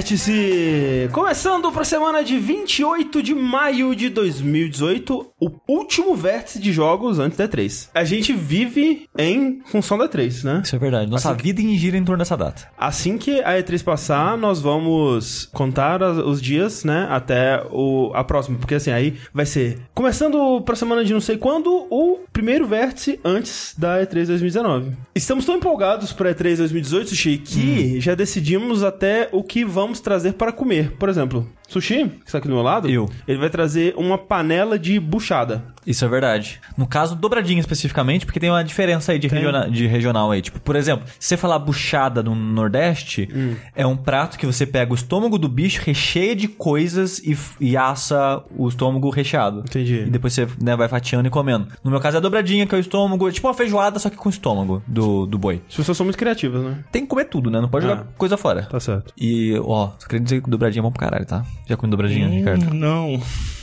Vértice! Começando para a semana de 28 de maio de 2018, o último vértice de jogos antes da E3. A gente vive em função da E3, né? Isso é verdade. Nossa Assim vida gira em torno dessa data. Assim que a E3 passar, nós vamos contar os dias, né, até o, a próxima. Porque assim, aí vai ser, começando pra semana de não sei quando, o primeiro vértice antes da E3 2019. Estamos tão empolgados pra E3 2018, Sushi, que já decidimos até o que vamos trazer para comer. Por exemplo, Sushi, que está aqui do meu lado, Eu. ele vai trazer uma panela de buchada. Isso é verdade. No caso, dobradinha especificamente, porque tem uma diferença aí de, regiona- de regional aí. Tipo, por exemplo, se você falar buchada no Nordeste, Hum. é um prato que você pega o estômago do bicho, recheia de coisas e, e assa o estômago recheado. Entendi. E depois você né, vai fatiando e comendo. No meu caso é a dobradinha, que é o estômago, é tipo uma feijoada, só que com o estômago do, do boi. As pessoas são muito criativas, né? Tem que comer tudo, né? Não pode Ah. jogar coisa fora. Tá certo. E, ó, queria dizer que dobradinha é bom pro caralho, tá? Já comeu dobradinha, Ricardo? Não.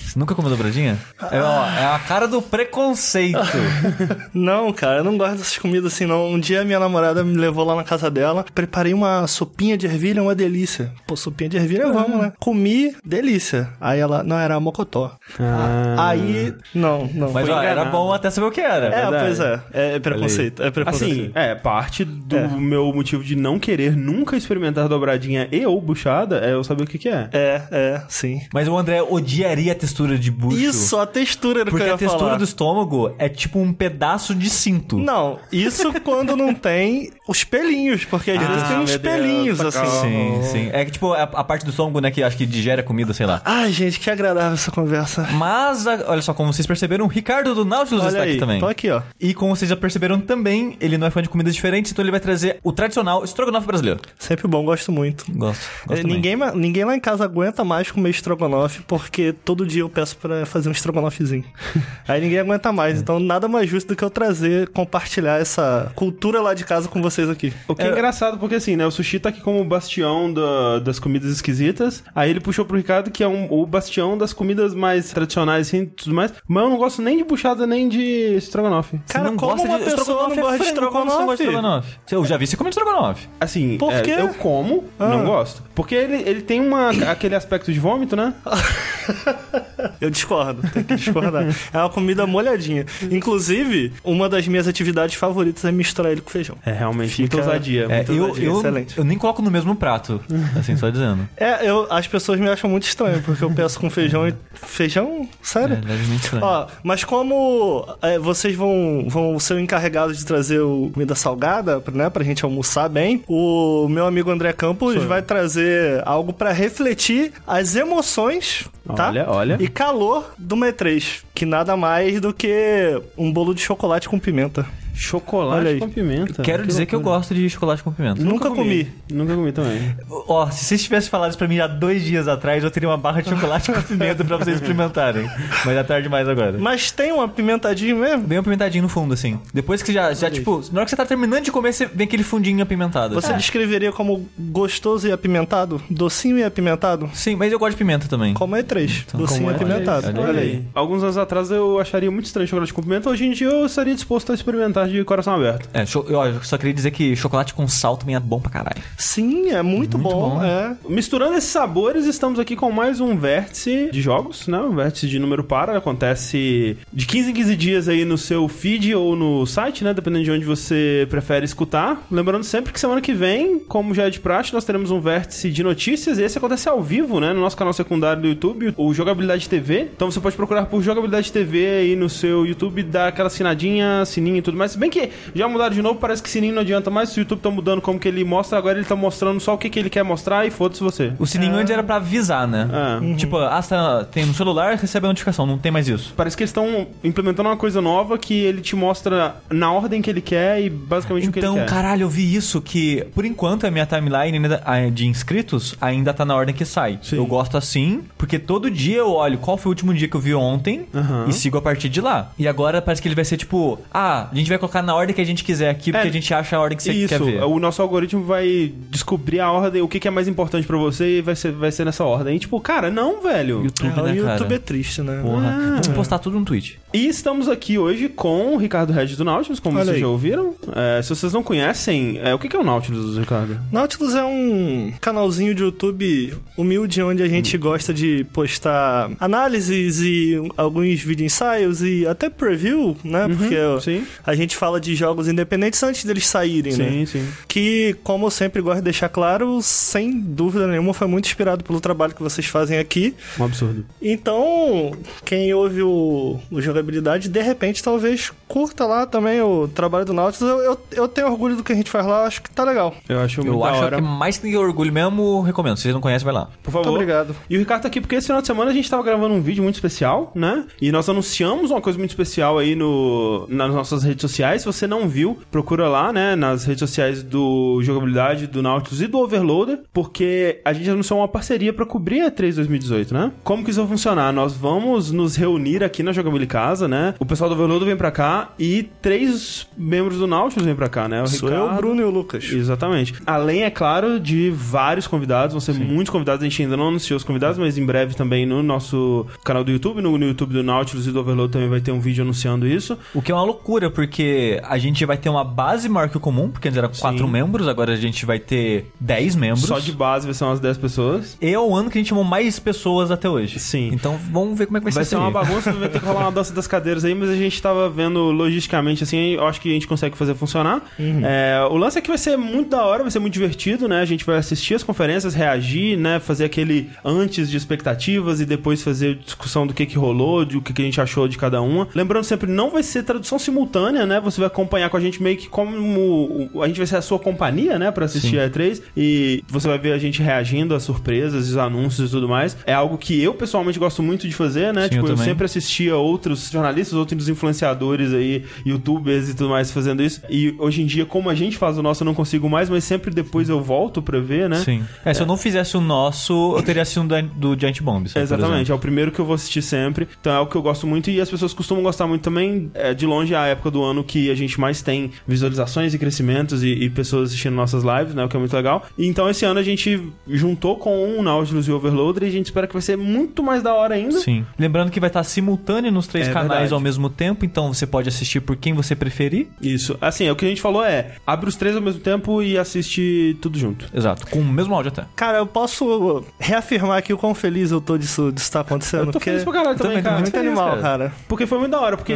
Você nunca comeu dobradinha? É, ó, é a cara do preconceito. Não, cara, eu não gosto dessas comidas assim, não. Um dia minha namorada me levou lá na casa dela, preparei uma sopinha de ervilha, uma delícia. Pô, sopinha de ervilha, vamos, né? Comi, delícia. Aí ela, não, era mocotó. Ah. Aí, não, não. Mas foi ó, era bom até saber o que era. É, verdade. pois é. É, é preconceito. É preconceito. Assim, é, parte do É. meu motivo de não querer nunca experimentar dobradinha e ou buchada é eu saber o que que é. É, é, sim. Mas o André odiaria a textura de bucho. Isso, a textura do Porque que eu ia a textura falar. do estômago é tipo um pedaço de cinto. Não, isso quando não tem os pelinhos, porque às Ah, vezes tem uns meu Deus, pelinhos, socorro. assim. Sim, sim. É que tipo, a, a parte do estômago, né, que acho que digere a comida, sei lá. Ai, gente, que agradável essa conversa. Mas, olha só, como vocês perceberam, o Ricardo do Nautilus Olha está aqui aí, também. tô aqui, ó. E como vocês já perceberam também, ele não é fã de comidas diferentes, então ele vai trazer o tradicional estrogonofe brasileiro. Sempre bom, gosto muito. Gosto. É, gosto também. ninguém, ninguém lá em casa aguenta mais comer estrogonofe, porque todo dia eu peço pra fazer um estrogonofezinho. Aí ninguém aguenta mais, então nada mais justo do que eu trazer, compartilhar essa cultura lá de casa com vocês aqui. O que é, engraçado, porque assim, né? O sushi tá aqui como o bastião da- das comidas esquisitas. Aí ele puxou pro Ricardo, que é um, o bastião das comidas mais tradicionais, assim, tudo mais. Mas eu não gosto nem de buchada, nem de estrogonofe. Cara, não como gosta uma de pessoa estrogonofe não gosta de é frango, como você não gosta de estrogonofe? estrogonofe? Eu já vi você comendo estrogonofe. Assim, Por é, quê? eu como, não gosto. Porque ele, ele tem uma, aquele aspecto de vômito, né? Eu discordo, tem que discordar. é uma comida molhadinha. Inclusive, uma das minhas atividades favoritas é misturar ele com feijão. É realmente Fica- muita ousadia. É, eu, ousadia. eu, excelente. eu nem coloco no mesmo prato, assim, só dizendo. É, eu, as pessoas me acham muito estranho, porque eu peço com feijão e. Feijão? É Sério? levemente estranho. Ó, mas como é, vocês vão, vão ser encarregados de trazer o comida salgada, né, pra gente almoçar bem, o meu amigo André Campos Sou eu. vai trazer algo pra refletir as emoções, tá? Olha, olha. E calor do E3, que nada mais do que um bolo de chocolate com pimenta. Olha Chocolate aí. com pimenta. Quero dizer que eu loucura. gosto de chocolate com pimenta. Nunca comi. Nunca comi também. Ó, se vocês tivessem falado isso pra mim há dois dias atrás, eu teria uma barra de chocolate com pimenta pra vocês experimentarem. Mas é tarde demais agora. Mas tem uma pimentadinha mesmo? Bem apimentadinho no fundo, assim. Depois que já, já tipo, na hora que você tá terminando de comer, você vem aquele fundinho apimentado. Você descreveria como gostoso e apimentado? Docinho e apimentado? Sim, mas eu gosto de pimenta também. Como E3, Então, docinho e é? apimentado. Olha aí, Olha aí. Alguns anos atrás eu acharia muito estranho chocolate com pimenta. Hoje em dia eu estaria disposto a experimentar de coração aberto. É, eu, só queria dizer que chocolate com sal também é bom pra caralho. Sim, é muito, Muito bom. bom. É. Misturando esses sabores, estamos aqui com mais um vértice de jogos, né? Um vértice de número par. Acontece de 15 em 15 dias aí no seu feed ou no site, né? Dependendo de onde você prefere escutar. Lembrando sempre que semana que vem, como já é de praxe, nós teremos um vértice de notícias. E esse acontece ao vivo, né? No nosso canal secundário do YouTube, o Jogabilidade TV. Então você pode procurar por Jogabilidade TV aí no seu YouTube, dar aquela assinadinha, sininho e tudo mais. Se bem que já mudaram de novo, parece que sininho não adianta mais. Se o YouTube tá mudando como que ele mostra, agora ele tá mostrando só o que, que ele quer mostrar e foda-se você. O sininho antes era pra avisar, né? É. Tipo, ah, você tá- tem no celular, recebe a notificação, não tem mais isso. Parece que eles estão implementando uma coisa nova que ele te mostra na ordem que ele quer e basicamente o que ele Então, quer. caralho, eu vi isso que, por enquanto, a minha timeline de inscritos ainda tá na ordem que sai. Sim. Eu gosto assim, porque todo dia eu olho qual foi o último dia que eu vi ontem Aham. e sigo a partir de lá. E agora parece que ele vai ser tipo, ah, a gente vai vai colocar na ordem que a gente quiser aqui, porque É, a gente acha a ordem que você Isso, quer ver. o nosso algoritmo vai descobrir a ordem, o que, que é mais importante pra você e vai ser, vai ser nessa ordem. E tipo, cara, não, velho. YouTube, É, o né, YouTube cara? é triste, né? Porra. Ah. Vamos postar tudo no Twitch. E estamos aqui hoje com o Ricardo Regis do Nautilus, como Olha vocês aí. já ouviram. É, se vocês não conhecem, é, o que, que é o Nautilus, Ricardo? Nautilus é um canalzinho de YouTube humilde onde a gente gosta de postar análises e alguns vídeo ensaios e até preview, né? Porque Uhum, sim. a gente fala de jogos independentes antes deles saírem, né? Sim, sim. Que, como eu sempre gosto de deixar claro, sem dúvida nenhuma foi muito inspirado pelo trabalho que vocês fazem aqui. Um absurdo. Então, quem ouve o, o jogabilidade, de repente, talvez curta lá também o trabalho do Nautilus. Eu, eu, eu tenho orgulho do que a gente faz lá, acho que tá legal. Eu acho muito Eu acho hora. que mais que tem orgulho mesmo, recomendo. Se vocês não conhecem, vai lá. Por favor. Muito obrigado. E o Ricardo tá aqui porque esse final de semana a gente tava gravando um vídeo muito especial, né? E nós anunciamos uma coisa muito especial aí no, nas nossas redes sociais. Se você não viu, procura lá, né? Nas redes sociais do Jogabilidade, do Nautilus e do Overloader, porque a gente anunciou uma parceria pra cobrir a E3 2018, né? Como que isso vai funcionar? Nós vamos nos reunir aqui na Jogabilidade Casa, né? O pessoal do Overloader vem pra cá e três membros do Nautilus vêm pra cá, né? O Sou eu, o Bruno e o Lucas. Exatamente. Além, é claro, de vários convidados, vão ser muitos convidados, a gente ainda não anunciou os convidados, mas em breve também no nosso canal do YouTube, no, no YouTube do Nautilus e do Overload também vai ter um vídeo anunciando isso. O que é uma loucura, porque a gente vai ter uma base maior que o comum, porque antes era quatro membros, agora a gente vai ter 10 membros. Só de base vai ser umas 10 pessoas. E é o ano que a gente chamou mais pessoas até hoje. Sim. Então vamos ver como é que vai, Vai ser ser uma bagunça, vai ter que rolar uma dança das cadeiras aí, mas a gente tava vendo logisticamente assim, eu acho que a gente consegue fazer funcionar. É, o lance é que vai ser muito da hora, vai ser muito divertido, né? A gente vai assistir as conferências, reagir, né? Fazer aquele antes de expectativas e depois fazer discussão do que que rolou, de o que que a gente achou de cada uma. Lembrando sempre, não vai ser tradução simultânea, né? Você vai acompanhar com a gente meio que como a gente vai ser a sua companhia, né? Pra assistir a E3 e você vai ver a gente reagindo às surpresas, os anúncios e tudo mais. É algo que eu pessoalmente gosto muito de fazer, né? Sim, tipo, eu eu sempre assistia outros jornalistas, outros influenciadores aí, youtubers e tudo mais fazendo isso. E hoje em dia, como a gente faz o nosso, eu não consigo mais, mas sempre depois eu volto pra ver, né? Sim. É, se eu não fizesse o nosso, eu teria assistido um do, do Giant Bomb. sabe, Exatamente, é o primeiro que eu vou assistir sempre. Então é o que eu gosto muito e as pessoas costumam gostar muito também. É, de longe é a época do ano que a gente mais tem visualizações e crescimentos e, e pessoas assistindo nossas lives, né? O que é muito legal. E então esse ano a gente juntou com o Nautilus e o Overloader e a gente espera que vai ser muito mais da hora ainda. Sim. Lembrando que vai estar simultâneo nos três É canais verdade. ao mesmo tempo, então você pode assistir por quem você preferir. Isso. Assim, é o que a gente falou é abre os três ao mesmo tempo e assiste tudo junto. Exato, com o mesmo áudio até. Cara, eu posso reafirmar aqui o quão feliz eu tô disso, disso tá acontecendo. Eu tô porque feliz pra caralho também, também cara. muito feliz, animal, cara. cara. Porque foi muito da hora, porque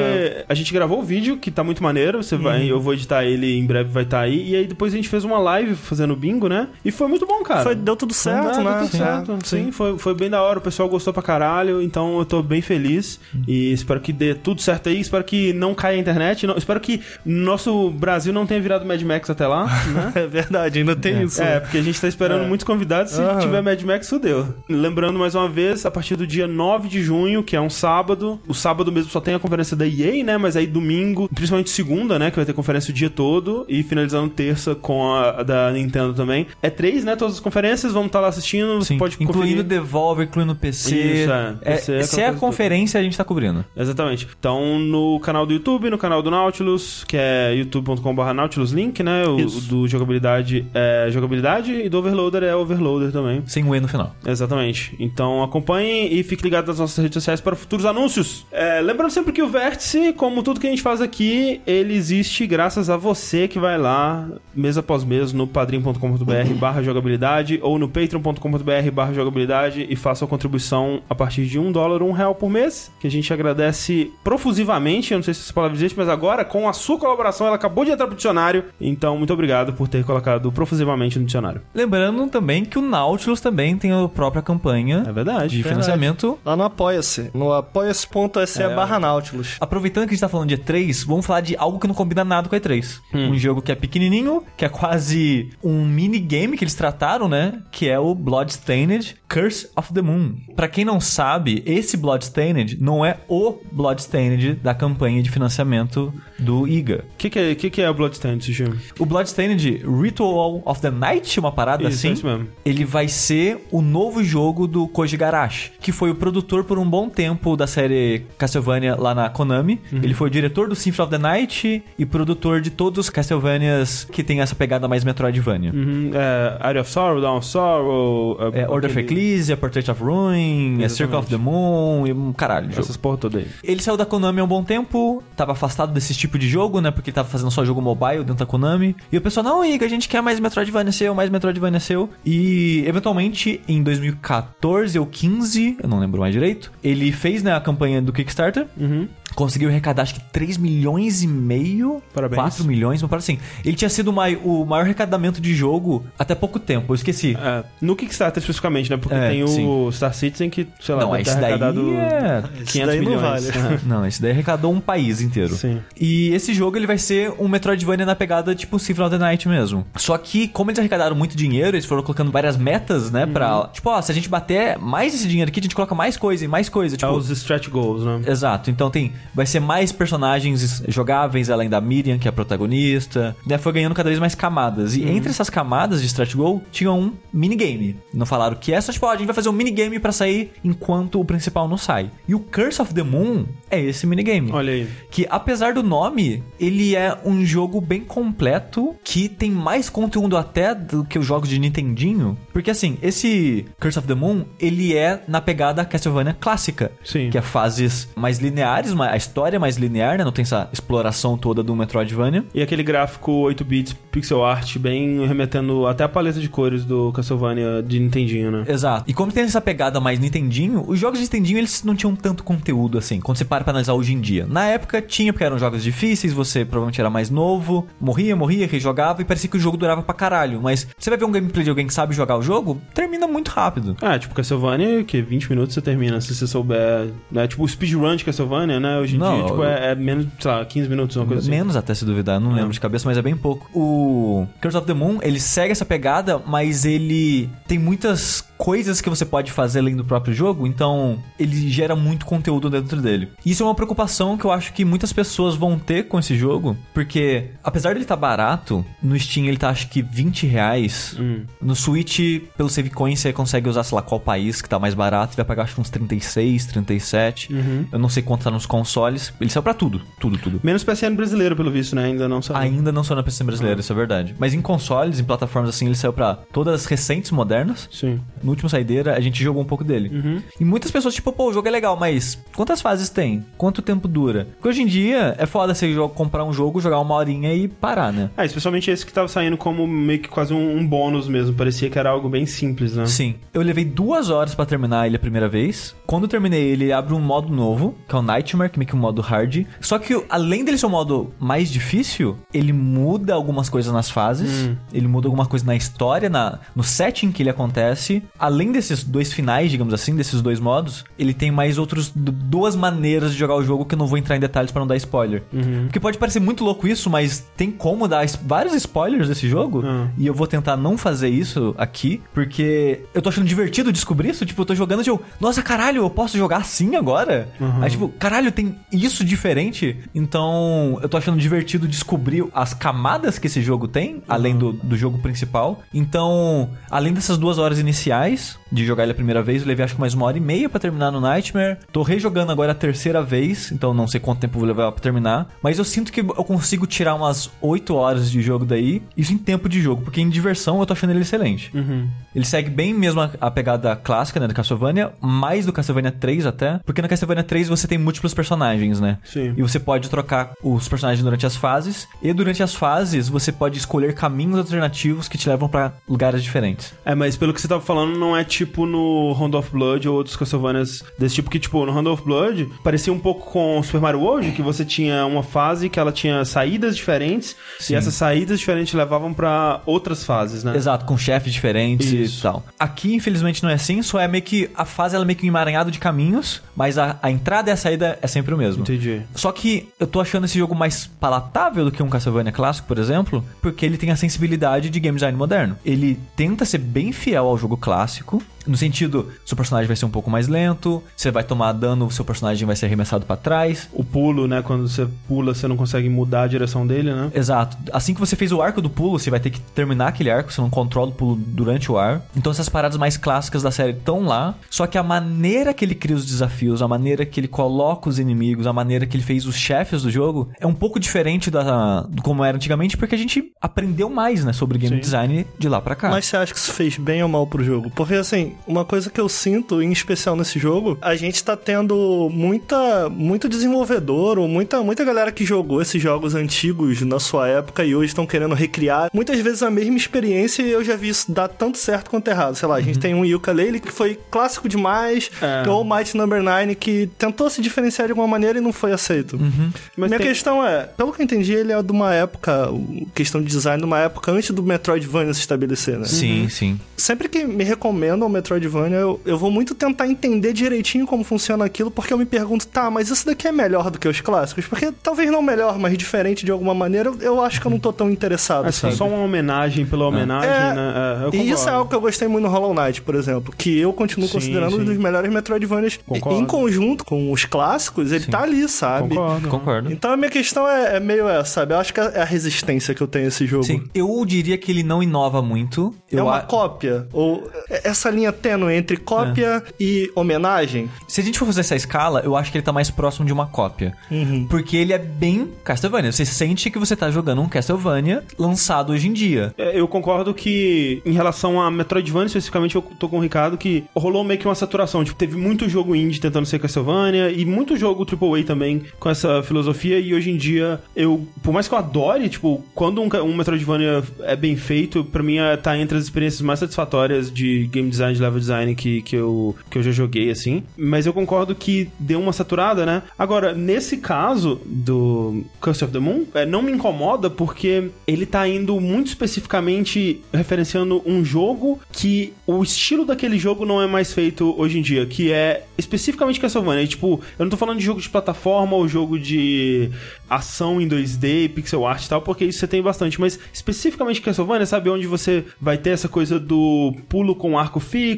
a gente gravou o vídeo, que tá muito maneiro, você vai, eu vou editar ele em breve vai estar aí, e aí depois a gente fez uma live fazendo bingo, né? E foi muito bom, cara. Foi, deu tudo certo, né? Deu tudo Sim. certo, sim. Foi, foi bem da hora, o pessoal gostou pra caralho, então eu tô bem feliz e espero que dê tudo certo aí, espero que não caia a internet, não- espero que nosso Brasil não tenha virado Mad Max até lá, né? É verdade, ainda tem isso. É, né? porque a gente tá esperando É. muitos convidados. Se Aham. tiver Mad Max, fudeu. Lembrando mais uma vez, a partir do dia 9 de junho, que é um sábado, o sábado mesmo só tem a conferência da EA, né? Mas aí domingo, principalmente segunda, né? Que vai ter conferência o dia todo. E finalizando terça com a, a da Nintendo também. É três, né? Todas as conferências, vamos estar lá assistindo. Você Sim. pode incluindo conferir. Devolver, incluindo PC. Isso, é. PC, aquela se é toda. conferência, a gente tá cobrindo. Exatamente. Então, no canal do YouTube, no canal do Nautilus, que é youtube.com.br Nautilus Link, né? O, do jogabilidade é jogabilidade e do Overloader é Overloader também. Sem o E no final. Exatamente. Então acompanhem e fique ligado nas nossas redes sociais para futuros anúncios. É, lembrando sempre que o Vértice, como tudo que a gente faz aqui, ele existe graças a você que vai lá, mês após mês, no padrim.com.br barra jogabilidade ou no patreon.com.br barra jogabilidade e faça a contribuição a partir de um dólar, um real por mês, que a gente agradece profusivamente, eu não sei se essa palavra existe, mas agora, com a sua colaboração, ela acabou de entrar pro dicionário, então muito obrigado por ter colocado profusivamente no dicionário. Lembrando também que o Nautilus também tem a própria campanha É verdade. de financiamento. Lá no Apoia-se. No apoia-se.se É. barra Nautilus. Aproveitando que a gente tá falando de E3, vamos falar de algo que não combina nada com E3. Um jogo que é pequenininho, que é quase um minigame que eles trataram, né? Que é o Bloodstained Curse of the Moon. Pra quem não sabe, esse Bloodstained não é o Bloodstained da campanha de financiamento do Iga. O que, que, é, que, que é Bloodstained, Sushi? O Bloodstained Ritual of the Night, uma parada Isso, assim, é isso mesmo. ele vai ser o novo jogo do Koji Garashi, que foi o produtor por um bom tempo da série Castlevania lá na Konami. Ele foi o diretor do Symphony of the Night e produtor de todos os Castlevanias que tem essa pegada mais Metroidvania. Uhum, é, Area of Sorrow, Dawn of Sorrow... É, Order of aquele- Ecclesia, Portrait of Ruin, é Exatamente. Circle of the Moon e um caralho. Essas porra toda aí. Ele saiu da Konami há um bom tempo, tava afastado desse tipo de jogo, né? Porque ele tava fazendo só jogo mobile dentro da Konami. E o pessoal, não, Iga, a gente quer mais Metroidvania seu, mais Metroidvania seu. E, eventualmente, em 2014 ou 15, eu não lembro mais direito, ele fez, né, a campanha do Kickstarter. Uhum. Conseguiu arrecadar, acho que 3 milhões e meio. Parabéns. 4 milhões, mas para assim. Ele tinha sido o mai- o maior arrecadamento de jogo até pouco tempo, eu esqueci. É, no Kickstarter especificamente, né? Porque É, tem o sim. Star Citizen que, sei lá, não, deve ter esse daí arrecadado é... 500 daí não milhões. vale. É. Não, esse daí arrecadou um país inteiro. Sim. E esse jogo ele vai ser um Metroidvania na pegada tipo Symphony of the Night mesmo. Só que, como eles arrecadaram muito dinheiro, eles foram colocando várias metas, né? Pra. Tipo, ó, se a gente bater mais esse dinheiro aqui, a gente coloca mais coisa e mais coisa. É Tipo, os stretch goals, né? Exato, então tem. Vai ser mais personagens jogáveis além da Miriam, que é a protagonista. Né, foi ganhando cada vez mais camadas. E entre essas camadas de Stretch Goal tinha um minigame. Não falaram o que é, só tipo, ó, a gente vai fazer um minigame pra sair enquanto o principal não sai. E o Curse of the Moon é esse minigame. Olha aí. Que apesar do nome, ele é um jogo bem completo, que tem mais conteúdo até do que os jogos de Nintendinho. Porque assim, esse Curse of the Moon, ele é na pegada Castlevania clássica. Sim. Que é fases mais lineares, ma- a história é mais linear, né? Não tem essa exploração toda do Metroidvania. E aquele gráfico 8 bits, pixel art, bem remetendo até a paleta de cores do Castlevania de Nintendinho, né? Exato. E como tem essa pegada mais Nintendinho, os jogos de Nintendinho eles não tinham tanto conteúdo assim, quando você para pra analisar hoje em dia. Na época tinha, porque eram jogos difíceis, você provavelmente era mais novo, morria, morria, rejogava e parecia que o jogo durava pra caralho. Mas você vai ver um gameplay de alguém que sabe jogar o jogo, termina muito rápido. Ah, tipo, Castlevania, que 20 minutos você termina, se você souber. Né? Tipo, o speedrun de Castlevania, né? Hoje em Não, dia, tipo, é, é menos, sei lá, 15 minutos, uma coisa assim. Menos até se duvidar, não lembro de cabeça, mas é bem pouco. O Curse of the Moon, ele segue essa pegada, mas ele tem muitas coisas que você pode fazer além do próprio jogo, então ele gera muito conteúdo dentro dele. Isso é uma preocupação que eu acho que muitas pessoas vão ter com esse jogo, porque apesar dele estar barato, no Steam ele tá acho que 20 reais. Hum. No Switch, pelo Save Coin, você consegue usar, sei lá, qual país que tá mais barato, vai pagar acho que uns 36, 37. Uhum. Eu não sei quanto tá nos consoles. Ele saiu pra tudo, tudo, tudo. Menos PSN brasileiro, pelo visto, né? Ainda não sabe. Ainda não saiu na PC brasileira, isso é verdade. Mas em consoles, em plataformas assim, ele saiu pra todas as recentes modernas. Sim. No último saideira, a gente jogou um pouco dele. Uhum. E muitas pessoas, tipo, pô, o jogo é legal, mas quantas fases tem? Quanto tempo dura? Porque hoje em dia é foda você comprar um jogo, jogar uma horinha e parar, né? Ah, especialmente esse que tava saindo como meio que quase um, um bônus mesmo. Parecia que era algo bem simples, né? Sim. Eu levei duas horas pra terminar ele a primeira vez. Quando eu terminei, ele abre um modo novo, que é o Nightmare, que é meio que um modo hard. Só que, além dele ser um modo mais difícil, ele muda algumas coisas nas fases. Ele muda alguma coisa na história, na, no setting que ele acontece. Além desses dois finais, digamos assim, desses dois modos, ele tem mais outros d- duas maneiras de jogar o jogo que eu não vou entrar em detalhes pra não dar spoiler. Porque pode parecer muito louco isso, mas tem como dar vários spoilers desse jogo. Ah. E eu vou tentar não fazer isso aqui, porque eu tô achando divertido descobrir isso. Tipo, eu tô jogando e eu, nossa, caralho, eu posso jogar assim agora? Aí, tipo, caralho, tem isso diferente? Então, eu tô achando divertido descobrir as camadas que esse jogo tem, além do, do jogo principal. Então, além dessas duas horas iniciais de jogar ele a primeira vez, eu levei acho que mais uma hora e meia pra terminar no Nightmare. Tô rejogando agora a terceira vez, então não sei quanto tempo vou levar pra terminar. Mas eu sinto que eu consigo tirar umas 8 horas de jogo daí, isso em tempo de jogo, porque em diversão eu tô achando ele excelente. Uhum. Ele segue bem mesmo a, a pegada clássica, né, do Castlevania, mais do Castlevania 3 até, porque no Castlevania 3 você tem múltiplos personagens, né? Sim. E você pode trocar os personagens durante as fases, e durante as fases você pode escolher caminhos alternativos que te levam pra lugares diferentes. É, mas pelo que você tava falando, não é tipo no Round of Blood ou outros Castlevanias desse tipo, que tipo, no Round of Blood parecia um pouco com Super Mario World, que você tinha uma fase que ela tinha saídas diferentes, Sim. e essas saídas diferentes levavam pra outras fases, né? Exato, com chefes diferentes Isso. e tal. Aqui, infelizmente, não é assim, só é meio que a fase ela é meio que um emaranhado de caminhos, mas a, a entrada e a saída é sempre o mesmo. Entendi. Só que eu tô achando esse jogo mais palatável do que um Castlevania clássico, por exemplo, porque ele tem a sensibilidade de game design moderno. Ele tenta ser bem fiel ao jogo clássico, clássico, no sentido, seu personagem vai ser um pouco mais lento, você vai tomar dano, o seu personagem vai ser arremessado pra trás. O pulo, né? Quando você pula, você não consegue mudar a direção dele, né? Exato. Assim que você fez o arco do pulo, você vai ter que terminar aquele arco, você não controla o pulo durante o ar. Então essas paradas mais clássicas da série estão lá, só que a maneira que ele cria os desafios, a maneira que ele coloca os inimigos, a maneira que ele fez os chefes do jogo é um pouco diferente da, do como era antigamente, porque a gente aprendeu mais, né, sobre game Sim. design de lá pra cá. Mas você acha que isso fez bem ou mal pro jogo? Porque, assim, uma coisa que eu sinto, em especial nesse jogo, a gente tá tendo muita, muito desenvolvedor ou muita, muita galera que jogou esses jogos antigos na sua época e hoje estão querendo recriar. Muitas vezes a mesma experiência e eu já vi isso dar tanto certo quanto errado. Sei lá, a gente tem um Yooka-Laylee que foi clássico demais, É. ou Might Number 9 que tentou se diferenciar de alguma maneira e não foi aceito. Mas Minha tem- questão é, pelo que eu entendi, ele é de uma época, questão de design, de uma época antes do Metroidvania se estabelecer, né? Sim, sim. Sempre que me recomendam o Metroidvania, eu, eu vou muito tentar entender direitinho como funciona aquilo, porque eu me pergunto, tá, mas isso daqui é melhor do que os clássicos? Porque talvez não melhor, mas diferente de alguma maneira, eu, eu acho que eu não tô tão interessado, Assim, sabe? só uma homenagem pela homenagem, É, né? É, eu E isso é algo que eu gostei muito no Hollow Knight, por exemplo, que eu continuo Sim, considerando sim. um dos melhores Metroidvanias. Concordo. Em conjunto com os clássicos, ele Sim. tá ali, sabe? Concordo. Concordo. Então a minha questão é, é meio essa, sabe? Eu acho que é a resistência que eu tenho a esse jogo. Sim, eu diria que ele não inova muito. É Eu uma a- cópia? Ou essa linha tênue entre cópia e homenagem? Se a gente for fazer essa escala, eu acho que ele tá mais próximo de uma cópia. Uhum. Porque ele é bem Castlevania. Você sente que você tá jogando um Castlevania lançado hoje em dia. É, Eu concordo que, em relação a Metroidvania, especificamente, eu tô com o Ricardo, que rolou meio que uma saturação. Tipo, teve muito jogo indie tentando ser Castlevania e muito jogo AAA também com essa filosofia. E hoje em dia, eu, por mais que eu adore, tipo, quando um, um Metroidvania é bem feito, pra mim é, tá entre as experiências mais satisfatórias de game design, level design que, que, eu, que eu já joguei, assim. Mas eu concordo que deu uma saturada, né? Agora, nesse caso do Curse of the Moon, é, não me incomoda porque ele tá indo muito especificamente referenciando um jogo que o estilo daquele jogo não é mais feito hoje em dia, que é especificamente Castlevania. Tipo, eu não tô falando de jogo de plataforma ou jogo de ação em 2D, pixel art e tal, porque isso você tem bastante, mas especificamente Castlevania, sabe, onde você vai ter essa coisa do pulo com arco fixo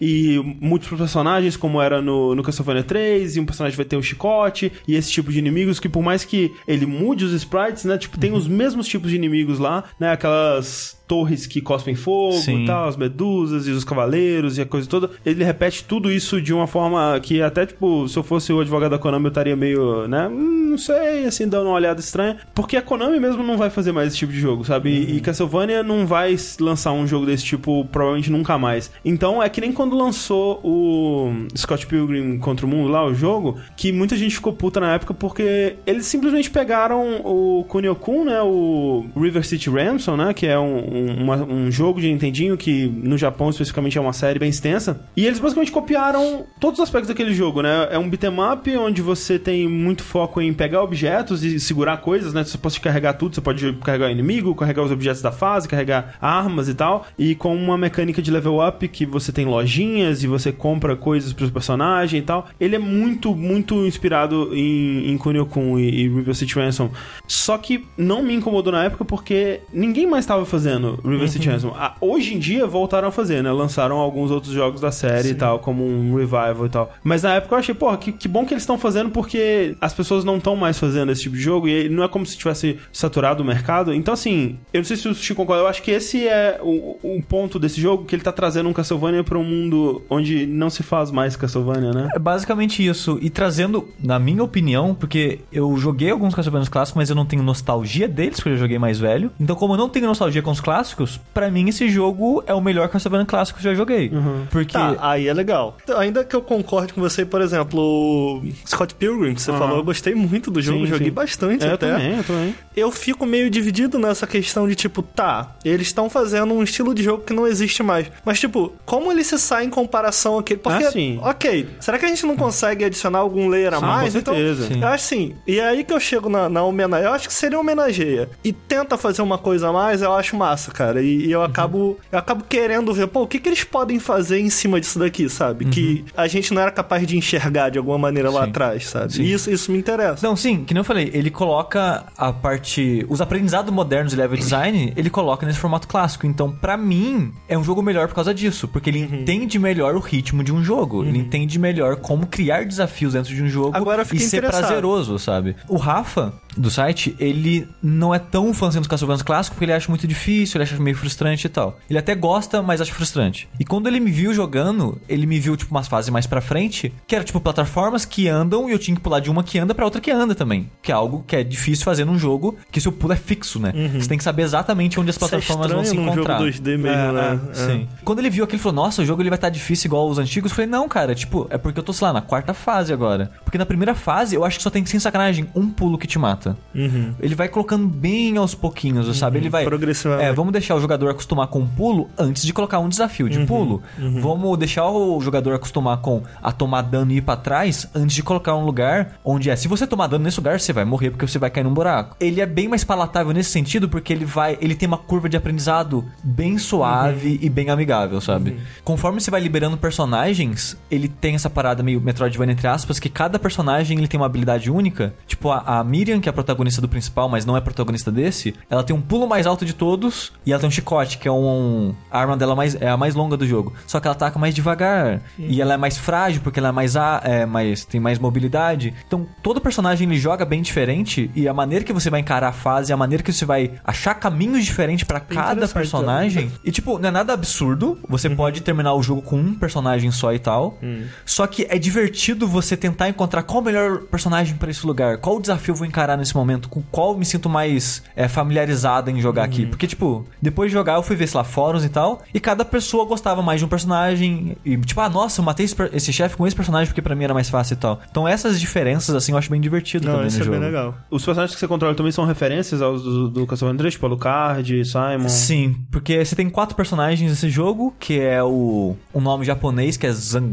e múltiplos personagens, como era no, no Castlevania 3, e um personagem vai ter um chicote, e esse tipo de inimigos que por mais que ele mude os sprites, né, tipo, tem os mesmos tipos de inimigos lá, né, aquelas torres que cospem fogo Sim. e tal, as medusas e os cavaleiros e a coisa toda. Ele repete tudo isso de uma forma que até, tipo, se eu fosse o advogado da Konami, eu estaria meio, né, hum, não sei, assim, dando uma olhada estranha. Porque a Konami mesmo não vai fazer mais esse tipo de jogo, sabe? E- E Castlevania não vai lançar um jogo desse tipo, provavelmente nunca mais. Então, é que nem quando lançou o Scott Pilgrim contra o Mundo lá, o jogo, que muita gente ficou puta na época porque eles simplesmente pegaram o Kunio-kun, né, o River City Ransom, né, que é um, um, uma- um jogo de Nintendinho que no Japão especificamente é uma série bem extensa, e eles basicamente copiaram todos os aspectos daquele jogo, né? É um beat'em up onde você tem muito foco em pegar objetos e segurar coisas, né? Você pode carregar tudo, você pode carregar o inimigo, carregar os objetos da fase, carregar armas e tal, e com uma mecânica de level up que você tem lojinhas e você compra coisas pros personagens e tal. Ele é muito, muito inspirado em, em Kunio-kun e, e River City Ransom. Só que não me incomodou na época porque ninguém mais estava fazendo River City Ransom. Ah, hoje em dia voltaram a fazer, né? Lançaram alguns outros jogos da série e tal, como um revival e tal. Mas na época eu achei, porra, que, que bom que eles estão fazendo porque as pessoas não estão mais fazendo esse tipo de jogo e não é como se tivesse saturado o mercado. Então, assim, eu não sei se o Chico concorda, eu acho que esse é o, o ponto desse jogo, que ele tá trazendo um Castlevania pra um mundo onde não se faz mais Castlevania, né? É basicamente isso. E trazendo, na minha opinião, porque eu joguei alguns Castlevania clássicos, mas eu não tenho nostalgia deles, porque eu joguei mais velho. Então, como eu não tenho nostalgia com os clássicos, pra mim esse jogo é o melhor Castlevania clássico que eu já joguei. Porque. Tá, aí é legal. Então, Ainda que eu concorde com você, por exemplo, o Scott Pilgrim, que você Aham. falou, eu gostei muito do jogo, Sim, joguei sim. bastante É, eu até. também, eu também. Eu fico meio dividido nessa questão de tipo, tá, eles estão fazendo um estilo de jogo que não existe mais. Mas, tipo, como ele se sai em comparação àquele. Porque, Ah, sim. ok, será que a gente não consegue adicionar algum layer a Sim, mais? com certeza. Então, Sim. eu acho assim. E é aí que eu chego na, na homenagem. Eu acho que seria homenageia. E tenta fazer uma coisa a mais, eu acho massa, cara. E, e eu acabo. Eu acabo querendo ver, pô, o que, que eles podem fazer em cima disso daqui, sabe? Que a gente não era capaz de enxergar de alguma maneira lá Sim. atrás, sabe? Sim. E isso, isso me interessa. Não, sim, que nem eu falei, ele coloca a parte. Os aprendizados modernos de level design, ele coloca nesse formato clássico. Então, pra mim, é um jogo melhor por causa disso. Porque ele entende melhor o ritmo de um jogo. Ele entende melhor como criar desafios dentro de um jogo Agora e ser prazeroso, sabe? O Rafa, do site, ele não é tão fãzinho dos Castlevania clássicos porque ele acha muito difícil, ele acha meio frustrante e tal. Ele até gosta, mas acha frustrante. E quando ele me viu jogando, ele me viu, tipo, umas fases mais pra frente, que era, tipo, plataformas que andam e eu tinha que pular de uma que anda pra outra que anda também. Que é algo que é difícil fazer num jogo, que seu pulo é fixo, né? Você tem que saber exatamente onde as é plataformas vão se encontrar. jogo 2D mesmo, É, né? é, Sim. Quando ele viu aquilo, ele falou: Nossa, o jogo ele vai estar difícil igual os antigos. Eu falei: Não, cara, tipo, é porque eu tô, sei lá, na quarta fase agora. Porque na primeira fase eu acho que só tem, sem sacanagem, um pulo que te mata. Ele vai colocando bem aos pouquinhos, sabe? Ele vai. Progressivamente. É, vamos deixar o jogador acostumar com o pulo antes de colocar um desafio de pulo. Vamos deixar o jogador acostumar com a tomar dano e ir pra trás antes de colocar um lugar onde é. Se você tomar dano nesse lugar, você vai morrer porque você vai cair num buraco. Ele é bem mais palatável nesse sentido porque ele vai. Ele tem uma curva de aprendizado bem suave e bem amigável, sabe? Conforme você vai liberando personagens, ele tem essa parada meio Metroidvania entre aspas, que cada personagem ele tem uma habilidade única. Tipo, a, a Miriam, que é a protagonista do principal, mas não é protagonista desse, ela tem um pulo mais alto de todos e ela tem um chicote, que é um. A arma dela mais, é a mais longa do jogo. Só que ela ataca mais devagar. E ela é mais frágil, porque ela é mais, a, é mais. tem mais mobilidade. Então, todo personagem ele joga bem diferente e a maneira que você vai encarar a fase, a maneira que você vai achar caminhos diferentes pra cada personagem. E, tipo, não é nada absurdo. Você pode terminar o jogo com um personagem só e tal. Só que é divertido você tentar encontrar qual o melhor personagem pra esse lugar. Qual o desafio eu vou encarar nesse momento. Com qual eu me sinto mais é, familiarizado em jogar aqui. Porque, tipo, depois de jogar eu fui ver, sei lá, fóruns e tal. E cada pessoa gostava mais de um personagem. E, tipo, ah, nossa, eu matei esse, esse chefe com esse personagem porque pra mim era mais fácil e tal. Então, essas diferenças, assim, eu acho bem divertido Não, também isso no é jogo. bem legal. Os personagens que você controla também são referências aos do, do Castlevania 3, tipo Alucard, Simon. Sim, porque você tem quatro personagens nesse jogo, que é o um nome japonês, que é Zan...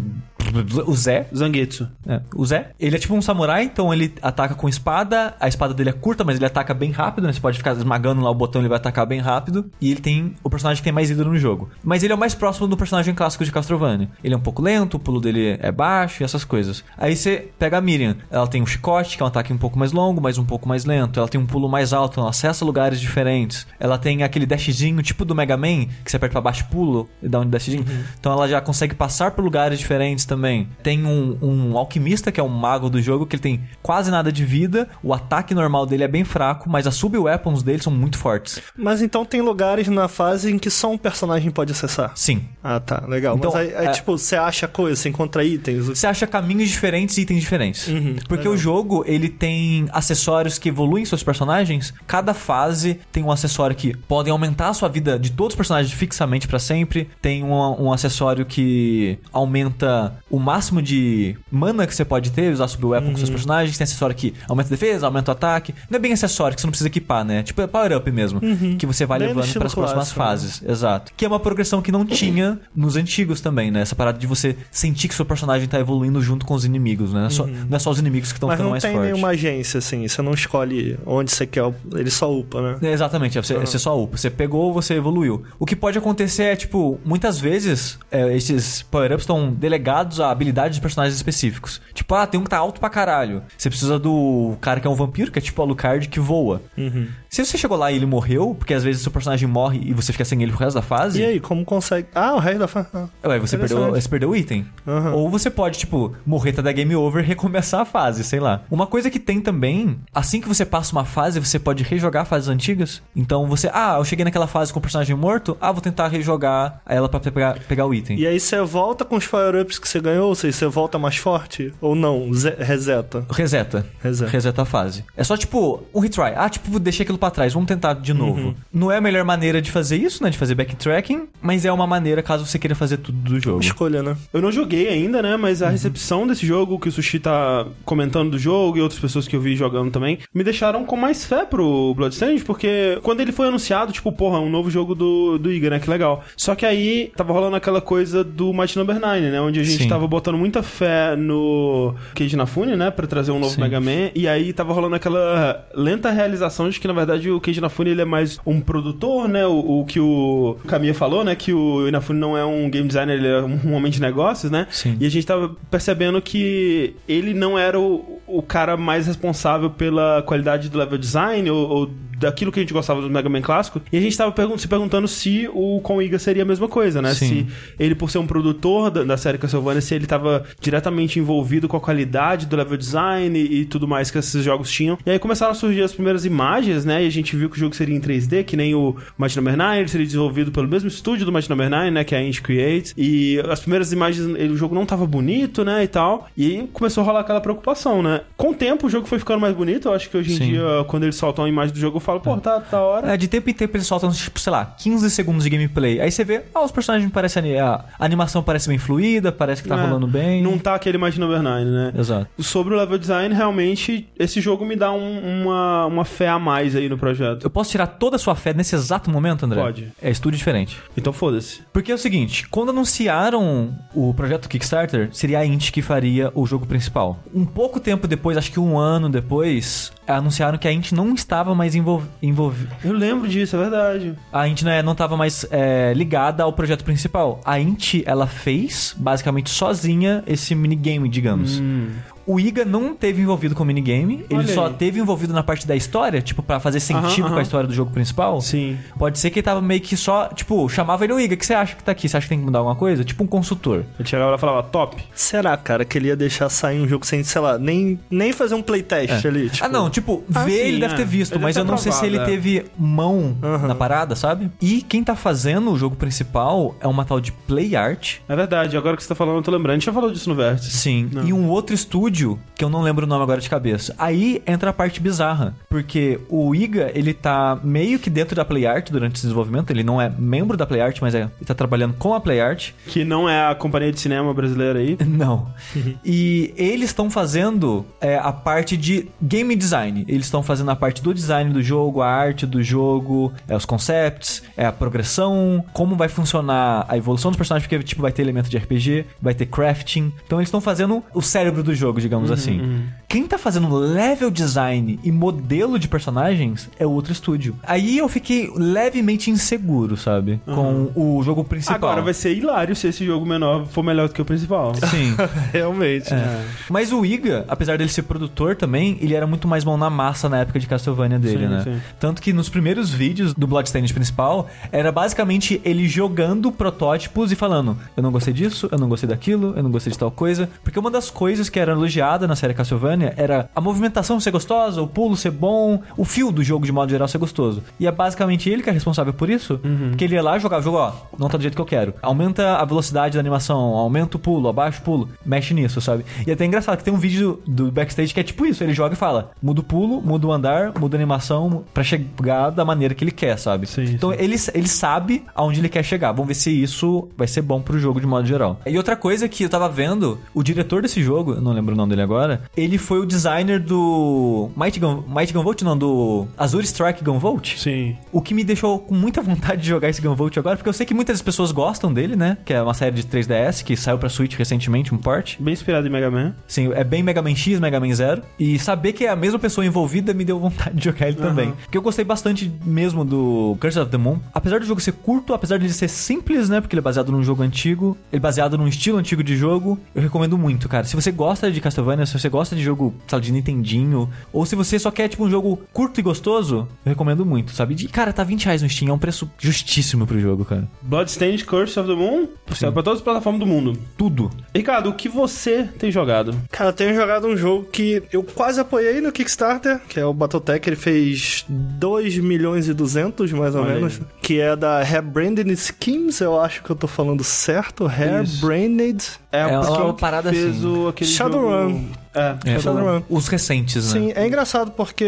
o Zé. Zangetsu. É, o Zé. Ele é tipo um samurai, então ele ataca com espada. A espada dele é curta, mas ele ataca bem rápido, né? Você pode ficar esmagando lá o botão, ele vai atacar bem rápido. E ele tem o personagem que tem mais vida no jogo. Mas ele é o mais próximo do personagem clássico de Castlevania. Ele é um pouco lento, o pulo dele é baixo e essas coisas. Aí você pega a Miriam. Ela tem um chicote, que é um ataque um pouco mais longo, mas um pouco mais lento. Ela tem um pulo mais alto, ela acessa lugares diferentes. Ela tem aquele dashzinho tipo do Mega Man, que você aperta pra baixo e pula e dá um dashzinho. Então ela já consegue passar por lugares diferentes também. Tem um, um alquimista, que é um mago do jogo, que ele tem quase nada de vida. O ataque normal dele é bem fraco, mas as sub-weapons dele são muito fortes. Mas então tem lugares na fase em que só um personagem pode acessar. Sim. Ah, tá. Legal. Então, Mas aí, aí, é- tipo, você acha coisa, você encontra itens. Você acha caminhos diferentes e itens diferentes. Porque o jogo, ele tem acessórios que evoluem seus personagens. Cada fase tem um acessório que podem aumentar a sua vida de todos os personagens fixamente pra sempre. Tem um, um acessório que aumenta o máximo de mana que você pode ter, usar sub-weapon com seus personagens. Tem acessório que aumenta a defesa, aumenta o ataque. Não é bem acessório que você não precisa equipar, né? Tipo, é power-up mesmo. Que você vai Bem levando para as próximas né? fases. Exato. Que é uma progressão que não tinha nos antigos também, né? Essa parada de você sentir que seu personagem tá evoluindo junto com os inimigos, né? Não é só, não é só os inimigos que estão ficando não mais tem fortes. nenhuma agência, assim. Você não escolhe onde você quer. Ele só upa, né? É, Exatamente, é você, você só upa. Você pegou, você evoluiu. O que pode acontecer é, tipo, muitas vezes é, esses power-ups estão delegados habilidades de personagens específicos. Tipo, ah, tem um que tá alto pra caralho. Você precisa do cara que é um vampiro, que é tipo Alucard, que voa. Uhum. Se você chegou lá e ele morreu, porque às vezes seu personagem morre e você fica sem ele pro resto da fase. E aí, como consegue. Ah, o resto da fase. Ah. Ué, você perdeu, você perdeu o item. Aham. Ou você pode, tipo, morrer, tá da game over e recomeçar a fase, sei lá. Uma coisa que tem também, assim que você passa uma fase, você pode rejogar fases antigas. Então você, ah, eu cheguei naquela fase com o personagem morto, ah, vou tentar rejogar ela pra pegar, pegar o item. E aí você volta com os power-ups que você ganhou, ou seja, você volta mais forte? Ou não? Ze- reseta. Reseta. Reseta. Reseta a fase. É só tipo um retry. Ah, tipo, deixei aquilo pra trás, vamos tentar de novo. Uhum. Não é a melhor maneira de fazer isso, né? De fazer backtracking, mas é uma maneira caso você queira fazer tudo do jogo. Escolha, né? Eu não joguei ainda, né? Mas a Uhum. recepção desse jogo, que o Sushi tá comentando do jogo e outras pessoas que eu vi jogando também, me deixaram com mais fé pro Bloodstained, porque quando ele foi anunciado, tipo, porra, um novo jogo do, do Iga, né? Que legal. Só que aí tava rolando aquela coisa do Mighty Number 9, né? Onde a gente Sim. tava botando muita fé no Keiji Inafune, né? Pra trazer um novo Sim. Mega Man. E aí tava rolando aquela lenta realização de que, na verdade, o Keiji Inafune ele é mais um produtor, né? O, o que o Kamiya falou, né? Que o Inafune não é um game designer, ele é um homem de negócios, né? Sim. E a gente tava percebendo que ele não era o, o cara mais responsável pela qualidade do level design ou, ou daquilo que a gente gostava do Mega Man clássico. E a gente tava pergun se perguntando se o com Iga seria a mesma coisa, né? Sim. Se ele, por ser um produtor da, da série Castlevania, se ele tava diretamente envolvido com a qualidade do level design e, e tudo mais que esses jogos tinham. E aí começaram a surgir as primeiras imagens, né? E a gente viu que o jogo seria em 3D, que nem o Mighty Number 9, ele seria desenvolvido pelo mesmo estúdio do Mighty Number 9, né? Que é a Inch Creates. E as primeiras imagens, ele- o jogo não tava bonito, né? E tal. E aí começou a rolar aquela preocupação, né? Com o tempo, o jogo foi ficando mais bonito. Eu acho que hoje em Sim. dia, quando eles soltam a imagem do jogo, eu falo, pô, tá da hora. É, de tempo em tempo eles soltam, tipo, sei lá, 15 segundos de gameplay. Aí você vê, ah, os personagens parecem. A animação parece bem fluida, parece que tá É, rolando bem. Não tá aquele Mighty Number 9, né? Exato. Sobre o level design, realmente, esse jogo me dá um- uma, uma fé a mais aí no projeto. Eu posso tirar toda a sua fé nesse exato momento, André? Pode. É estúdio diferente. Então foda-se. Porque é o seguinte, quando anunciaram o projeto Kickstarter, seria a Int que faria o jogo principal. Um pouco tempo depois, acho que um ano depois, anunciaram que a Int não estava mais envolvida. Eu lembro disso, é verdade. A Int não, é, não estava mais é, ligada ao projeto principal. A Int, ela fez, basicamente sozinha, esse minigame, digamos. O Iga não teve envolvido com o minigame, ele Olha só aí. teve envolvido na parte da história, tipo, pra fazer sentido Aham, com a história do jogo principal. Sim. Pode ser que ele tava meio que só, tipo, chamava ele o Iga, o que você acha que tá aqui? Você acha que tem que mudar alguma coisa? Tipo um consultor. Ele chegava lá e falava, top. Será, cara, que ele ia deixar sair um jogo sem, sei lá, nem, nem fazer um playtest ali? Tipo... ah, não, tipo, Ah, ver sim, ele deve é. ter visto, Ele mas deve eu não sei se ele é. teve mão na parada, sabe? E quem tá fazendo o jogo principal é uma tal de Play Art. É verdade, agora que você tá falando, eu tô lembrando. A gente já falou disso no Vértice. Sim. Não. E um outro estúdio, que eu não lembro o nome agora de cabeça. Aí entra a parte bizarra. Porque o Iga, ele tá meio que dentro da Play Art durante esse desenvolvimento. Ele não é membro da Play Art, mas é, ele tá trabalhando com a Play Art. Que não é a companhia de cinema brasileira aí. Não. e eles estão fazendo é, a parte de game design. Eles estão fazendo a parte do design do jogo, a arte do jogo, é, os concepts, é a progressão, como vai funcionar a evolução dos personagens, porque tipo, vai ter elemento de RPG, vai ter crafting. Então eles estão fazendo o cérebro do jogo, digamos assim. Quem tá fazendo level design e modelo de personagens é outro estúdio. Aí eu fiquei levemente inseguro, sabe? Com o jogo principal. Agora vai ser hilário se esse jogo menor for melhor do que o principal. Sim. Realmente. É. Mas o Iga, apesar dele ser produtor também, ele era muito mais mão na massa na época de Castlevania dele, Sim, né? sim. Tanto que nos primeiros vídeos do Bloodstained principal, era basicamente ele jogando protótipos e falando: Eu não gostei disso, eu não gostei daquilo, eu não gostei de tal coisa. Porque uma das coisas que era elogiada na série Castlevania era a movimentação ser gostosa, o pulo ser bom, o fio do jogo de modo geral ser gostoso. E é basicamente ele que é responsável por isso. Uhum. Porque ele ia lá e jogava o jogo, ó, não tá do jeito que eu quero. Aumenta a velocidade da animação, aumenta o pulo, abaixa o pulo, mexe nisso, sabe? E é até engraçado que tem um vídeo do backstage que é tipo isso: ele joga e fala, muda o pulo, muda o andar, muda a animação pra chegar da maneira que ele quer, sabe? Sim, então sim. Ele, ele sabe aonde ele quer chegar. Vamos ver se isso vai ser bom pro jogo de modo geral. E outra coisa que eu tava vendo, o diretor desse jogo, eu não lembro dele agora, ele foi o designer do Mighty, Gun, Gunvolt, não, do Azure Strike Gunvolt. Sim. O que me deixou com muita vontade de jogar esse Gunvolt agora, porque eu sei que muitas pessoas gostam dele, né? Que é uma série de 3DS que saiu pra Switch recentemente, um port. Bem inspirado em Mega Man. Sim, é bem Mega Man X, Mega Man Zero. E saber que é a mesma pessoa envolvida me deu vontade de jogar ele também. Porque eu gostei bastante mesmo do Curse of the Moon. Apesar do jogo ser curto, apesar de ele ser simples, né? Porque ele é baseado num jogo antigo, ele é baseado num estilo antigo de jogo, eu recomendo muito, cara. Se você gosta de Castlevania, se você gosta de jogo, sabe, de Nintendinho, ou se você só quer, tipo, um jogo curto e gostoso, eu recomendo muito, sabe? De, cara, tá 20 reais no Steam, é um preço justíssimo pro jogo, cara. Bloodstained Curse of the Moon. Saiu pra todas as plataformas do mundo. Tudo. Ricardo, o que você tem jogado? Cara, eu tenho jogado um jogo que eu quase apoiei no Kickstarter, que é o Battletech. Ele fez 2 milhões e 200, mais ou Olha menos. aí. Que é da Hairbranded Schemes, eu acho que eu tô falando certo. Hairbranded. É, É uma que parada fez assim. o, aquele Shadowrun. jogo- É, É, Shadowrun. Os recentes, né? Sim, é engraçado porque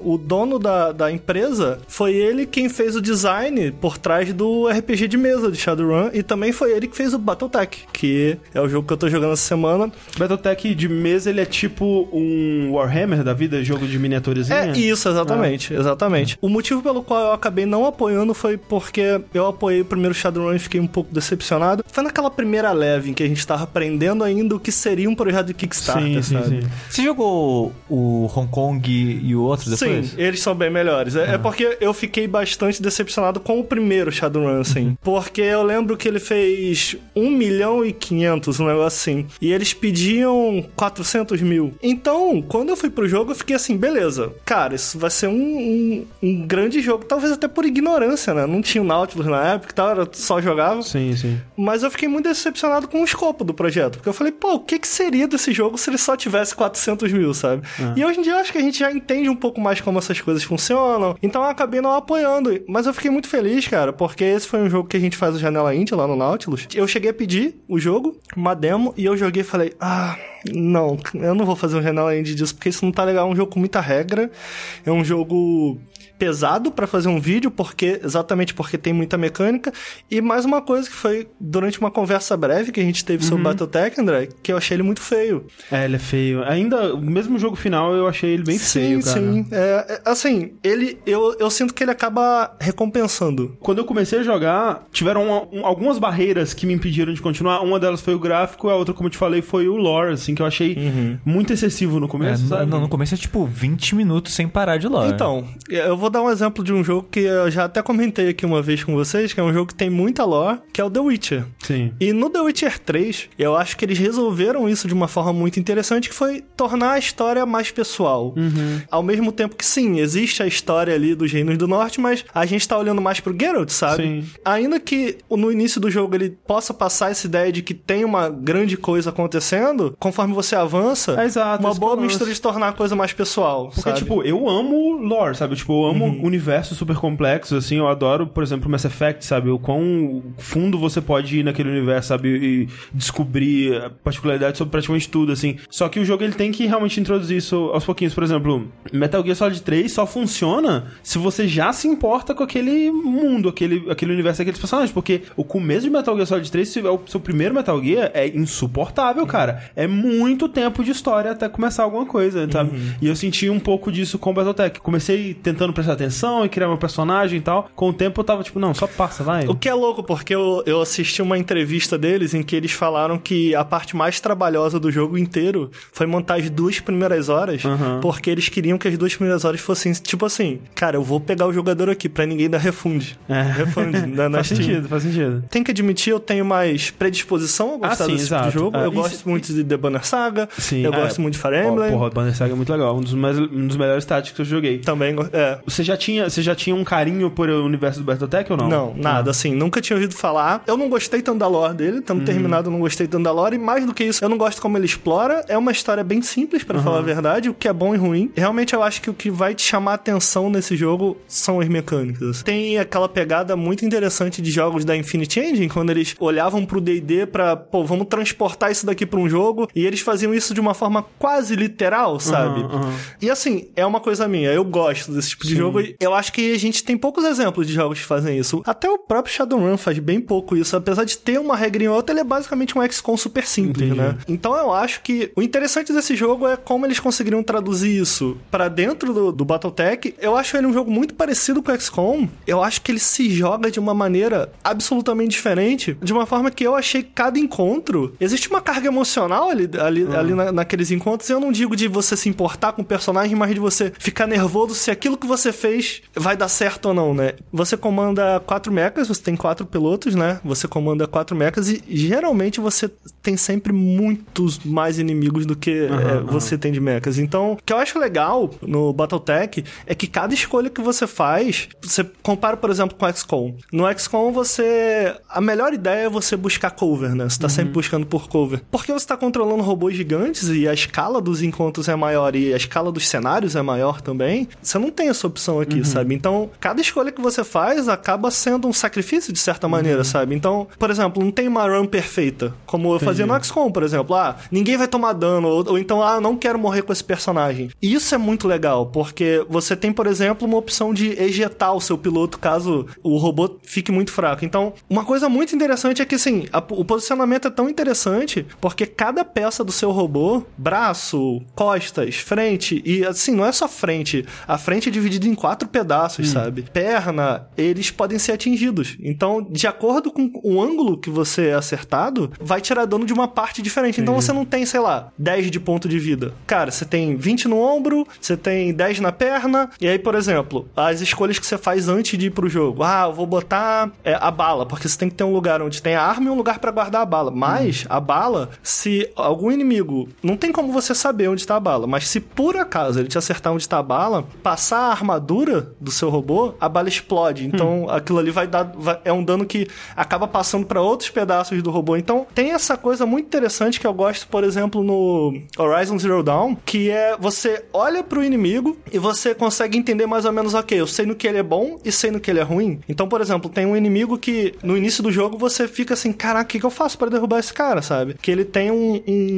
o dono da, da empresa foi ele quem fez o design por trás do RPG de mesa de Shadowrun e também foi ele que fez o Battletech, que é o jogo que eu tô jogando essa semana. Battletech de mesa, ele é tipo um Warhammer da vida, jogo de miniaturizinha? É isso, exatamente, exatamente. O motivo pelo qual eu acabei não apoiando foi porque eu apoiei o primeiro Shadowrun e fiquei um pouco decepcionado. Foi naquela primeira leve em que a gente tava aprendendo ainda o que seria um projeto de Kickstarter, Sim, sim. Sabe? sim. Você jogou o Hong Kong e o outro depois? Sim, eles são bem melhores. É, é porque eu fiquei bastante decepcionado com o primeiro Shadowrun, assim. Porque eu lembro que ele fez 1 milhão e 500, um negócio assim. E eles pediam 400 mil. Então, quando eu fui pro jogo, eu fiquei assim, beleza. Cara, isso vai ser um, um, um grande jogo. Talvez até por ignorância, né? Não tinha o Nautilus na época e tal, era só jogava. Sim, sim. Mas eu fiquei muito decepcionado com o escopo do projeto. Porque eu falei, pô, o que, que seria desse jogo se ele só tivesse 400 mil, sabe? E hoje em dia eu acho que a gente já entende um pouco mais como essas coisas funcionam. Então eu acabei não apoiando. Mas eu fiquei muito feliz, cara, porque esse foi um jogo que a gente faz o Janela Indie lá no Nautilus. Eu cheguei a pedir o jogo, uma demo, e eu joguei e falei, ah. Não, eu não vou fazer um Janela Indie disso, porque isso não tá legal. É um jogo com muita regra. É um jogo pesado pra fazer um vídeo, porque exatamente porque tem muita mecânica. E mais uma coisa que foi durante uma conversa breve que a gente teve sobre Battletech, André, que eu achei ele muito feio. É, ele é feio. Ainda, o mesmo jogo final, eu achei ele bem feio, cara. Sim, é, é, assim, ele, eu, eu sinto que ele acaba recompensando. Quando eu comecei a jogar, tiveram um- um- algumas barreiras que me impediram de continuar. Uma delas foi o gráfico, a outra, como eu te falei, foi o lore, assim, que eu achei muito excessivo no É, começo, no, sabe? no- no começo é tipo 20 minutos sem parar de lore. Então, eu vou dar um exemplo de um jogo que eu já até comentei aqui uma vez com vocês, que é um jogo que tem muita lore, que é o The Witcher. Sim. E no The Witcher 3, eu acho que eles resolveram isso de uma forma muito interessante, que foi tornar a história mais pessoal. Ao mesmo tempo que, sim, existe a história ali dos Reinos do Norte, mas a gente tá olhando mais pro Geralt, sabe? Sim. Ainda que no início do jogo ele possa passar essa ideia de que tem uma grande coisa acontecendo, conforme você avança, É, exato, uma boa é lance. mistura de tornar a coisa mais pessoal, Porque, sabe? tipo, eu amo lore, sabe? Tipo, eu amo Uhum. universos super complexos, assim. Eu adoro, por exemplo, Mass Effect, sabe? O quão fundo você pode ir naquele universo, sabe? E descobrir particularidades sobre praticamente tudo, assim. Só que o jogo, ele tem que realmente introduzir isso aos pouquinhos. Por exemplo, Metal Gear Solid 3 só funciona se você já se importa com aquele mundo, aquele, aquele universo, aqueles personagens. Porque o começo de Metal Gear Solid 3, se é o seu primeiro Metal Gear, é insuportável, cara. É muito tempo de história até começar alguma coisa, sabe? E eu senti um pouco disso com Battletech. Comecei tentando prestar atenção e criar meu personagem e tal. Com o tempo eu tava tipo, não, só passa, vai. O que é louco, porque eu, eu assisti uma entrevista deles em que eles falaram que a parte mais trabalhosa do jogo inteiro foi montar as duas primeiras horas, Aham. porque eles queriam que as duas primeiras horas fossem, tipo assim, cara, eu vou pegar o jogador aqui pra ninguém dar refunde. É. Refunde na, na faz Steam. sentido, faz sentido. Tem que admitir, eu tenho mais predisposição a gostar Ah, sim, desse tipo exato. de jogo. Ah, eu gosto muito de The Banner Saga, Sim, eu é. gosto muito de Fire Emblem. Porra, o Banner Saga é muito legal. Um dos, mais, um dos melhores táticos que eu joguei. Também, é. Você já tinha, você já tinha um carinho por o universo do Battletech ou não? Não, nada, Ah. assim, nunca tinha ouvido falar. Eu não gostei tanto da lore dele, tanto terminado eu não gostei tanto da lore, e mais do que isso, eu não gosto como ele explora. É uma história bem simples, pra falar a verdade, o que é bom e ruim. Realmente eu acho que o que vai te chamar a atenção nesse jogo são as mecânicas. Tem aquela pegada muito interessante de jogos da Infinity Engine, quando eles olhavam pro D&D pra, pô, vamos transportar isso daqui pra um jogo, e eles faziam isso de uma forma quase literal, sabe? Aham, aham. E assim, é uma coisa minha, eu gosto desse tipo de Sim. jogo e eu acho que a gente tem poucos exemplos de jogos que fazem isso. Até o próprio Shadowrun faz bem pouco isso, apesar de ter uma regrinha ou outra, ele é basicamente um XCOM super simples, Entendi. né? Então eu acho que o interessante desse jogo é como eles conseguiriam traduzir isso pra dentro do, do Battletech. Eu acho ele um jogo muito parecido com o XCOM. Eu acho que ele se joga de uma maneira absolutamente diferente, de uma forma que eu achei cada encontro existe uma carga emocional ali, ali, ali na- naqueles encontros. Eu não digo de você se importar com o personagem, mas de você ficar nervoso se aquilo que você fez vai dar certo ou não, né? Você comanda quatro mechas, você tem quatro pilotos, né? Você comanda quatro mechas e geralmente você tem sempre muitos mais inimigos do que é, aham. você tem de mechas. Então, o que eu acho legal no Battletech é que cada escolha que você faz, você compara, por exemplo, com o XCOM. No XCOM, você. A melhor ideia é você buscar cover, né? Você tá sempre buscando por cover. Porque você tá controlando robôs gigantes e a escala dos encontros é maior e a escala dos cenários é maior também. Você não tem essa opção aqui, sabe? Então, cada escolha que você faz acaba sendo um sacrifício de certa maneira, sabe? Então, por exemplo, não tem uma run perfeita, como eu fazia no XCOM, por exemplo. Ah, ninguém vai tomar dano, ou, ou então, ah, não quero morrer com esse personagem. E isso é muito legal, porque você tem, por exemplo, uma opção de ejetar o seu piloto caso o robô fique muito fraco. Então, uma coisa muito interessante é que, assim, a- o posicionamento é tão interessante porque cada peça do seu robô, braço, costas, frente, e assim, não é só frente. A frente é dividida em quatro pedaços, sabe? Perna, eles podem ser atingidos. Então, de acordo com o ângulo que você é acertado, vai tirar dano de uma parte diferente. Então você não tem, sei lá, 10 de ponto de vida. Cara, você tem 20 no ombro, você tem 10 na perna, e aí, por exemplo, as escolhas que você faz antes de ir pro jogo. Ah, eu vou botar é, a bala, porque você tem que ter um lugar onde tem a arma e um lugar pra guardar a bala. Mas a bala, se algum inimigo. Não tem como você saber onde tá a bala, mas se por acaso ele te acertar onde tá a bala, passar a armadura do seu robô, a bala explode. Então aquilo ali vai dar. vai- é um dano que acaba passando pra outros pedaços do robô. Então tem essa coisa muito interessante que eu gosto, por exemplo, no Horizon Zero Dawn, que é você olha pro inimigo e você consegue entender mais ou menos, ok, eu sei no que ele é bom e sei no que ele é ruim. Então, por exemplo, tem um inimigo que no início do jogo você fica assim, caraca, o que, que eu faço pra derrubar esse cara, sabe? Que ele tem um, um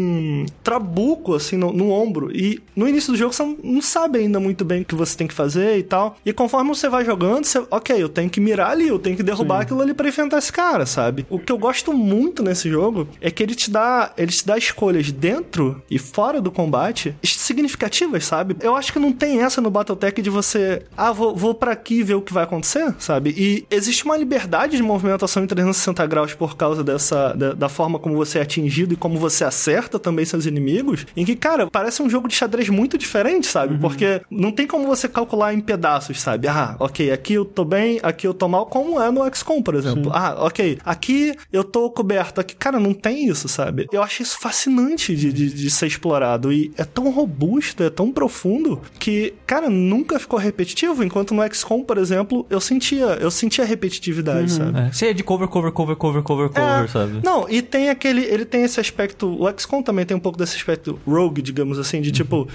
trabuco, assim, no, no ombro. E no início do jogo você não, sabe ainda muito bem o que você tem que fazer e tal. E conforme você vai jogando, você, ok, eu tenho que mirar ali, eu tenho que derrubar aquilo ali pra enfrentar esse cara, sabe? O que eu gosto muito nesse jogo é que ele te dá, ele te dá escolhas dentro e fora do combate significativas, sabe? Eu acho que não tem essa no Battletech de você, ah, vou, vou para aqui ver o que vai acontecer, sabe? E existe uma liberdade de movimentação em 360 graus por causa dessa, da, da forma como você é atingido e como você também seus inimigos, em que, cara, parece um jogo de xadrez muito diferente, sabe? Porque não tem como você calcular em pedaços, sabe? Ah, ok, aqui eu tô bem, aqui eu tô mal, como é no XCOM, por exemplo. Ah, ok, aqui eu tô coberto, aqui, cara, não tem isso, sabe? Eu acho isso fascinante de, de, de ser explorado e é tão robusto, é tão profundo que, cara, nunca ficou repetitivo, enquanto no XCOM, por exemplo, eu sentia, eu sentia repetitividade, sabe? É. Você é de cover, cover, cover, cover, cover, cover, É, sabe? Não, e tem aquele. Ele tem esse aspecto. O XCOM também tem um pouco desse aspecto rogue, digamos assim, de tipo.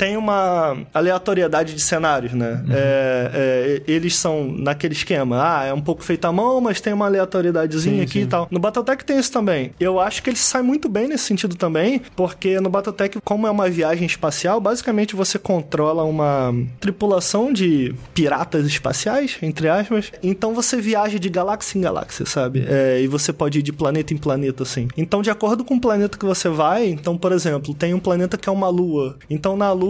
Tem uma aleatoriedade de cenários, né? É, é, eles são naquele esquema. Ah, é um pouco feito à mão, mas tem uma aleatoriedadezinha Sim, aqui sim. e tal. No Battletech tem isso também. Eu acho que ele sai muito bem nesse sentido também, porque no Battletech, como é uma viagem espacial, basicamente você controla uma tripulação de piratas espaciais, entre aspas. Então você viaja de galáxia em galáxia, sabe? É, e você pode ir de planeta em planeta, assim. Então, de acordo com o planeta que você vai, então, por exemplo, tem um planeta que é uma lua. Então, na lua,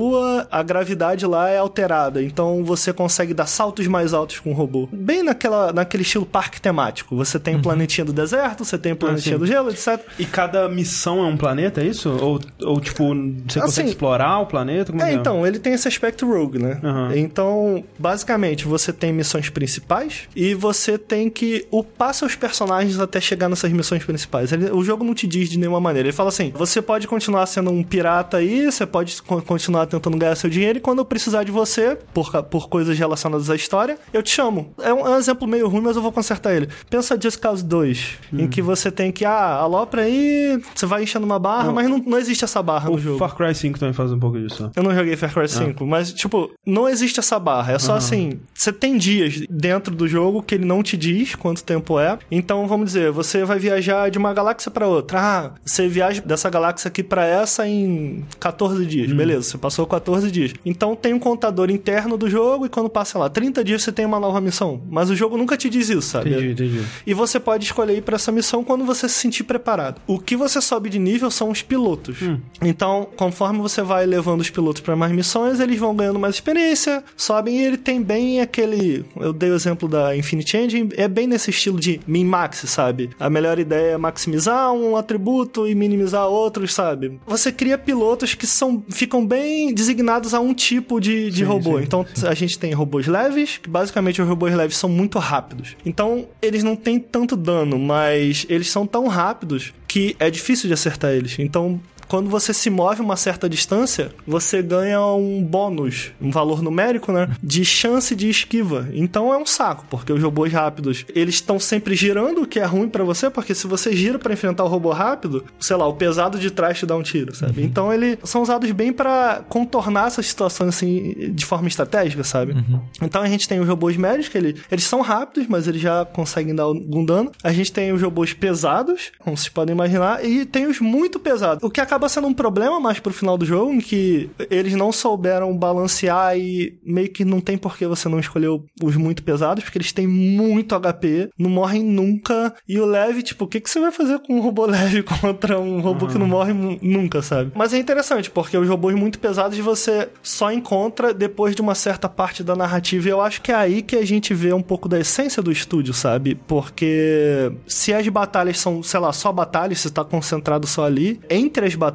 a gravidade lá é alterada. Então, você consegue dar saltos mais altos com o robô. Bem naquela, naquele estilo parque temático. Você tem o planetinha do deserto, você tem o planetinha sim. do gelo, etc. E cada missão é um planeta, é isso? Ou, ou tipo, você consegue Assim, explorar o planeta? Como É, que então, ele tem esse aspecto rogue, né? Aham. Então, basicamente, você tem missões principais e você tem que upar seus personagens até chegar nessas missões principais. Ele- o jogo não te diz de nenhuma maneira. Ele fala assim: você pode continuar sendo um pirata aí, você pode co- continuar tentando ganhar seu dinheiro e quando eu precisar de você, por, por coisas relacionadas à história, eu te chamo. É um, é um exemplo meio ruim, mas eu vou consertar ele. Pensa Just Cause 2, em que você tem que, ah, alopra aí, você vai enchendo uma barra, mas não, não existe essa barra O no jogo. Far Cry 5 também faz um pouco disso. Eu não joguei Far Cry 5, mas, tipo, não existe essa barra. É só assim, você tem dias dentro do jogo que ele não te diz quanto tempo é. Então, vamos dizer, você vai viajar de uma galáxia pra outra. Ah, você viaja dessa galáxia aqui pra essa em 14 dias. Beleza, você passou 14 dias. Então, tem um contador interno do jogo e quando passa lá 30 dias você tem uma nova missão. Mas o jogo nunca te diz isso, sabe? Entendi, entendi. E você pode escolher ir pra essa missão quando você se sentir preparado. O que você sobe de nível são os pilotos. Então, conforme você vai levando os pilotos pra mais missões, eles vão ganhando mais experiência, sobem e ele tem bem aquele. Eu dei o exemplo da Infinity Engine, é bem nesse estilo de min-max, sabe? A melhor ideia é maximizar um atributo e minimizar outros, sabe? Você cria pilotos que são ficam bem designados a um tipo de, de Sim, robô. sim. Então, a gente tem robôs leves, que basicamente os robôs leves são muito rápidos. Então, eles não têm tanto dano, mas eles são tão rápidos que é difícil de acertar eles. Então, quando você se move uma certa distância, você ganha um bônus, um valor numérico, né? De chance de esquiva. Então é um saco, porque os robôs rápidos, eles estão sempre girando, o que é ruim pra você, porque se você gira pra enfrentar o robô rápido, sei lá, o pesado de trás te dá um tiro, sabe? Então eles são usados bem pra contornar essas situações assim de forma estratégica, sabe? Então a gente tem os robôs médios, que ele, eles são rápidos, mas eles já conseguem dar algum dano. A gente tem os robôs pesados, como vocês podem imaginar, e tem os muito pesados. O que acaba acaba sendo um problema mais pro final do jogo, em que eles não souberam balancear e meio que não tem por que você não escolher os muito pesados, porque eles têm muito HP, não morrem nunca. E o leve, tipo, o que, que você vai fazer com um robô leve contra um robô que não morre nu- nunca, sabe? Mas é interessante, porque os robôs muito pesados você só encontra depois de uma certa parte da narrativa. E eu acho que é aí que a gente vê um pouco da essência do estúdio, sabe? Porque se as batalhas são, sei lá, só batalhas, você tá concentrado só ali, entre as batalhas,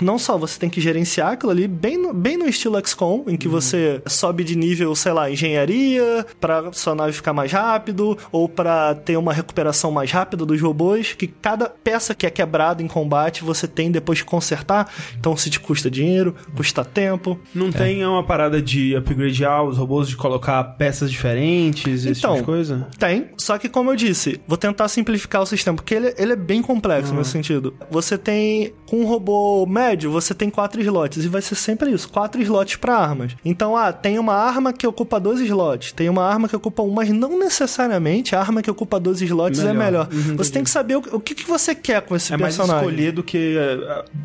não só você tem que gerenciar aquilo ali, bem no, bem no estilo XCOM, em que você sobe de nível, sei lá, engenharia, pra sua nave ficar mais rápido, ou pra ter uma recuperação mais rápida dos robôs, que cada peça que é quebrada em combate você tem depois de consertar, então se te custa dinheiro, custa tempo. Não tem uma parada de upgradear os robôs, de colocar peças diferentes, esse Então, tipo de coisa? Tem, só que como eu disse, vou tentar simplificar o sistema, porque ele, ele é bem complexo nesse sentido. Você tem, com um robô médio, você tem quatro slots, e vai ser sempre isso, quatro slots para armas. Então, ah, tem uma arma que ocupa dois slots, tem uma arma que ocupa um, mas não necessariamente a arma que ocupa dois slots é Melhor. melhor. Uhum, você entendi. tem que saber o, o que, que você quer com esse É mais personagem. escolher do que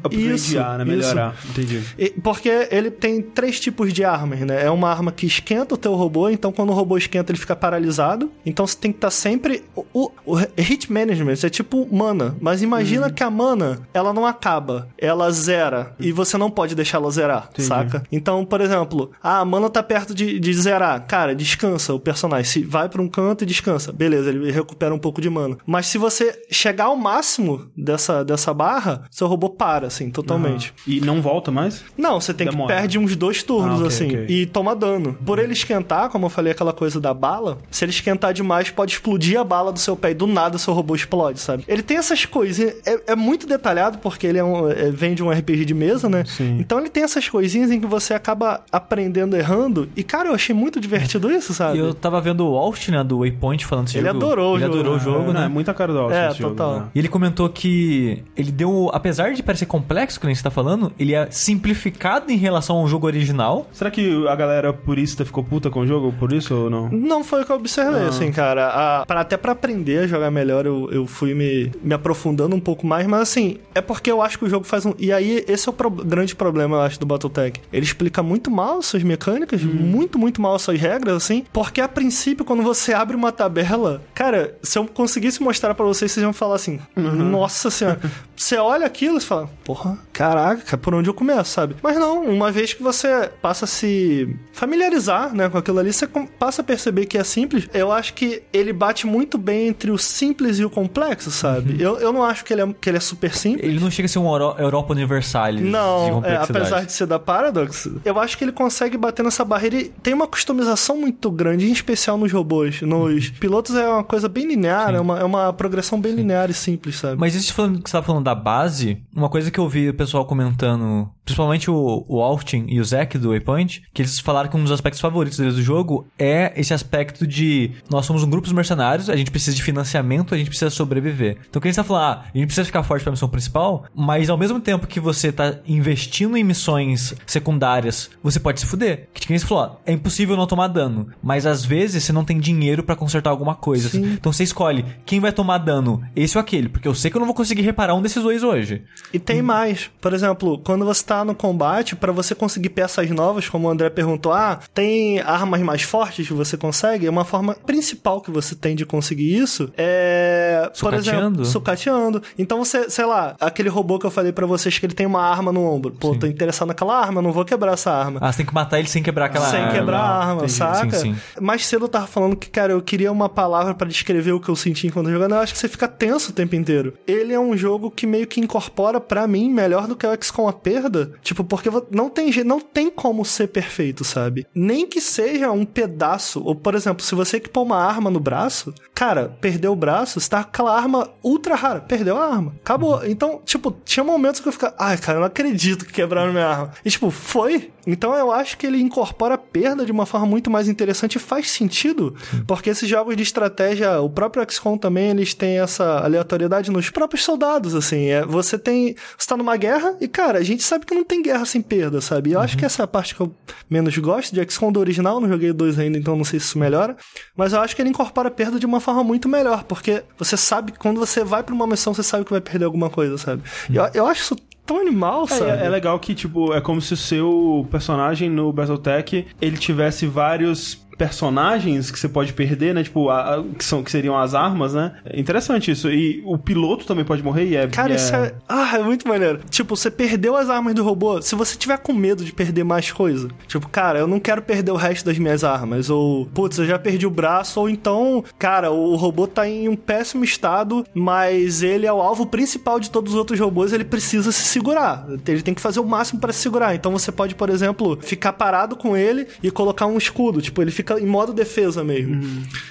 upgradear, Isso, né? Melhorar. Entendi. E- Porque ele tem três tipos de armas, né? É uma arma que esquenta o teu robô, então quando o robô esquenta ele fica paralisado. Então você tem que estar sempre... O, o- o hit management é tipo mana, mas imagina Uhum. que a mana, ela não acaba, ela zera. E você não pode deixar ela zerar, saca? Então, por exemplo, ah, a mana tá perto de, de zerar. Cara, descansa o personagem. Se vai pra um canto e descansa. Beleza, ele recupera um pouco de mana. Mas se você chegar ao máximo dessa, dessa barra, seu robô para, assim, totalmente. E não volta mais? Não, você tem Demora. que perde uns dois turnos, Ah, ok, assim, ok. e toma dano. Por ele esquentar, como eu falei, aquela coisa da bala, se ele esquentar demais, pode explodir a bala do seu pé e do nada seu robô explode, sabe? Ele tem essas coisinhas, é, é muito detalhado porque ele é um, é, vem de um RPG de mesa, né? Sim. Então ele tem essas coisinhas em que você acaba aprendendo errando. E, cara, eu achei muito divertido isso, E sabe? eu tava vendo o Austin, né, do Waypoint, falando desse Ele jogo. adorou o ele jogo, adorou o né? jogo, Não, né? É muita cara do Austin É, esse jogo, total. né? E ele comentou que ele deu, apesar de parecer complexo, que nem você tá falando, ele é simplificado em relação ao jogo original. Será que a galera purista ficou puta com o jogo por isso ou não? Não foi o que eu observei, Ah. assim, cara. A, pra, até pra aprender a jogar melhor, eu, eu fui me, me aprofundando um pouco mais, mas assim, é porque eu acho que o jogo faz um. E aí, esse é o pro- grande problema, eu acho, do Battletech. Ele explica muito mal suas mecânicas, muito, muito mal suas regras, assim, porque a princípio, quando você abre uma tabela, cara, se eu conseguisse mostrar pra vocês, vocês iam falar assim: Nossa senhora. você olha aquilo e fala, porra, caraca, por onde eu começo, sabe? Mas não, uma vez que você passa a se familiarizar, né, com aquilo ali, você passa a perceber que é simples. Eu acho que ele bate muito bem entre o simples e o complexo, sabe? Eu, eu não acho que ele, é, que ele é super simples. Ele não chega a ser um Europa Universalis de Não, é, complexidade. apesar de ser da Paradox, eu acho que ele consegue bater nessa barreira e tem uma customização muito grande, em especial nos robôs. Nos pilotos é uma coisa bem linear, é uma, é uma progressão bem linear e simples, sabe? Mas isso que você tava falando da base, uma coisa que eu vi o pessoal comentando, principalmente o, o Austin e o Zack do Waypoint, que eles falaram que um dos aspectos favoritos deles do jogo é esse aspecto de nós somos um grupo de mercenários, a gente precisa de financiamento, a gente precisa sobreviver. Então o que a gente tá falando, ah, a gente precisa ficar forte pra missão principal, mas ao mesmo tempo que você tá investindo em missões secundárias, você pode se fuder. Que você falou, ó, é impossível não tomar dano, mas às vezes você não tem dinheiro pra consertar alguma coisa. Sim. Então você escolhe quem vai tomar dano, esse ou aquele, porque eu sei que eu não vou conseguir reparar um desses dois hoje. E tem mais. Por exemplo, quando você tá no combate, pra você conseguir peças novas, como o André perguntou, ah, tem armas mais fortes que você consegue? Uma forma principal que você tem de conseguir isso é, por Sucateando? exemplo, sucateando. Então você, sei lá, aquele robô que eu falei pra vocês que ele tem uma arma no ombro. Pô, tô interessado naquela arma, não vou quebrar essa arma. Ah, você tem que matar ele sem quebrar aquela Sem arma. quebrar a arma, Entendi. saca? Sim, sim. Mais cedo eu tava falando que, cara, eu queria uma palavra pra descrever o que eu senti enquanto jogando. Eu acho que você fica tenso o tempo inteiro. Ele é um jogo que meio que incorpora pra mim melhor do que o XCOM a perda. Tipo, porque não tem, não tem como ser perfeito, sabe? Nem que seja um pedaço. Ou, por exemplo, se você equipar uma arma no braço, cara, perdeu o braço, você tá com aquela arma ultra rara. Perdeu a arma. Acabou. Então, tipo, tinha momentos que eu ficava, ai, cara, eu não acredito que quebraram minha arma. E, tipo, foi. Então eu acho que ele incorpora a perda de uma forma muito mais interessante e faz sentido. Porque esses jogos de estratégia, o próprio XCOM também, eles têm essa aleatoriedade nos próprios soldados, assim. É, você tem. Você tá numa guerra e, cara, a gente sabe que não tem guerra sem perda, sabe? E eu acho que essa é a parte que eu menos gosto de XCOM do original, não joguei 2 ainda, então não sei se isso melhora. Mas eu acho que ele incorpora a perda de uma forma muito melhor, porque você sabe quando você vai pra uma missão, você sabe que vai perder alguma coisa, sabe? E Eu, eu acho isso tão animal, sabe? É, é legal que, tipo, é como se o seu personagem no Battletech, ele tivesse vários personagens que você pode perder, né? Tipo, a, a- que, são, que seriam as armas, né? É interessante isso. E o piloto também pode morrer e é... Cara, e isso é. Ah, é muito maneiro. Tipo, você perdeu as armas do robô. Se você tiver com medo de perder mais coisa, tipo, cara, eu não quero perder o resto das minhas armas. Ou, putz, eu já perdi o braço. Ou então, cara, o robô tá em um péssimo estado, mas ele é o alvo principal de todos os outros robôs. Ele precisa se segurar. Ele tem que fazer o máximo pra se segurar. Então você pode, por exemplo, ficar parado com ele e colocar um escudo. Tipo, ele fica em modo defesa mesmo.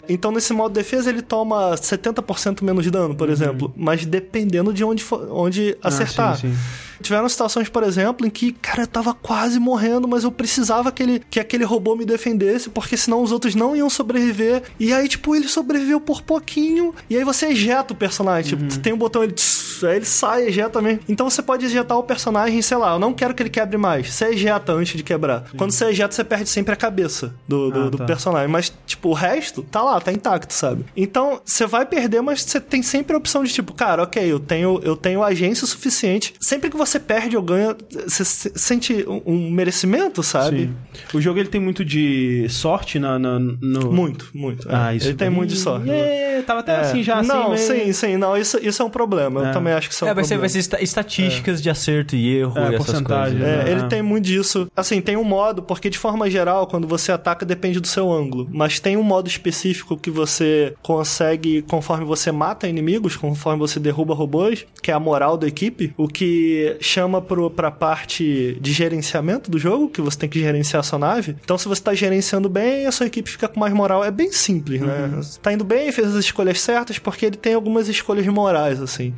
Então, nesse modo defesa, ele toma 70% menos dano, por exemplo. Mas dependendo de onde, for- onde Ah, acertar. sim, sim. Tiveram situações, por exemplo, em que, cara, eu tava quase morrendo, mas eu precisava que, ele, que aquele robô me defendesse, porque senão os outros não iam sobreviver. E aí, tipo, ele sobreviveu por pouquinho. E aí você ejeta o personagem. Uhum. Tipo, tem um botão, ele, tss, aí ele sai, ejeta mesmo. Então você pode ejetar o personagem, sei lá, eu não quero que ele quebre mais. Você ejeta antes de quebrar. Quando você ejeta, você perde sempre a cabeça do, do, Ah, do tá. personagem. Mas, tipo, o resto tá lá, tá intacto, sabe? Então, você vai perder, mas você tem sempre a opção de, tipo, cara, ok, eu tenho, eu tenho agência suficiente. Sempre que você perde ou ganha, você se- sente um, um merecimento, sabe? Sim. O jogo ele tem muito de sorte na, na- no. Muito, muito. é. Ah, isso Ele tem muito de sorte. É, tava até É. assim já assim. Não, meio- sim, sim, não, isso, isso é um problema. Eu É. também acho que isso é um É, vai ser, problema. vai ser esta- estatísticas de acerto e erro É, e essas porcentagem, coisas. né? É, ele tem muito disso. Assim, tem um modo, porque de forma geral, quando você ataca, depende do seu ângulo. Mas tem um modo específico que você consegue, conforme você mata inimigos, conforme você derruba robôs, que é a moral da equipe, o que chama pro, pra parte de gerenciamento do jogo, que você tem que gerenciar a sua nave. Então, se você tá gerenciando bem, a sua equipe fica com mais moral. É bem simples, né? Você tá indo bem, fez as escolhas certas, porque ele tem algumas escolhas morais, assim.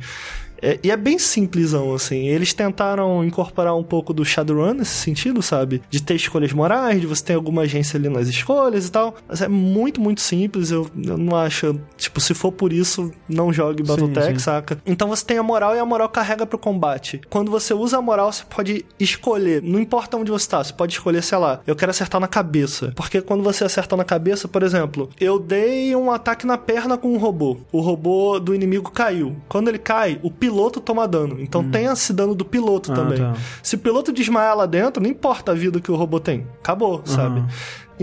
É, e é bem simplesão, assim. Eles tentaram incorporar um pouco do Shadowrun nesse sentido, sabe? De ter escolhas morais, de você ter alguma agência ali nas escolhas e tal. Mas é muito, muito simples. Eu, eu não acho. Tipo, se for por isso, não jogue Battletech, saca? Então você tem a moral e a moral carrega pro combate. Quando você usa a moral, você pode escolher. Não importa onde você tá, você pode escolher, sei lá, eu quero acertar na cabeça. Porque quando você acerta na cabeça, por exemplo, eu dei um ataque na perna com um robô. O robô do inimigo caiu. Quando ele cai, o piloto toma dano. Então tem esse dano do piloto Ah, também. tá. Se o piloto desmaiar lá dentro, não importa a vida que o robô tem. Acabou, sabe?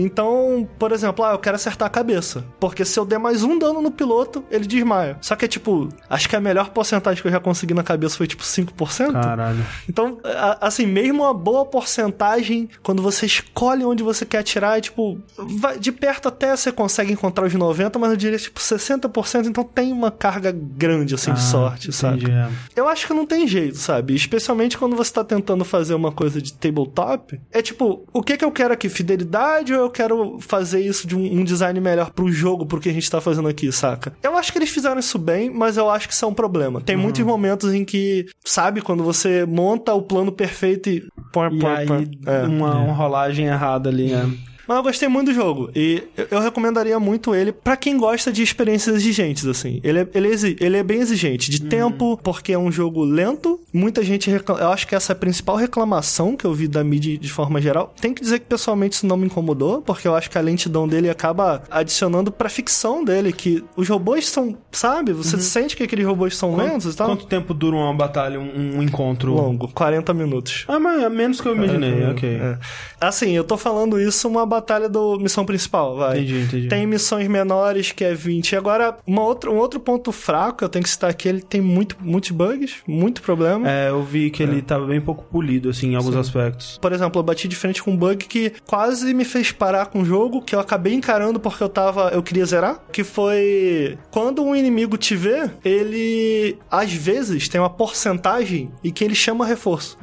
Então, por exemplo, ah, eu quero acertar a cabeça. Porque se eu der mais um dano no piloto, ele desmaia. Só que é tipo, acho que a melhor porcentagem que eu já consegui na cabeça foi tipo 5%. Caralho. Então, a- assim, mesmo uma boa porcentagem, quando você escolhe onde você quer atirar, é tipo, vai- de perto até você consegue encontrar os 90, mas eu diria tipo 60%, então tem uma carga grande, assim, de Ah, sorte, sabe? entendi, é. Eu acho que não tem jeito, sabe? Especialmente quando você tá tentando fazer uma coisa de tabletop. É tipo, o que que eu quero aqui? Fidelidade ou eu quero fazer isso de um, um design melhor pro jogo, pro que a gente tá fazendo aqui, saca? Eu acho que eles fizeram isso bem, mas eu acho que isso é um problema. Tem muitos momentos em que, sabe, quando você monta o plano perfeito e... Pô, E aí. É. uma, uma rolagem errada ali, né? Mas eu gostei muito do jogo. E eu- recomendaria muito ele pra quem gosta de experiências exigentes, assim. Ele é, ele é, ele é bem exigente. De tempo, porque é um jogo lento. Muita gente reclama. Eu acho que essa é a principal reclamação que eu vi da mídia de forma geral. Tem que dizer que pessoalmente isso não me incomodou, porque eu acho que a lentidão dele acaba adicionando pra ficção dele, que os robôs são, sabe? Você sente que aqueles robôs são lentos e tal. Quanto tempo dura uma batalha, um, um encontro? Longo, 40 minutos. Ah, mas é menos que eu imaginei, ok. É. Assim, eu tô falando isso uma batalha do missão principal, vai. Entendi, entendi. Tem missões menores que é 20. Agora, uma outra, um outro ponto fraco que eu tenho que citar aqui, ele tem muito, muitos bugs, muito problema. É, eu vi que ele tava bem pouco polido, assim, em alguns aspectos. Por exemplo, eu bati de frente com um bug que quase me fez parar com o jogo, que eu acabei encarando porque eu tava. eu queria zerar. Que foi. Quando um inimigo te vê, ele às vezes tem uma porcentagem e que ele chama reforço.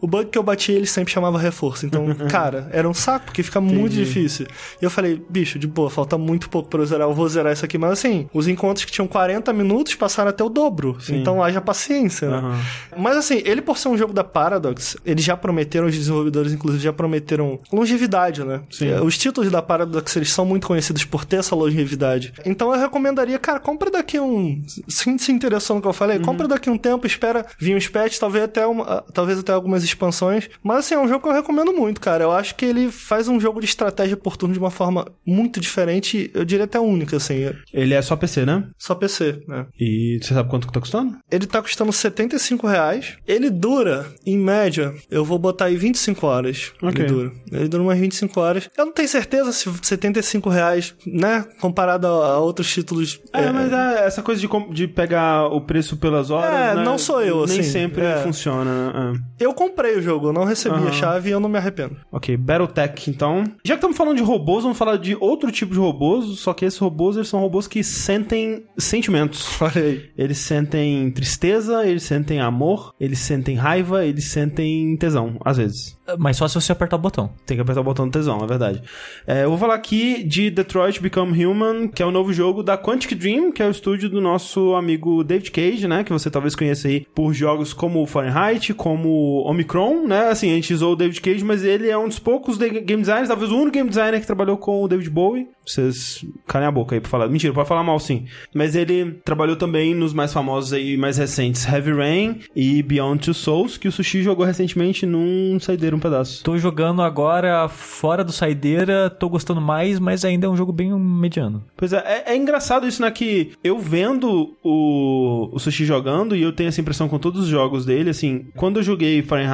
O bug que eu bati, ele sempre chamava reforço. Então, cara, era um saco, porque fica muito Entendi. difícil. E eu falei, bicho, de boa, falta muito pouco pra eu zerar, eu vou zerar isso aqui. Mas assim, os encontros que tinham 40 minutos passaram até o dobro. Então haja paciência, né? Aham. Mas assim, ele por ser um jogo da Paradox, eles já prometeram, os desenvolvedores inclusive já prometeram longevidade, né? Sim. É, Os títulos da Paradox, eles são muito conhecidos por ter essa longevidade. Então eu recomendaria, cara, compra daqui um... Se se interessou no que eu falei, compra daqui um tempo, espera vir uns patches, talvez até, uma, talvez até algumas expansões. Mas assim, é um jogo que eu recomendo muito, cara. Eu acho que ele faz um jogo de estratégia por turno de uma forma muito diferente, eu diria até única, assim. Ele é só PC, né? Só PC, né? E você sabe quanto que tá custando? Ele tá custando 75 reais. Ele dura, em média, eu vou botar aí 25 horas. Ok. Ele dura. Ele dura umas 25 horas. Eu não tenho certeza se 75 reais, né? Comparado a, outros títulos. É, mas é essa coisa de, de pegar o preço pelas horas. É, né? não sou eu, Nem assim, sempre é. funciona. né? É. Eu comprei o jogo, eu não recebi Aham. a chave e eu não me arrependo. Ok, Battletech, então. Já que estamos falando de robôs, vamos falar de outro tipo de robôs, só que esses robôs eles são robôs que sentem sentimentos. Olha aí. Eles sentem tristeza, eles sentem amor, eles sentem raiva, eles sentem tesão, às vezes. Mas só se você apertar o botão. Tem que apertar o botão do tesão, é verdade. É, eu vou falar aqui de Detroit Become Human, que é o novo jogo da Quantic Dream, que é o estúdio do nosso amigo David Cage, né? Que você talvez conheça aí por jogos como Fahrenheit, como Omicron, né? Assim, a gente usou o David Cage, mas ele é um dos poucos de- game designers, talvez o único game designer que trabalhou com o David Bowie. Vocês calem a boca aí pra falar. Mentira, pode falar mal sim. Mas ele trabalhou também nos mais famosos aí, mais recentes, Heavy Rain e Beyond Two Souls, que o Sushi jogou recentemente num saideiro um pedaço. Tô jogando agora fora do saideira, tô gostando mais, mas ainda é um jogo bem mediano. Pois é, é, é engraçado isso, né? Que eu vendo o, o Sushi jogando, e eu tenho essa impressão com todos os jogos dele, assim, quando eu joguei Fahrenheit,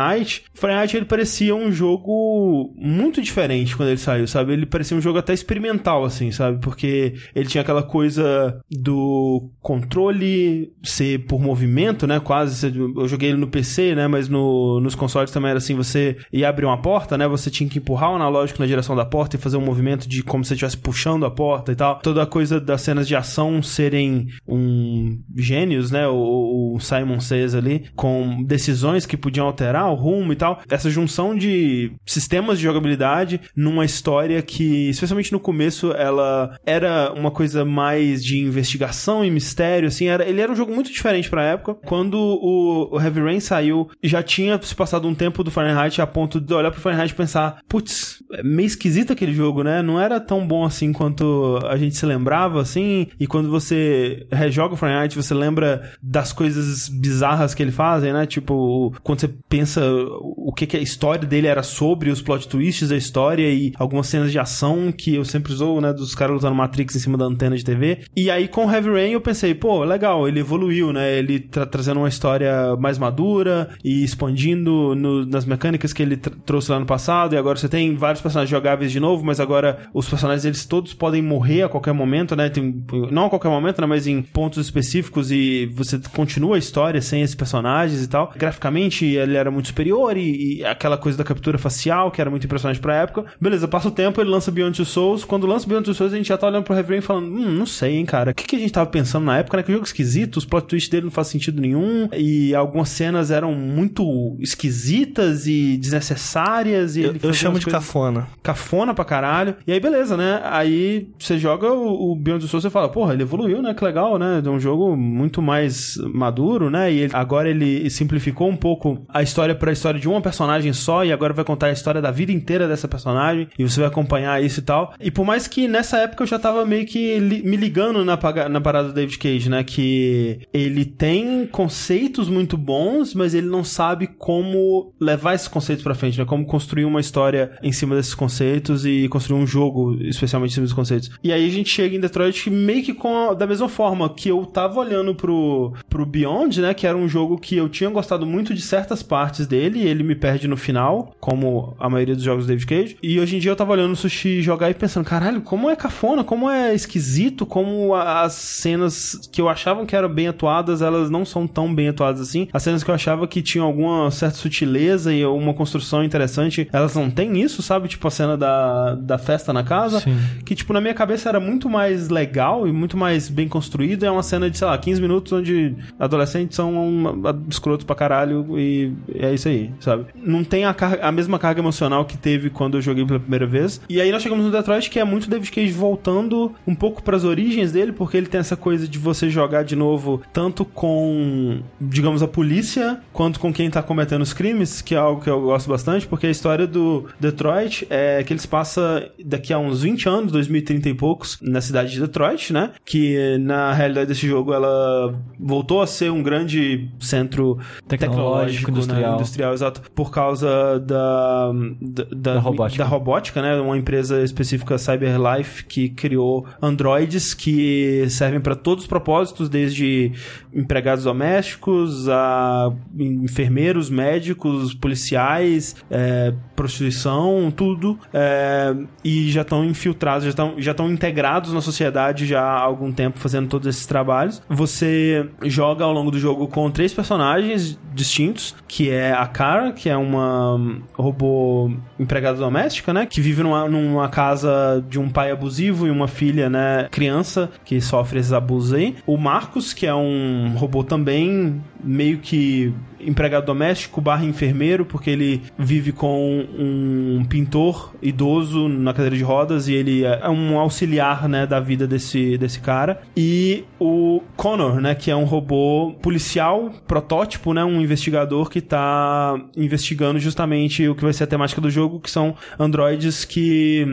Fahrenheit ele parecia um jogo muito diferente quando ele saiu, sabe? Ele parecia um jogo até experimental, assim, sabe? Porque ele tinha aquela coisa do controle ser por movimento, né? Quase. Eu joguei ele no PC, né? Mas no, nos consoles também era assim: você ia abrir uma porta, né? Você tinha que empurrar o analógico na direção da porta e fazer um movimento de como se você estivesse puxando a porta e tal. Toda a coisa das cenas de ação serem um gênios, né? O, o Simon Says ali, com decisões que podiam alterar o rumo e tal. Essa junção de sistemas de jogabilidade numa história que, especialmente no começo, ela era uma coisa mais de investigação e mistério, assim, era, ele era um jogo muito diferente pra época. Quando o, o Heavy Rain saiu, já tinha se passado um tempo do Fahrenheit a ponto de olhar pro Fahrenheit e pensar, putz, é meio esquisito aquele jogo, né? Não era tão bom assim quanto a gente se lembrava, assim, e quando você rejoga o Fahrenheit, você lembra das coisas bizarras que ele fazem, né? Tipo, quando você pensa o que, que a história dele era sobre, os plot twists da história e algumas cenas de ação que eu sempre usou, né? Dos caras lutando Matrix em cima da antena de TV. E aí com Heavy Rain eu pensei, pô, legal, ele evoluiu, né? Ele tra trazendo uma história mais madura e expandindo no- nas mecânicas que ele tr- trouxe lá no passado. E agora você tem vários personagens jogáveis de novo, mas agora os personagens eles todos podem morrer a qualquer momento, né? Tem, não a qualquer momento, né? Mas em pontos específicos e você continua a história sem esses personagens e tal. Graficamente ele era muito superior e, e aquela coisa da captura facial que era muito impressionante pra época. Beleza, passa o tempo, ele lança Beyond Two Souls. Quando lança Beyond Two Souls, a gente já tá olhando pro Heavy Rain falando, hum, não sei, hein, cara. O que, que a gente tava pensando na época, né? Que jogo esquisito, os plot twists dele não faz sentido nenhum e algumas cenas eram muito esquisitas e desnecessárias e Eu, ele eu chamo de coisas cafona. cafona pra caralho. E aí, beleza, né? Aí você joga o, o Beyond the Soul e fala, porra, ele evoluiu, né? Que legal, né? É um jogo muito mais maduro, né? E ele- agora ele simplificou um pouco a história pra história de uma personagem só e agora vai contar a história da vida inteira dessa personagem e você vai acompanhar isso e tal. E por mais que nessa época eu já tava meio que li- me ligando na, na parada do David Cage, né? Que ele tem conceitos muito bons, mas ele não sabe como levar esses conceitos pra frente, né? Como construir uma história em cima desses conceitos e construir um jogo especialmente em cima desses conceitos. E aí a gente chega em Detroit meio que com a- da mesma forma que eu tava olhando pro, pro Beyond, né? Que era um jogo que eu tinha gostado muito de certas partes dele ele me perde no final, como a maioria dos jogos do David Cage. E hoje em dia eu tava olhando o Sushi jogar e pensando, caralho, como é cafona, como é esquisito, como as cenas que eu achava que eram bem atuadas, elas não são tão bem atuadas assim. As cenas que eu achava que tinham alguma certa sutileza e uma construção interessante, elas não têm isso, sabe? Tipo a cena da, da festa na casa. Sim. Que, tipo, na minha cabeça era muito mais legal e muito mais bem construído. É uma cena de, sei lá, 15 minutos onde adolescentes são um, escrotos pra caralho e é isso aí, sabe? Não tem a, carga- a mesma carga emocional que teve quando eu joguei pela primeira vez. E aí nós chegamos no Detroit, que é muito David Cage voltando um pouco para as origens dele, porque ele tem essa coisa de você jogar de novo tanto com, digamos, a polícia, quanto com quem tá cometendo os crimes, que é algo que eu gosto bastante, porque a história do Detroit é que eles passam daqui a uns 20 anos, 2030 e poucos, na cidade de Detroit, né? Que na realidade desse jogo ela voltou a ser um grande centro tecnológico, Tecnológico, industrial. Né? Industrial, exato, por causa da, da, da, Da robótica. da robótica, né? Uma empresa específica, CyberLife, que criou androides que servem para todos os propósitos, desde empregados domésticos a enfermeiros, médicos, policiais, é, prostituição, tudo. É, e já estão infiltrados, já estão já estão integrados na sociedade já há algum tempo fazendo todos esses trabalhos. Você joga ao longo do jogo com três personagens distintos, que é a Kara, que é uma hum, robô empregada doméstica, né? Que vive numa, numa casa de um pai abusivo e uma filha, né? Criança que sofre esses abusos aí. O Marcos, que é um robô também meio que empregado doméstico barra enfermeiro, porque ele vive com um pintor idoso na cadeira de rodas e ele é um auxiliar, né, da vida desse, desse cara. E o Connor, né, que é um robô policial, protótipo, né, um investigador que tá investigando justamente o que vai ser a temática do jogo, que são androides que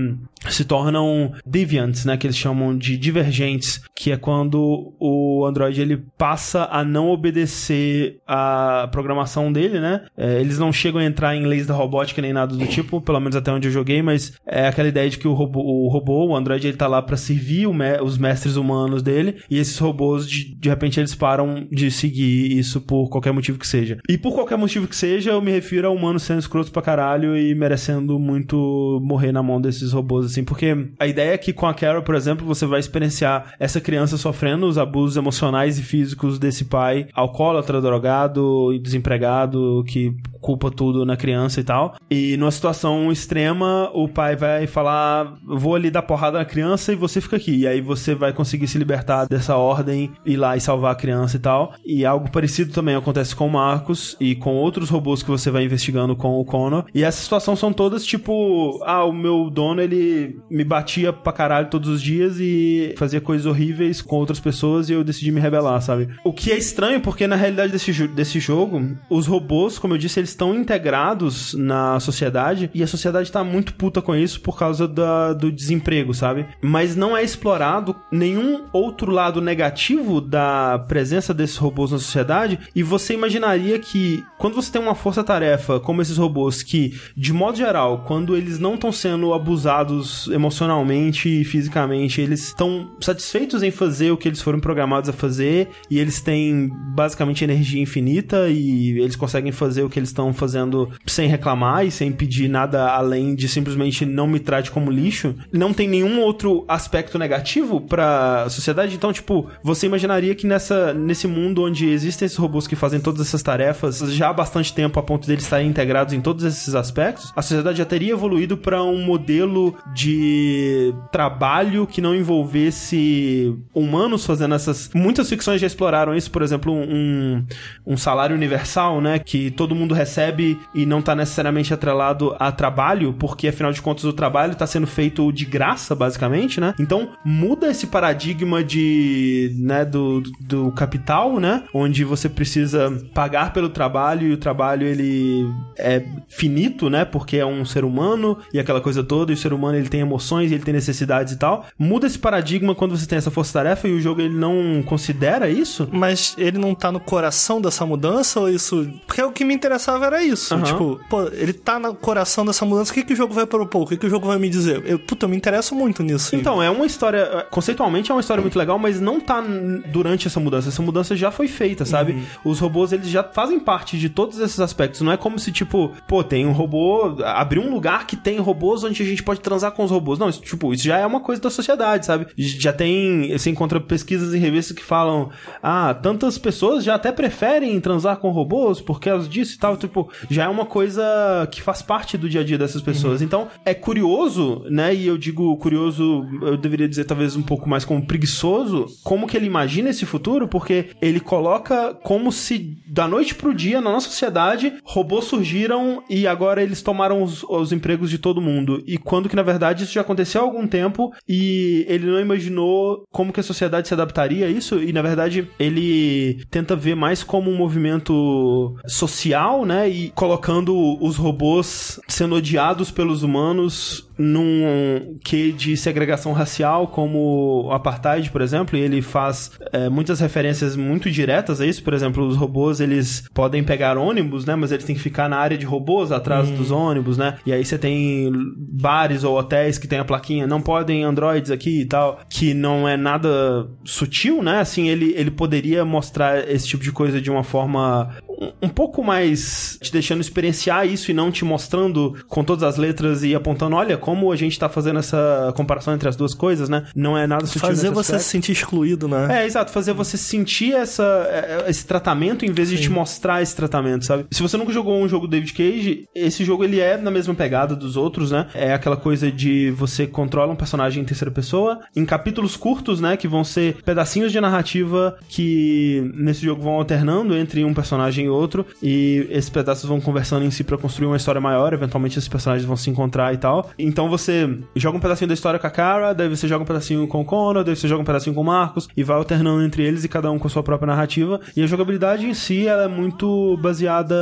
se tornam deviants, né, que eles chamam de divergentes, que é quando o android ele passa a não obedecer a programação dele, né? É, eles não chegam a entrar em leis da robótica nem nada do tipo, pelo menos até onde eu joguei, mas é aquela ideia de que o robô, o, robô, o android, ele tá lá para servir me- os mestres humanos dele, e esses robôs de, de repente eles param de seguir isso por qualquer motivo que seja. E por qualquer motivo que seja, eu me refiro a humanos sendo escrotos pra caralho e merecendo muito morrer na mão desses robôs assim, porque a ideia é que com a Carol, por exemplo, você vai experienciar essa criança sofrendo os abusos emocionais e físicos desse pai alcoólatra, drogado e desempregado que culpa tudo na criança e tal. E numa situação extrema, o pai vai falar: "Vou ali dar porrada na criança e você fica aqui". E aí você vai conseguir se libertar dessa ordem, ir lá e salvar a criança e tal. E algo parecido também acontece com o Marcos e com outros robôs que você vai investigando com o Connor. E essa situação são todas tipo: "Ah, o meu dono ele me batia pra caralho todos os dias e fazia coisas horríveis com outras pessoas e eu decidi me rebelar, sabe? O que é estranho porque na realidade desse, desse jogo, os robôs, como eu disse, eles estão integrados na sociedade e a sociedade tá muito puta com isso por causa da- do desemprego, sabe? Mas não é explorado nenhum outro lado negativo da presença desses robôs na sociedade e você imaginaria que quando você tem uma força-tarefa como esses robôs que, de modo geral, quando eles não estão sendo abusados emocionalmente e fisicamente, eles estão satisfeitos em fazer o que eles foram programados a fazer e eles têm basicamente energia infinita e eles conseguem fazer o que eles estão fazendo sem reclamar e sem pedir nada além de simplesmente não me trate como lixo. Não tem nenhum outro aspecto negativo pra sociedade. Então, tipo, você imaginaria que nessa, nesse mundo onde existem esses robôs que fazem todas essas tarefas já há bastante tempo a ponto deles estarem integrados em todos esses aspectos, a sociedade já teria evoluído pra um modelo de trabalho que não envolvesse humanos fazendo essas. Muitas ficções já exploraram isso, por exemplo, um, um salário universal, né? Que todo mundo recebe e não tá necessariamente atrelado a trabalho, porque afinal de contas o trabalho tá sendo feito de graça, basicamente, né? Então muda esse paradigma de, né, do, do capital, né? Onde você precisa pagar pelo trabalho e o trabalho ele é finito, né? Porque é um ser humano e aquela coisa toda, e o ser humano ele tem emoções, ele tem necessidades e tal. Muda esse paradigma quando você tem essa força-tarefa e o jogo ele não considera isso. Mas ele não tá no coração dessa mudança ou isso. Porque o que me interessava era isso. Aham. Tipo, pô, ele tá no coração dessa mudança. O que, que o jogo vai propor? O que, que o jogo vai me dizer? Eu, puta, eu me interesso muito nisso. Então, é uma história. Conceitualmente é uma história muito legal, mas não tá durante essa mudança. Essa mudança já foi feita, sabe? Os robôs, eles já fazem parte de todos esses aspectos. Não é como se, tipo, pô, tem um robô. Abrir um lugar que tem robôs onde a gente pode transar com os robôs. Não, isso, tipo, isso já é uma coisa da sociedade, sabe? Já tem. Você encontra pesquisas em revistas que falam. Ah, tantas pessoas já até preferem transar com com robôs por causa disso e tal. Tipo, já é uma coisa que faz parte do dia a dia dessas pessoas. Então, é curioso, né? E eu digo curioso, eu deveria dizer talvez um pouco mais como preguiçoso, como que ele imagina esse futuro, porque ele coloca como se da noite pro dia, na nossa sociedade, robôs surgiram e agora eles tomaram os, os empregos de todo mundo. E quando que, na verdade, isso já aconteceu há algum tempo e ele não imaginou como que a sociedade se adaptaria a isso. E, na verdade, ele tenta ver mais como um movimento social, né? E colocando os robôs sendo odiados pelos humanos num que de segregação racial, como o apartheid, por exemplo, e ele faz é, muitas referências muito diretas a isso. Por exemplo, os robôs eles podem pegar ônibus, né? Mas eles têm que ficar na área de robôs atrás dos ônibus, né? E aí você tem bares ou hotéis que tem a plaquinha não podem androids aqui e tal, que não é nada sutil, né? Assim, ele, ele poderia mostrar esse tipo de coisa de uma forma um, um pouco mais te deixando experienciar isso e não te mostrando com todas as letras e apontando, olha como a gente tá fazendo essa comparação entre as duas coisas, né? Não é nada sutil Fazer você se aspecto. sentir excluído, né? É, exato, fazer você sentir essa, é, esse tratamento em vez de te mostrar esse tratamento, sabe? Se você nunca jogou um jogo David Cage, esse jogo ele é na mesma pegada dos outros, né? É aquela coisa de você controla um personagem em terceira pessoa, em capítulos curtos, né? Que vão ser pedacinhos de narrativa que nesse jogo vão alternando entre um personagem e outro, e esses pedaços vão conversando em si pra construir uma história maior, eventualmente esses personagens vão se encontrar e tal. Então você joga um pedacinho da história com a Kara, daí você joga um pedacinho com o Connor, daí você joga um pedacinho com o Marcos, e vai alternando entre eles e cada um com a sua própria narrativa. E a jogabilidade em si, ela é muito baseada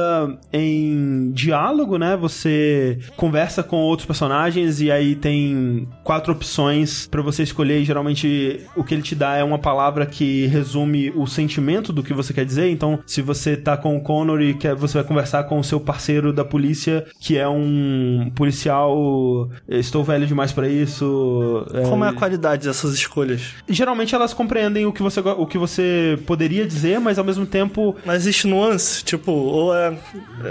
em diálogo, né? Você conversa com outros personagens e aí tem quatro opções pra você escolher, e geralmente o que ele te dá é uma palavra que resume o sentimento do que você quer dizer. Então, se você tá com o Connor e quer, você vai conversar com o seu parceiro da polícia, que é um policial, estou velho demais pra isso. Como é a qualidade dessas escolhas? Geralmente elas compreendem o que você, o que você poderia dizer, mas ao mesmo tempo Mas existe nuance, tipo, ou é.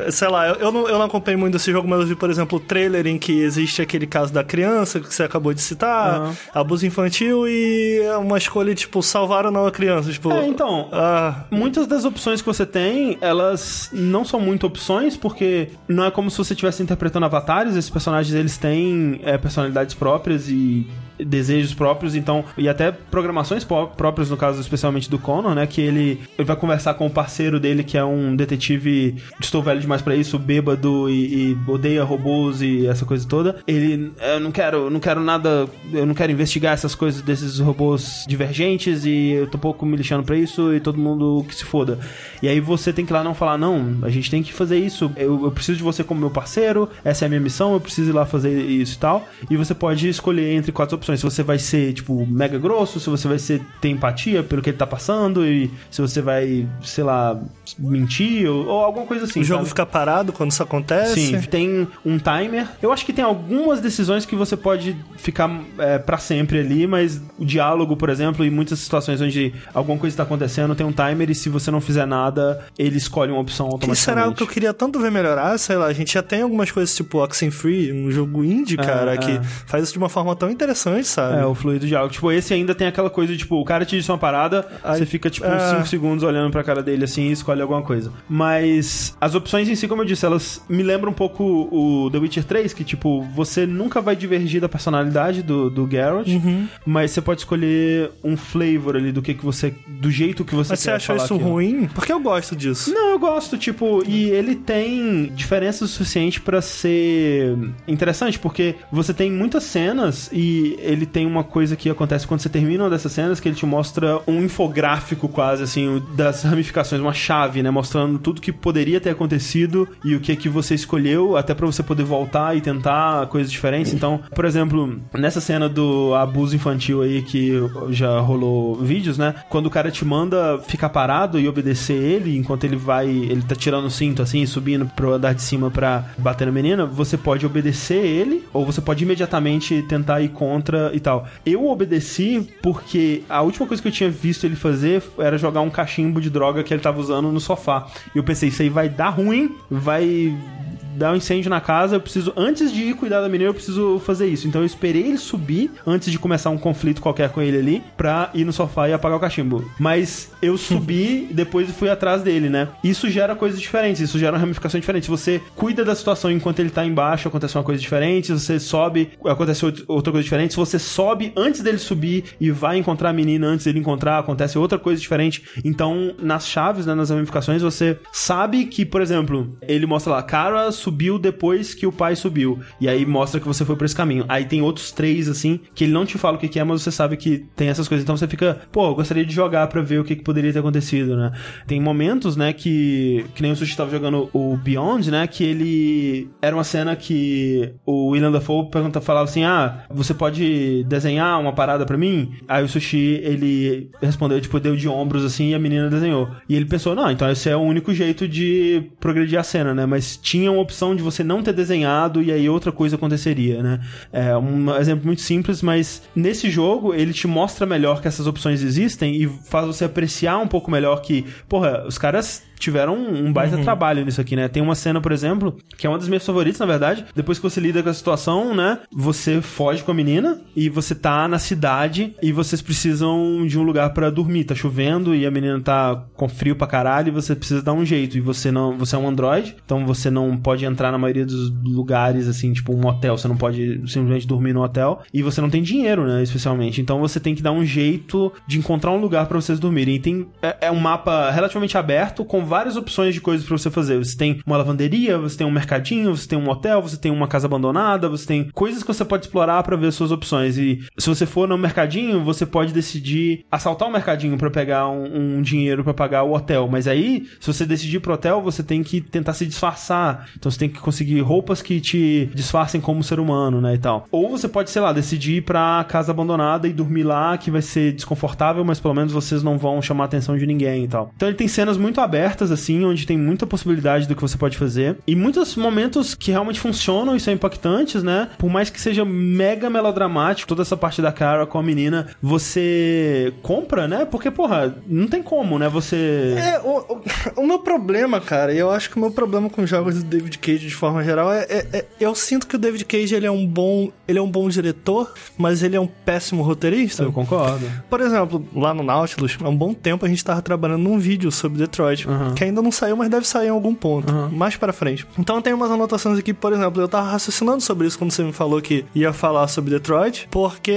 é, Sei lá, eu, eu não, eu não acompanhei muito esse jogo, mas eu vi, por exemplo, o trailer em que existe aquele caso da criança que você acabou de citar, Aham. abuso infantil e é uma escolha, tipo, salvar ou não a criança. Tipo, É, então, ah, Muitas das opções que você tem, elas não são muito opções, porque não é como se você estivesse interpretando avatares, esses personagens eles têm é, personalidades próprias e desejos próprios, então, e até programações pró- próprias, no caso especialmente do Connor, né, que ele, ele vai conversar com o parceiro dele, que é um detetive, estou velho demais pra isso, bêbado e, e odeia robôs e essa coisa toda. Ele, eu não quero, não quero nada, eu não quero investigar essas coisas desses robôs divergentes e eu tô pouco me lixando pra isso e todo mundo que se foda. E aí você tem que ir lá não falar, não, a gente tem que fazer isso, eu, eu preciso de você como meu parceiro, essa é a minha missão, eu preciso ir lá fazer isso e tal. E você pode escolher entre quatro opções. Se você vai ser, tipo, mega grosso, se você vai ser, ter empatia pelo que ele tá passando, e se você vai, sei lá, mentir, ou, ou alguma coisa assim. o jogo sabe? fica parado quando isso acontece. Sim, tem um timer. Eu acho que tem algumas decisões que você pode ficar é, para sempre ali, mas o diálogo, por exemplo, e muitas situações onde alguma coisa está acontecendo, tem um timer e se você não fizer nada, ele escolhe uma opção Que automaticamente. será o que eu queria tanto ver melhorar? Sei lá, a gente já tem algumas coisas tipo Oxenfree, um jogo indie, cara, é. que faz isso de uma forma tão interessante, sabe? É, o fluido diálogo. Tipo, esse ainda tem aquela coisa de, tipo, o cara te disse uma parada, Aí- você fica, tipo, é. uns 5 segundos olhando pra cara dele assim e escolhe alguma coisa. Mas as opções em si, como eu disse, elas me lembram um pouco o The Witcher 3, que, tipo, você nunca vai divergir da personalidade do, do Geralt, Uhum. mas você pode escolher um flavor ali do que, que você. do jeito que você Mas você quer achou falar isso aquilo. ruim? Porque eu gosto disso. Não, eu gosto, tipo, e ele tem diferença o suficiente pra ser interessante, porque você tem muitas cenas e ele tem uma coisa que acontece quando você termina uma dessas cenas que ele te mostra um infográfico quase assim das ramificações, uma chave, né, mostrando tudo que poderia ter acontecido e o que que você escolheu, até pra você poder voltar e tentar coisas diferentes. Então, por exemplo, nessa cena do abuso infantil aí que já rolou vídeos, né? Quando o cara te manda ficar parado e obedecer ele enquanto ele vai, ele tá tirando o cinto assim subindo pro andar de cima pra bater na menina, você pode obedecer ele ou você pode imediatamente tentar ir contra e tal. Eu obedeci porque a última coisa que eu tinha visto ele fazer era jogar um cachimbo de droga que ele tava usando no sofá. E eu pensei, isso aí vai dar ruim, vai dar um incêndio na casa, eu preciso, antes de ir cuidar da menina, eu preciso fazer isso. Então eu esperei ele subir antes de começar um conflito qualquer com ele ali, pra ir no sofá e apagar o cachimbo. Mas eu subi e depois fui atrás dele, né? Isso gera coisas diferentes, isso gera uma ramificação diferente. Você cuida da situação enquanto ele tá embaixo, acontece uma coisa diferente. Você sobe, acontece out- outra coisa diferente. Se você sobe antes dele subir e vai encontrar a menina antes dele encontrar, acontece outra coisa diferente. Então, nas chaves, né, nas ramificações, você sabe que, por exemplo, ele mostra lá, cara subiu depois que o pai subiu. E aí mostra que você foi por esse caminho. Aí tem outros três, assim, que ele não te fala o que, é, mas você sabe que tem essas coisas. Então você fica, pô, eu gostaria de jogar pra ver o que, que poderia ter acontecido, né? Tem momentos, né, que. Que nem o Sushi tava jogando o Beyond, né? Que ele. Era uma cena que o William Dafoe pergunta, falava assim: Ah, você pode desenhar uma parada pra mim? Aí o Sushi, ele respondeu, tipo, deu de ombros assim e a menina desenhou. E ele pensou, não, então esse é o único jeito de progredir a cena, né? Mas tinha uma opção de você não ter desenhado e aí outra coisa aconteceria, né? É um exemplo muito simples, mas nesse jogo ele te mostra melhor que essas opções existem e faz você apreciar um pouco melhor que, porra, os caras tiveram um baita trabalho nisso aqui, né? Tem uma cena, por exemplo, que é uma das minhas favoritas, na verdade. Depois que você lida com a situação, né? Você foge com a menina e você tá na cidade e vocês precisam de um lugar pra dormir. Tá chovendo e a menina tá com frio pra caralho e você precisa dar um jeito. E você não, você é um androide, então você não pode entrar na maioria dos lugares, assim, tipo um hotel. Você não pode simplesmente dormir no hotel. E você não tem dinheiro, né? Especialmente. Então você tem que dar um jeito de encontrar um lugar pra vocês dormirem. E tem, é, é um mapa relativamente aberto com várias opções de coisas pra você fazer. Você tem uma lavanderia, você tem um mercadinho, você tem um hotel, você tem uma casa abandonada, você tem coisas que você pode explorar pra ver as suas opções. E se você for no mercadinho, você pode decidir assaltar o mercadinho pra pegar um, um dinheiro pra pagar o hotel. Mas aí, se você decidir ir pro hotel, você tem que tentar se disfarçar. Então você tem que conseguir roupas que te disfarcem como ser humano, né, e tal. Ou você pode, sei lá, decidir ir pra casa abandonada e dormir lá, que vai ser desconfortável, mas pelo menos vocês não vão chamar a atenção de ninguém e tal. Então ele tem cenas muito abertas, assim, onde tem muita possibilidade do que você pode fazer. E muitos momentos que realmente funcionam e são impactantes, né? Por mais que seja mega melodramático, toda essa parte da cara com a menina, você compra, né? Porque, porra, não tem como, né? Você. É, o, o, o meu problema, cara, e eu acho que o meu problema com os jogos do David Cage de forma geral é, é- é- eu sinto que o David Cage ele é um bom, ele é um bom diretor, mas ele é um péssimo roteirista. Eu concordo. Por exemplo, lá no Nautilus, há um bom tempo a gente tava trabalhando num vídeo sobre Detroit, Uhum. Que ainda não saiu, mas deve sair em algum ponto, mais pra frente. Então tem umas anotações aqui, por exemplo, eu tava raciocinando sobre isso quando você me falou que ia falar sobre Detroit, porque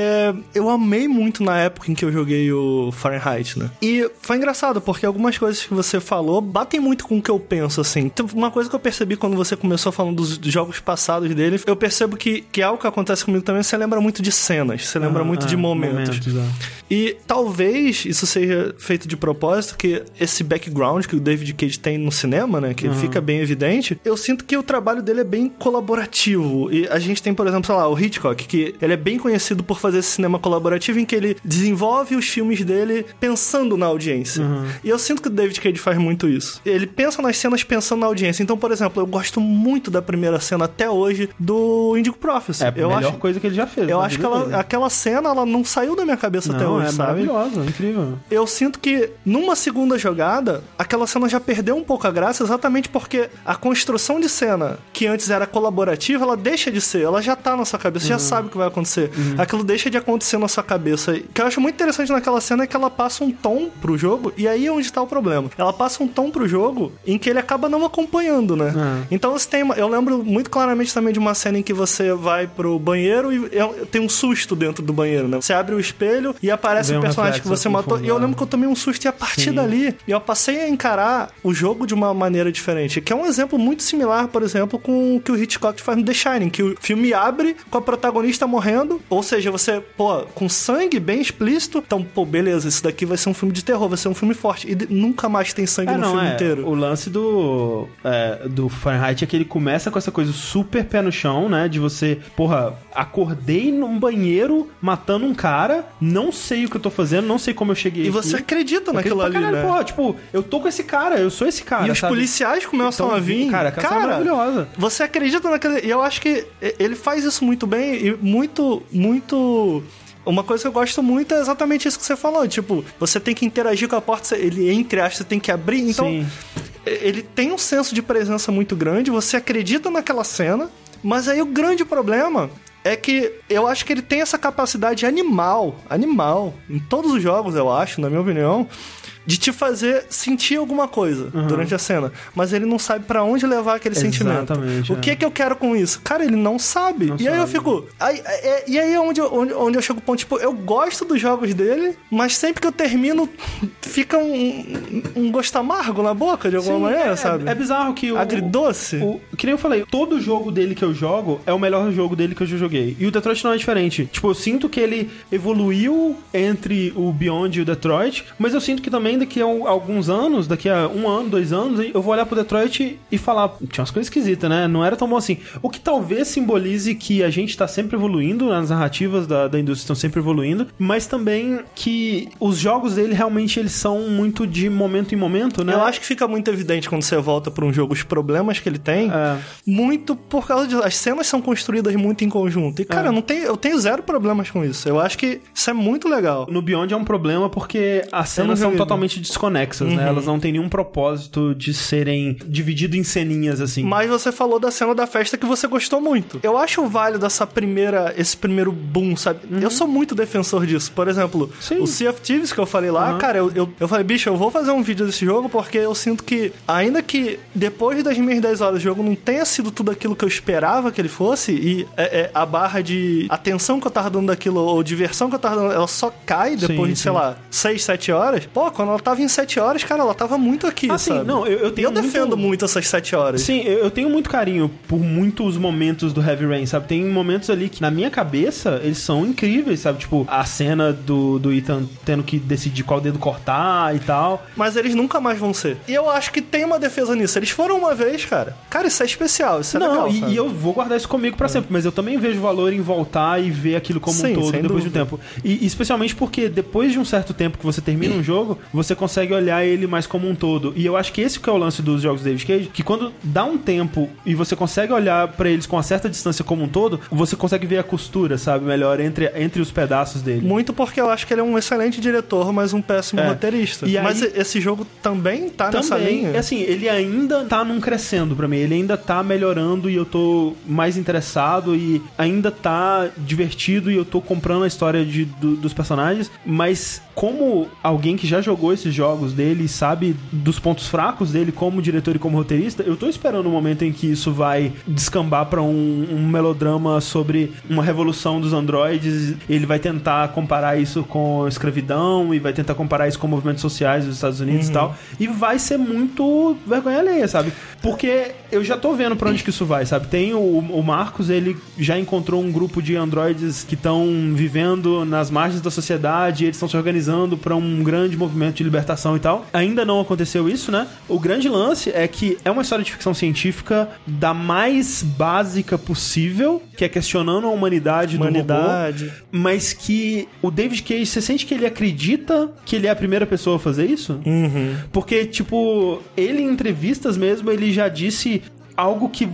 eu amei muito na época em que eu joguei o Fahrenheit, né? E foi engraçado, porque algumas coisas que você falou batem muito com o que eu penso, assim. Uma coisa que eu percebi quando você começou falando dos jogos passados dele, eu percebo que, que algo que acontece comigo também, você lembra muito de cenas, você lembra Ah, muito ah, de momentos. é. E talvez isso seja feito de propósito, que esse background que o David Cage tem no cinema, né, que fica bem evidente, eu sinto que o trabalho dele é bem colaborativo. E a gente tem, por exemplo, sei lá, o Hitchcock, que ele é bem conhecido por fazer esse cinema colaborativo em que ele desenvolve os filmes dele pensando na audiência. E eu sinto que o David Cage faz muito isso. Ele pensa nas cenas pensando na audiência. Então, por exemplo, eu gosto muito da primeira cena até hoje do Indigo Prophecy. É a eu melhor acho coisa que ele já fez. eu acho que ela- aquela cena ela não saiu da minha cabeça até Não, hoje, é sabe? maravilhosa, incrível. Eu sinto que numa segunda jogada, aquela cena já perdeu um pouco a graça, exatamente porque a construção de cena, que antes era colaborativa, ela deixa de ser, ela já tá na sua cabeça, Uhum. já sabe o que vai acontecer. Aquilo deixa de acontecer na sua cabeça. O que eu acho muito interessante naquela cena é que ela passa um tom pro jogo, e aí é onde tá o problema. Ela passa um tom pro jogo em que ele acaba não acompanhando, né? É. Então você tem. Eu lembro muito claramente também de uma cena em que você vai pro banheiro e é- tem um susto dentro do banheiro, né? Você abre o espelho e aparece Vem um personagem que você matou. E eu lembro que eu tomei um susto e a partir Sim. dali eu passei a encarar o jogo de uma maneira diferente. Que é um exemplo muito similar, por exemplo, com o que o Hitchcock faz no The Shining, que o filme abre com a protagonista morrendo, ou seja, você, pô, com sangue bem explícito. Então, pô, beleza, isso daqui vai ser um filme de terror, vai ser um filme forte. E de- nunca mais tem sangue É, no não, filme é. inteiro. O lance do, é, do Fahrenheit é que ele começa com essa coisa super pé no chão, né? De você, porra, acordei num banheiro matando um cara, não sei o que eu tô fazendo, não sei como eu cheguei E você aqui. acredita Eu naquilo ali, caralho, né? Porra, tipo, eu tô com esse cara, eu sou esse cara. E os sabe? policiais começam Então, a vir. cara, aquela cena é maravilhosa. Você acredita naquele. E eu acho que ele faz isso muito bem e muito, muito. Uma coisa que eu gosto muito é exatamente isso que você falou. Tipo, você tem que interagir com a porta, ele entre aspas, você tem que abrir. Então, Sim. ele tem um senso de presença muito grande, você acredita naquela cena, mas aí o grande problema é que eu acho que ele tem essa capacidade animal, animal, em todos os jogos, eu acho, na minha opinião, de te fazer sentir alguma coisa Uhum. durante a cena, mas ele não sabe pra onde levar aquele sentimento. Exatamente, O é. que que eu quero com isso? Cara, ele não sabe. Não e aí eu sabe. fico. aí- é- e aí é onde, eu- onde, onde eu chego ao ponto, tipo, eu gosto dos jogos dele, mas sempre que eu termino, fica um, um gosto amargo na boca, de alguma Sim, maneira, é, sabe? É bizarro que o. Agridoce. O, que nem eu falei, todo jogo dele que eu jogo é o melhor jogo dele que eu já joguei. E o Detroit não é diferente. Tipo, eu sinto que ele evoluiu entre o Beyond e o Detroit, mas eu sinto que também daqui a um- alguns anos, daqui a um ano, dois anos, eu vou olhar pro Detroit e falar, tinha umas coisas esquisitas, né? Não era tão bom assim. O que talvez simbolize que a gente tá sempre evoluindo, as narrativas da, da indústria estão sempre evoluindo, mas também que os jogos dele realmente eles são muito de momento em momento, né? Eu acho que fica muito evidente quando você volta pra um jogo os problemas que ele tem, É. muito por causa de as cenas são construídas muito em conjunto. E cara, É. eu não tenho, eu tenho zero problemas com isso. Eu acho que isso é muito legal. No Beyond é um problema porque as cenas são joguei, totalmente desconexas, Uhum. né? Elas não têm nenhum propósito de serem dividido em ceninhas assim. Mas você falou da cena da festa que você gostou muito. Eu acho válido essa primeira, esse primeiro boom, sabe? Eu sou muito defensor disso. Por exemplo, Uhum. Sim. o Sea of Thieves que eu falei lá, Uhum. cara, eu, eu, eu falei, bicho, eu vou fazer um vídeo desse jogo porque eu sinto que, ainda que depois das minhas 10 horas o jogo não tenha sido tudo aquilo que eu esperava que ele fosse, e é, é, a barra de atenção que eu tava dando daquilo, ou diversão que eu tava dando, ela só cai depois Sim, de, sei sim. lá, 6, 7 horas. Pô, quando ela tava em 7 horas, cara, ela tava muito aqui, Ah, sim, sabe? não, eu- eu E tenho eu defendo muito- muito essas 7 horas. Sim, eu, eu tenho muito carinho por muitos momentos do Heavy Rain, sabe? Tem momentos ali que, na minha cabeça, eles são incríveis, sabe? Tipo, a cena do, do Ethan tendo que decidir qual dedo cortar e tal. Mas eles nunca mais vão ser. E eu acho que tem uma defesa nisso. Eles foram uma vez, cara. Cara, isso é especial, isso é não, legal. e, sabe? e eu vou guardar isso comigo pra sempre, mas eu também vejo valor em voltar e ver aquilo como Sim, um todo depois de um dúvida. tempo. E especialmente porque depois de um certo tempo que você termina um jogo, você consegue olhar ele mais como um todo. E eu acho que esse que é o lance dos jogos David Cage, que quando dá um tempo e você consegue olhar pra eles com uma certa distância como um todo, você consegue ver a costura, sabe, melhor entre, entre os pedaços dele. Muito porque eu acho que ele é um excelente diretor, mas um péssimo É. roteirista. E aí- Mas esse jogo também tá nessa Também, linha. é assim, ele ainda tá num crescendo pra mim, ele ainda tá melhorando e eu tô mais interessado e ainda tá divertido e eu tô comprando a história de, do- dos personagens, mas como alguém que já jogou esses jogos dele e sabe dos pontos fracos dele como diretor e como roteirista, eu tô esperando o momento em que isso vai descambar pra um, um melodrama sobre uma revolução dos androides, ele vai tentar comparar isso com escravidão e vai tentar comparar isso com movimentos sociais dos Estados Unidos e tal, e vai ser muito vergonha alheia, sabe? Porque eu já tô vendo pra onde que isso vai, sabe? Tem o, o Marcos, ele já encontrou um grupo de androides que estão vivendo nas margens da sociedade, eles estão se organizando pra um grande movimento de libertação e tal. Ainda não aconteceu isso, né? O grande lance é que é uma história de ficção científica da mais básica possível, que é questionando a humanidade, do robô Humanidade. mas que o David Cage, você sente que ele acredita que ele é a primeira pessoa a fazer isso? Uhum. Porque, tipo, ele em entrevistas mesmo, ele já disse algo que.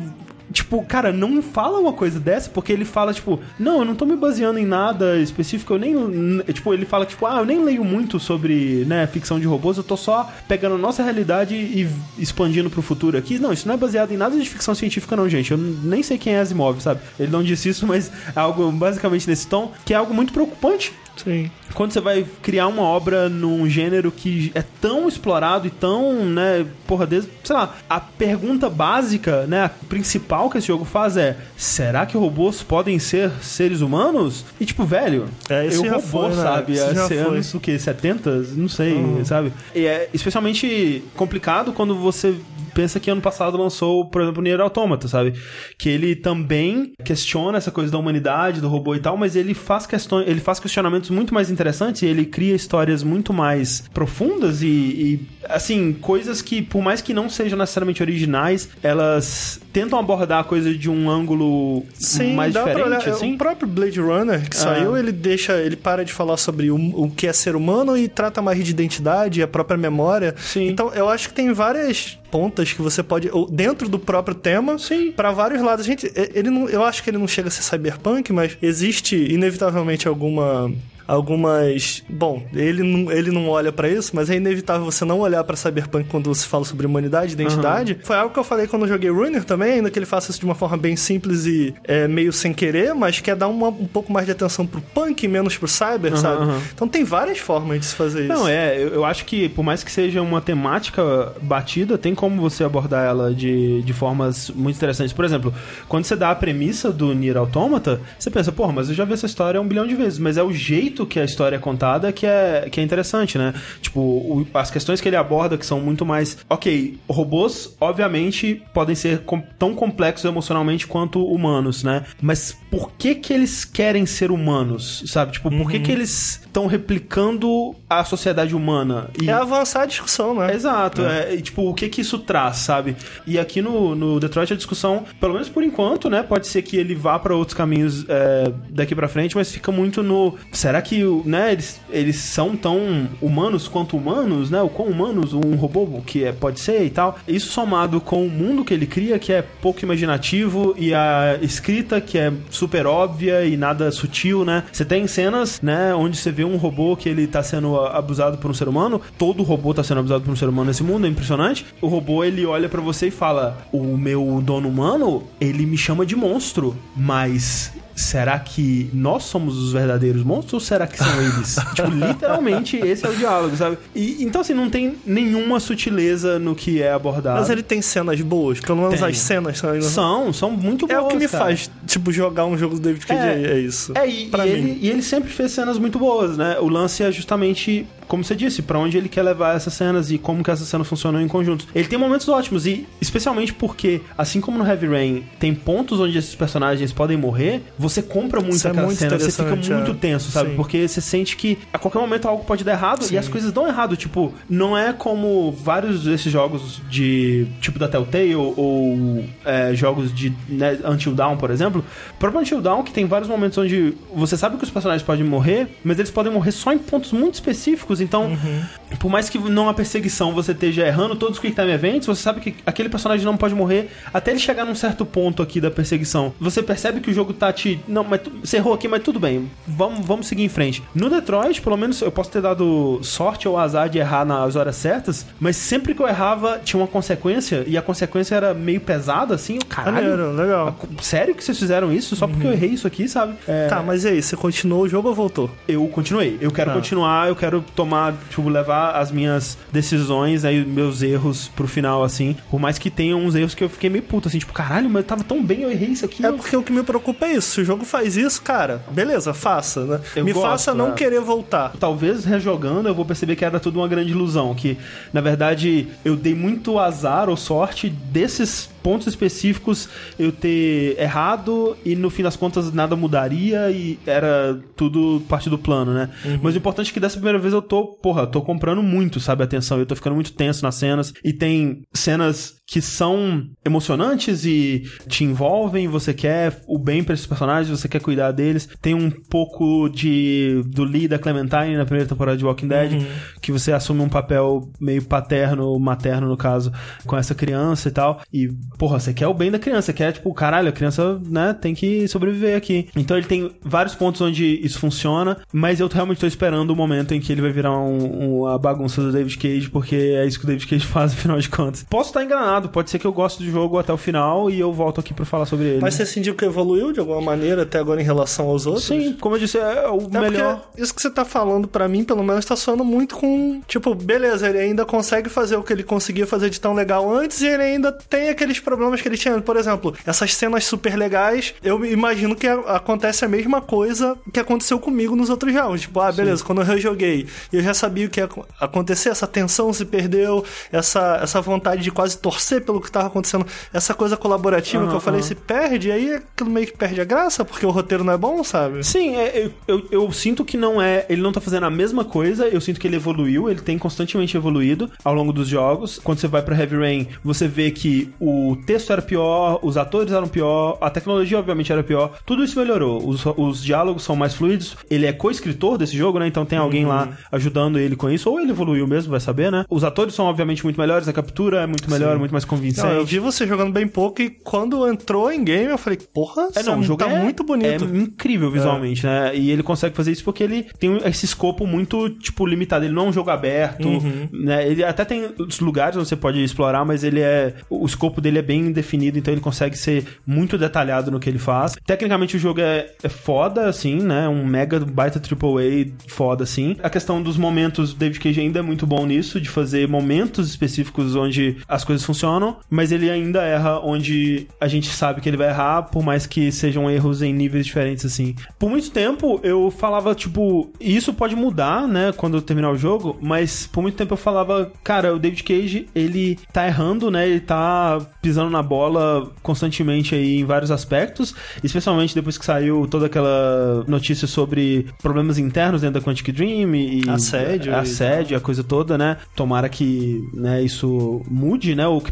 Tipo, cara, não fala uma coisa dessa, porque ele fala, tipo, não, eu não tô me baseando em nada específico, eu nem. Tipo, ele fala, tipo, ah, eu nem leio muito sobre, né, ficção de robôs, eu tô só pegando a nossa realidade e expandindo pro futuro aqui. Não, isso não é baseado em nada de ficção científica, não, gente. Eu nem sei quem é Asimov, sabe? Ele não disse isso, mas é algo basicamente nesse tom, que é algo muito preocupante Sim. quando você vai criar uma obra num gênero que é tão explorado e tão, né, porra, desde, sei lá, a pergunta básica, né, a principal que esse jogo faz é: será que robôs podem ser seres humanos? E tipo, velho, É, isso eu robô, foi, né? sabe? Há foi. anos, o que, 70? Não sei, sabe? E é especialmente complicado quando você pensa que ano passado lançou, por exemplo, o Nier Automata, sabe? Que ele também questiona essa coisa da humanidade, do robô e tal, mas ele faz questões, ele faz questionamentos muito mais interessantes e ele cria histórias muito mais profundas e, e, assim, coisas que, por mais que não sejam necessariamente originais, elas tentam abordar a coisa de um ângulo Sim, mais dá pra diferente, olhar. assim. O próprio Blade Runner que Ah. saiu, ele deixa, ele para de falar sobre o, o que é ser humano e trata mais de identidade, a própria memória. Sim. Então, eu acho que tem várias pontas que você pode ou dentro do próprio tema, Sim. para vários lados. Gente, ele não, eu acho que ele não chega a ser cyberpunk, mas existe inevitavelmente alguma algumas. Bom, ele não, ele não olha pra isso, mas é inevitável você não olhar pra Cyberpunk quando você fala sobre humanidade, identidade. Foi algo que eu falei quando eu joguei Runner também, ainda que ele faça isso de uma forma bem simples e é, meio sem querer, mas quer dar uma- um pouco mais de atenção pro punk e menos pro cyber, sabe? aham. Então tem várias formas de se fazer isso. Não, é, eu, eu acho que por mais que seja uma temática batida, tem como você abordar ela de, de formas muito interessantes. Por exemplo, quando você dá a premissa do Nier Automata, você pensa, porra, mas eu já vi essa história um bilhão de vezes, mas é o jeito que a história é contada que é, que é interessante, né? Tipo, o- as questões que ele aborda que são muito mais. Ok, robôs, obviamente, podem ser com- tão complexos emocionalmente quanto humanos, né? Mas por que que eles querem ser humanos, sabe? Tipo, por que que eles estão replicando a sociedade humana? E- É avançar a discussão, né? Exato, é. e, tipo, o que que isso traz, sabe? E aqui no, no Detroit a discussão, pelo menos por enquanto, né? Pode ser que ele vá pra outros caminhos é, daqui pra frente, mas fica muito no. Será que, né? Eles, eles são tão humanos quanto humanos, né? O quão humanos um robô que é, pode ser e tal. Isso somado com o mundo que ele cria, que é pouco imaginativo, e a escrita que é super óbvia e nada sutil, né? Você tem cenas, né? Onde você vê um robô que ele tá sendo abusado por um ser humano. Todo robô tá sendo abusado por um ser humano nesse mundo, é impressionante. O robô, ele olha pra você e fala: O meu dono humano, ele me chama de monstro, mas. Será que nós somos os verdadeiros monstros ou será que são eles? tipo, literalmente, esse é o diálogo, sabe? E, então, assim, não tem nenhuma sutileza no que é abordado. Mas ele tem cenas boas, pelo menos Tem. as cenas são. São, são muito É boas. o que me cara. faz, tipo, jogar um jogo do David Cage, É. é, é isso. É, e, Pra e mim. ele, e ele sempre fez cenas muito boas, né? O lance é justamente, como você disse, pra onde ele quer levar essas cenas e como que essas cenas funcionam em conjunto. Ele tem momentos ótimos e, especialmente porque, assim como no Heavy Rain, tem pontos onde esses personagens podem morrer, você compra muito Isso é aquela muito cena, você fica muito é. tenso, sabe? Sim. Porque você sente que a qualquer momento algo pode dar errado e as coisas dão errado. Tipo, não é como vários desses jogos de tipo da Telltale ou é, jogos de né, Until Dawn, por exemplo. O próprio Until Dawn, que tem vários momentos onde você sabe que os personagens podem morrer, mas eles podem morrer só em pontos muito específicos. Então, Uhum. por mais que não há perseguição você esteja errando todos os Quick Time Events, você sabe que aquele personagem não pode morrer até ele chegar num certo ponto aqui da perseguição. Você percebe que o jogo tá te. Não, mas tu... você errou aqui, mas tudo bem. Vamos, vamos seguir em frente. No Detroit, pelo menos eu posso ter dado sorte ou azar de errar nas horas certas, mas sempre que eu errava tinha uma consequência e a consequência era meio pesada, assim. Caralho. Maneiro, legal. Sério que vocês fizeram isso? Só porque eu errei isso aqui, sabe? É, Tá, mas e aí, você continuou o jogo ou voltou? eu continuei. Eu quero Tá. continuar, eu quero tomar, tipo, levar as minhas decisões, aí, meus erros pro final, assim. Por mais que tenham uns erros que eu fiquei meio puto, assim, tipo, caralho, mas eu tava tão bem, eu errei isso aqui. É porque o que me preocupa é isso. Se o jogo faz isso, cara, beleza, faça, né? Eu me gosto, faça não é. querer voltar. Talvez rejogando eu vou perceber que era tudo uma grande ilusão. Que, na verdade, eu dei muito azar ou sorte desses pontos específicos eu ter errado e no fim das contas nada mudaria e era tudo parte do plano, né? Mas o importante é que dessa primeira vez eu tô, porra, tô comprando muito, sabe, atenção. Eu tô ficando muito tenso nas cenas e tem cenas que são emocionantes e te envolvem, você quer o bem pra esses personagens, você quer cuidar deles. Tem um pouco de do Lee da Clementine na primeira temporada de Walking Dead, que você assume um papel meio paterno, materno no caso, com essa criança e tal. E, porra, você quer o bem da criança, quer, tipo, caralho, a criança, né, tem que sobreviver aqui. Então ele tem vários pontos onde isso funciona, mas eu realmente tô esperando o momento em que ele vai virar um, um- a bagunça do David Cage, porque é isso que o David Cage faz, afinal de contas. Posso estar enganado, pode ser que eu goste do jogo até o final e eu volto aqui pra falar sobre ele. Mas você sentiu que evoluiu de alguma maneira até agora em relação aos outros? Sim, como eu disse, é o É melhor. isso que você tá falando pra mim, pelo menos, tá soando muito com. Tipo, beleza, ele ainda consegue fazer o que ele conseguia fazer de tão legal antes e ele ainda tem aqueles problemas que ele tinha. Por exemplo, essas cenas super legais, eu imagino que acontece a mesma coisa que aconteceu comigo nos outros jogos. Tipo, ah, beleza, quando eu rejoguei eu já sabia o que ia ac- acontecer, essa tensão se perdeu, essa, essa vontade de quase torcer pelo que tava acontecendo, essa coisa colaborativa que eu falei aham. se perde, aí aquilo meio que perde a graça, porque o roteiro não é bom, sabe? Sim, é, eu, eu, eu sinto que não é. Ele não tá fazendo a mesma coisa, eu sinto que ele evoluiu, ele tem constantemente evoluído ao longo dos jogos. Quando você vai pra Heavy Rain, você vê que o texto era pior, os atores eram pior, a tecnologia obviamente era pior. Tudo isso melhorou. Os, os diálogos são mais fluidos. Ele é co-escritor desse jogo, né? Então tem alguém lá ajudando ele com isso. Ou ele evoluiu mesmo, vai saber, né? Os atores são obviamente muito melhores, a captura é muito melhor, muito mais convincente. Não, eu vi você jogando bem pouco e quando entrou em game eu falei, porra, É, não, o jogo tá é, muito bonito. É incrível visualmente, né? E ele consegue fazer isso porque ele tem esse escopo muito, tipo, limitado. Ele não é um jogo aberto, né? Ele até tem os lugares onde você pode explorar, mas ele é... O escopo dele é bem definido, então ele consegue ser muito detalhado no que ele faz. Tecnicamente o jogo é, é foda, assim, né? Um mega baita AAA foda, assim. A questão dos momentos, o David Cage ainda é muito bom nisso, de fazer momentos específicos onde as coisas funcionam, mas ele ainda erra onde a gente sabe que ele vai errar, por mais que sejam erros em níveis diferentes, assim. Por muito tempo eu falava, tipo, e isso pode mudar, né, quando eu terminar o jogo, mas por muito tempo eu falava, cara, o David Cage, ele tá errando, né, ele tá pisando na bola constantemente aí em vários aspectos, especialmente depois que saiu toda aquela notícia sobre problemas internos dentro da Quantic Dream e Assédio e assédio, a coisa toda, né? Tomara que, né, isso mude, né? O que,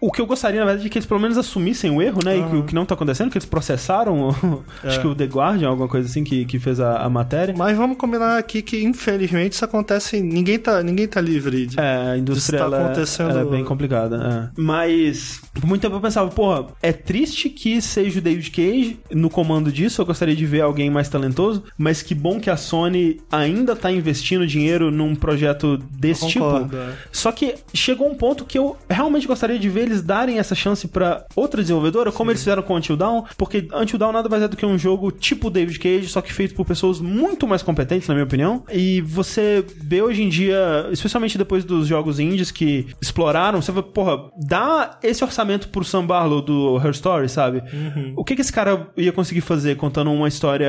o que eu gostaria, na verdade, é que eles pelo menos assumissem o erro, né? E que o que não tá acontecendo, que eles processaram, acho que o The Guardian, alguma coisa assim, que, que fez a, a matéria. Mas vamos combinar aqui que, infelizmente, isso acontece. Ninguém tá, ninguém tá livre de. É, a indústria ela, é- acontecendo- ela é bem complicada. é. Mas por muito tempo eu pensava, porra, é triste que seja o David Cage no comando disso. Eu gostaria de ver alguém mais talentoso, mas que bom que a Sony ainda tá investindo dinheiro num projeto desse tipo. Concordo, é. Só que chegou um ponto que eu realmente gostaria de ver eles darem essa chance pra outra desenvolvedora, como eles fizeram com Until Dawn, porque Until Dawn nada mais é do que um jogo tipo David Cage, só que feito por pessoas muito mais competentes, na minha opinião. E você vê hoje em dia, especialmente depois dos jogos indies que exploraram, você vê, porra, dá esse orçamento pro Sam Barlow do Her Story, sabe? O que que esse cara ia conseguir fazer contando uma história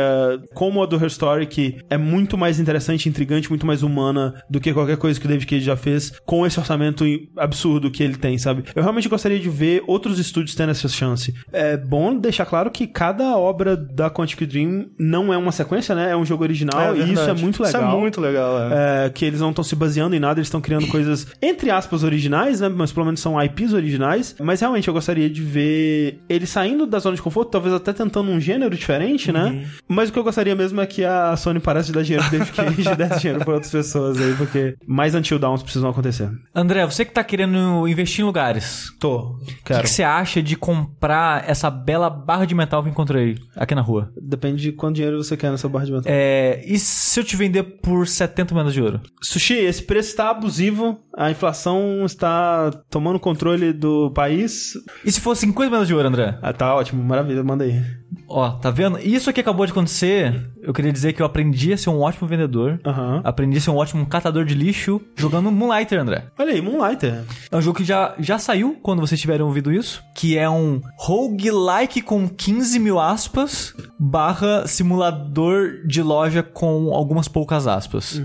como a do Her Story, que é muito mais interessante, intrigante, muito mais humana do que qualquer coisa que o David Cage já fez, com esse orçamento absurdo que ele tem, sabe? Eu realmente gostaria de ver outros estúdios tendo essa chance. É bom deixar claro que cada obra da Quantic Dream não é uma sequência, né? É um jogo original e isso é muito legal. Isso é muito legal, é. É, que eles não estão se baseando em nada, eles estão criando coisas, entre aspas, originais, né? Mas pelo menos são IPs originais. Mas realmente eu gostaria de ver eles saindo da zona de conforto, talvez até tentando um gênero diferente, né? Mas o que eu gostaria mesmo é que a Sony parasse de dar dinheiro pro David Cage e desse dinheiro pra outras pessoas aí, porque mais Until Downs precisam acontecer. André, você que tá querendo investir em lugares, Tô, o que você acha de comprar essa bela barra de metal que encontrei aqui na rua? Depende de quanto dinheiro você quer nessa barra de metal. É, e se eu te vender por 70 moedas de ouro? Sushi, esse preço está abusivo, a inflação está tomando controle do país. E se for 50 moedas de ouro, André? Ah, tá ótimo, maravilha, manda aí. Ó, tá vendo? Isso que acabou de acontecer, eu queria dizer que eu aprendi a ser um ótimo vendedor. Aham. Aprendi a ser um ótimo catador de lixo jogando Moonlighter, André. Olha aí, Moonlighter. É um jogo que já, já saiu quando vocês tiverem ouvido isso. Que é um roguelike com 15 mil aspas barra simulador de loja com algumas poucas aspas.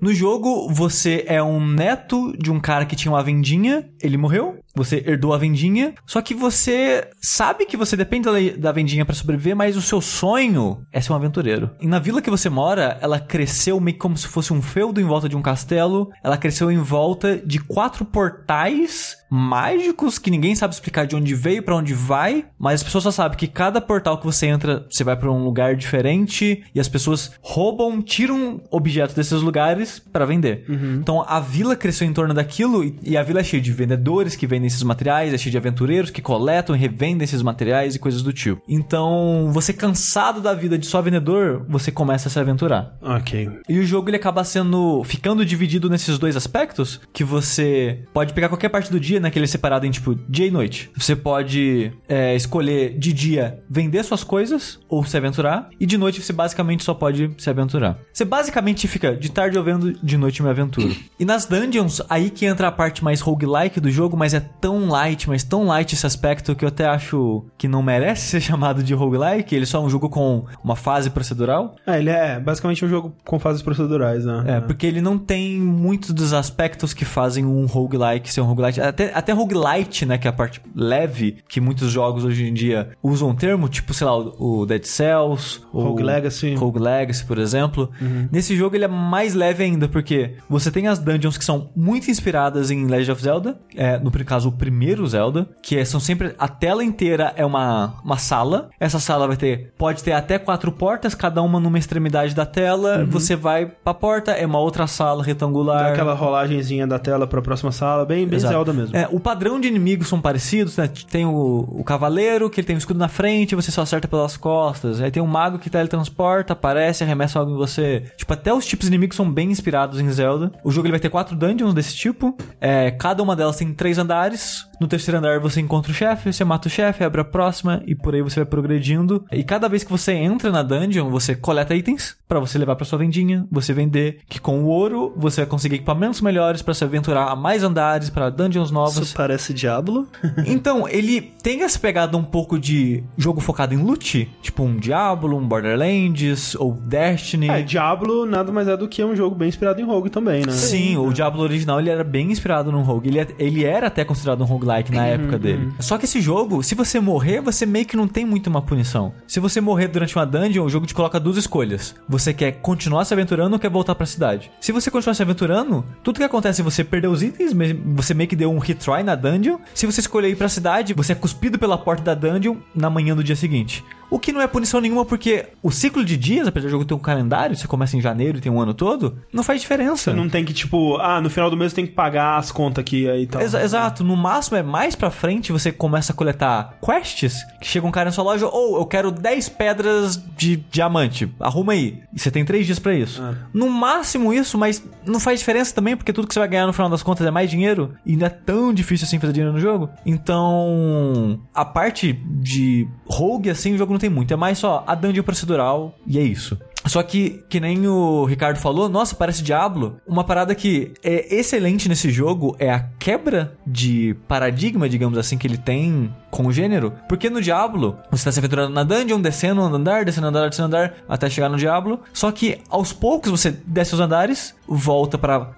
No jogo, você é um neto de um cara que tinha uma vendinha, ele morreu. Você herdou a vendinha, só que você sabe que você depende da, da vendinha pra sobreviver, mas o seu sonho é ser um aventureiro. E na vila que você mora, ela cresceu meio como se fosse um feudo em volta de um castelo. Ela cresceu em volta de quatro portais mágicos que ninguém sabe explicar de onde veio pra onde vai, mas as pessoas só sabem que cada portal que você entra, você vai pra um lugar diferente e as pessoas roubam, tiram objetos desses lugares pra vender. Então a vila cresceu em torno daquilo e, e a vila é cheia de vendedores que vendem esses materiais, é cheia de aventureiros que coletam e revendem esses materiais e coisas do tipo. Então, você cansado da vida de só vendedor, você começa a se aventurar. Ok. E o jogo ele acaba sendo ficando dividido nesses dois aspectos, que você pode pegar qualquer parte do dia, né, que ele é separado em tipo dia e noite. Você pode é, escolher de dia vender suas coisas ou se aventurar, e de noite você basicamente só pode se aventurar. Você basicamente fica de tarde eu vendo, de noite eu me aventuro. E nas dungeons, aí que entra a parte mais roguelike do jogo, mas é tão light, mas tão light esse aspecto que eu até acho que não merece ser chamado de roguelike, ele só é um jogo com uma fase procedural. É, ele é basicamente um jogo com fases procedurais, né? É, porque ele não tem muitos dos aspectos que fazem um roguelike ser um roguelite. Até, até roguelite, né, que é a parte leve, que muitos jogos hoje em dia usam o termo, tipo, sei lá, o Dead Cells, o Rogue Legacy. Rogue Legacy, por exemplo. Nesse jogo ele é mais leve ainda, porque você tem as dungeons que são muito inspiradas em Legend of Zelda, é, no caso caso, o primeiro Zelda, que é- são sempre. A tela inteira é uma, uma sala. Essa sala vai ter. Pode ter até quatro portas, cada uma numa extremidade da tela. Você vai pra porta, é uma outra sala retangular. Dá aquela rolagenzinha da tela pra próxima sala, bem, bem Exato. Zelda mesmo. É, o padrão de inimigos são parecidos, né? Tem o, o cavaleiro, que ele tem um escudo na frente, você só acerta pelas costas. Aí tem o mago que teletransporta, aparece, arremessa algo em você. Tipo, até os tipos de inimigos são bem inspirados em Zelda. O jogo ele vai ter quatro dungeons desse tipo. É, cada uma delas tem três andares. No terceiro andar você encontra o chefe, você mata o chefe, abre a próxima e por aí você vai progredindo. E cada vez que você entra na dungeon, você coleta itens pra você levar pra sua vendinha, você vender. Que com o ouro você vai conseguir equipamentos melhores pra se aventurar a mais andares, pra dungeons novas. Isso parece Diablo. Então, ele tem essa pegada um pouco de jogo focado em loot, tipo um Diablo, um Borderlands ou Destiny. É, Diablo nada mais é do que um jogo bem inspirado em Rogue também, né? Sim, o Diablo original ele era bem inspirado num rogue. Ele, é- ele era até considerado um roguelike na Uhum, época dele. Só que esse jogo, se você morrer, você meio que não tem muito uma punição. Se você morrer durante uma dungeon, o jogo te coloca duas escolhas. Você quer continuar se aventurando ou quer voltar pra cidade? Se você continuar se aventurando, tudo que acontece é você perder os itens, você meio que deu um retry na dungeon. Se você escolher ir pra cidade, você é cuspido pela porta da dungeon na manhã do dia seguinte. O que não é punição nenhuma, porque o ciclo de dias, apesar do jogo ter um calendário, você começa em janeiro e tem um ano todo, não faz diferença. Não tem que, tipo, ah, no final do mês tem que pagar as contas aqui aí e tal. Exa- exato, no máximo é mais pra frente você começa a coletar quests que chega um cara na sua loja, ou eu quero 10 pedras de diamante, arruma aí. E você tem 3 dias pra isso. Ah. No máximo isso, mas não faz diferença também, porque tudo que você vai ganhar no final das contas é mais dinheiro e não é tão difícil assim fazer dinheiro no jogo. Então, a parte de rogue assim, o jogo não tem muito, é mais só a dungeon procedural e é isso. Só que, que nem o Ricardo falou, nossa, parece Diablo. Uma parada que é excelente nesse jogo é a quebra de paradigma, digamos assim, que ele tem com o gênero. Porque no Diablo, você tá se aventurando na dungeon, descendo um andar, descendo um andar, descendo um andar, até chegar no Diablo. Só que aos poucos você desce os andares, volta cole-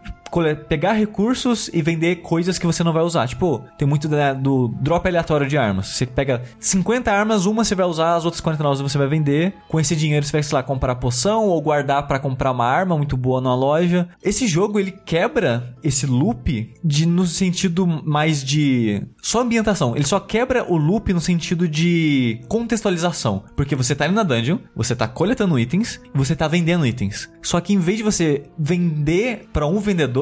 pegar recursos e vender coisas que você não vai usar. Tipo, tem muito do drop aleatório de armas. Você pega 50 armas, uma você vai usar, as outras 49 você vai vender. Com esse dinheiro você vai, sei lá, comprar poção ou guardar pra comprar uma arma muito boa numa loja. Esse jogo, ele quebra esse loop de no sentido mais de só ambientação. Ele só quebra o loop no sentido de contextualização. Porque você tá indo na dungeon, você tá coletando itens, você tá vendendo itens. Só que em vez de você vender pra um vendedor,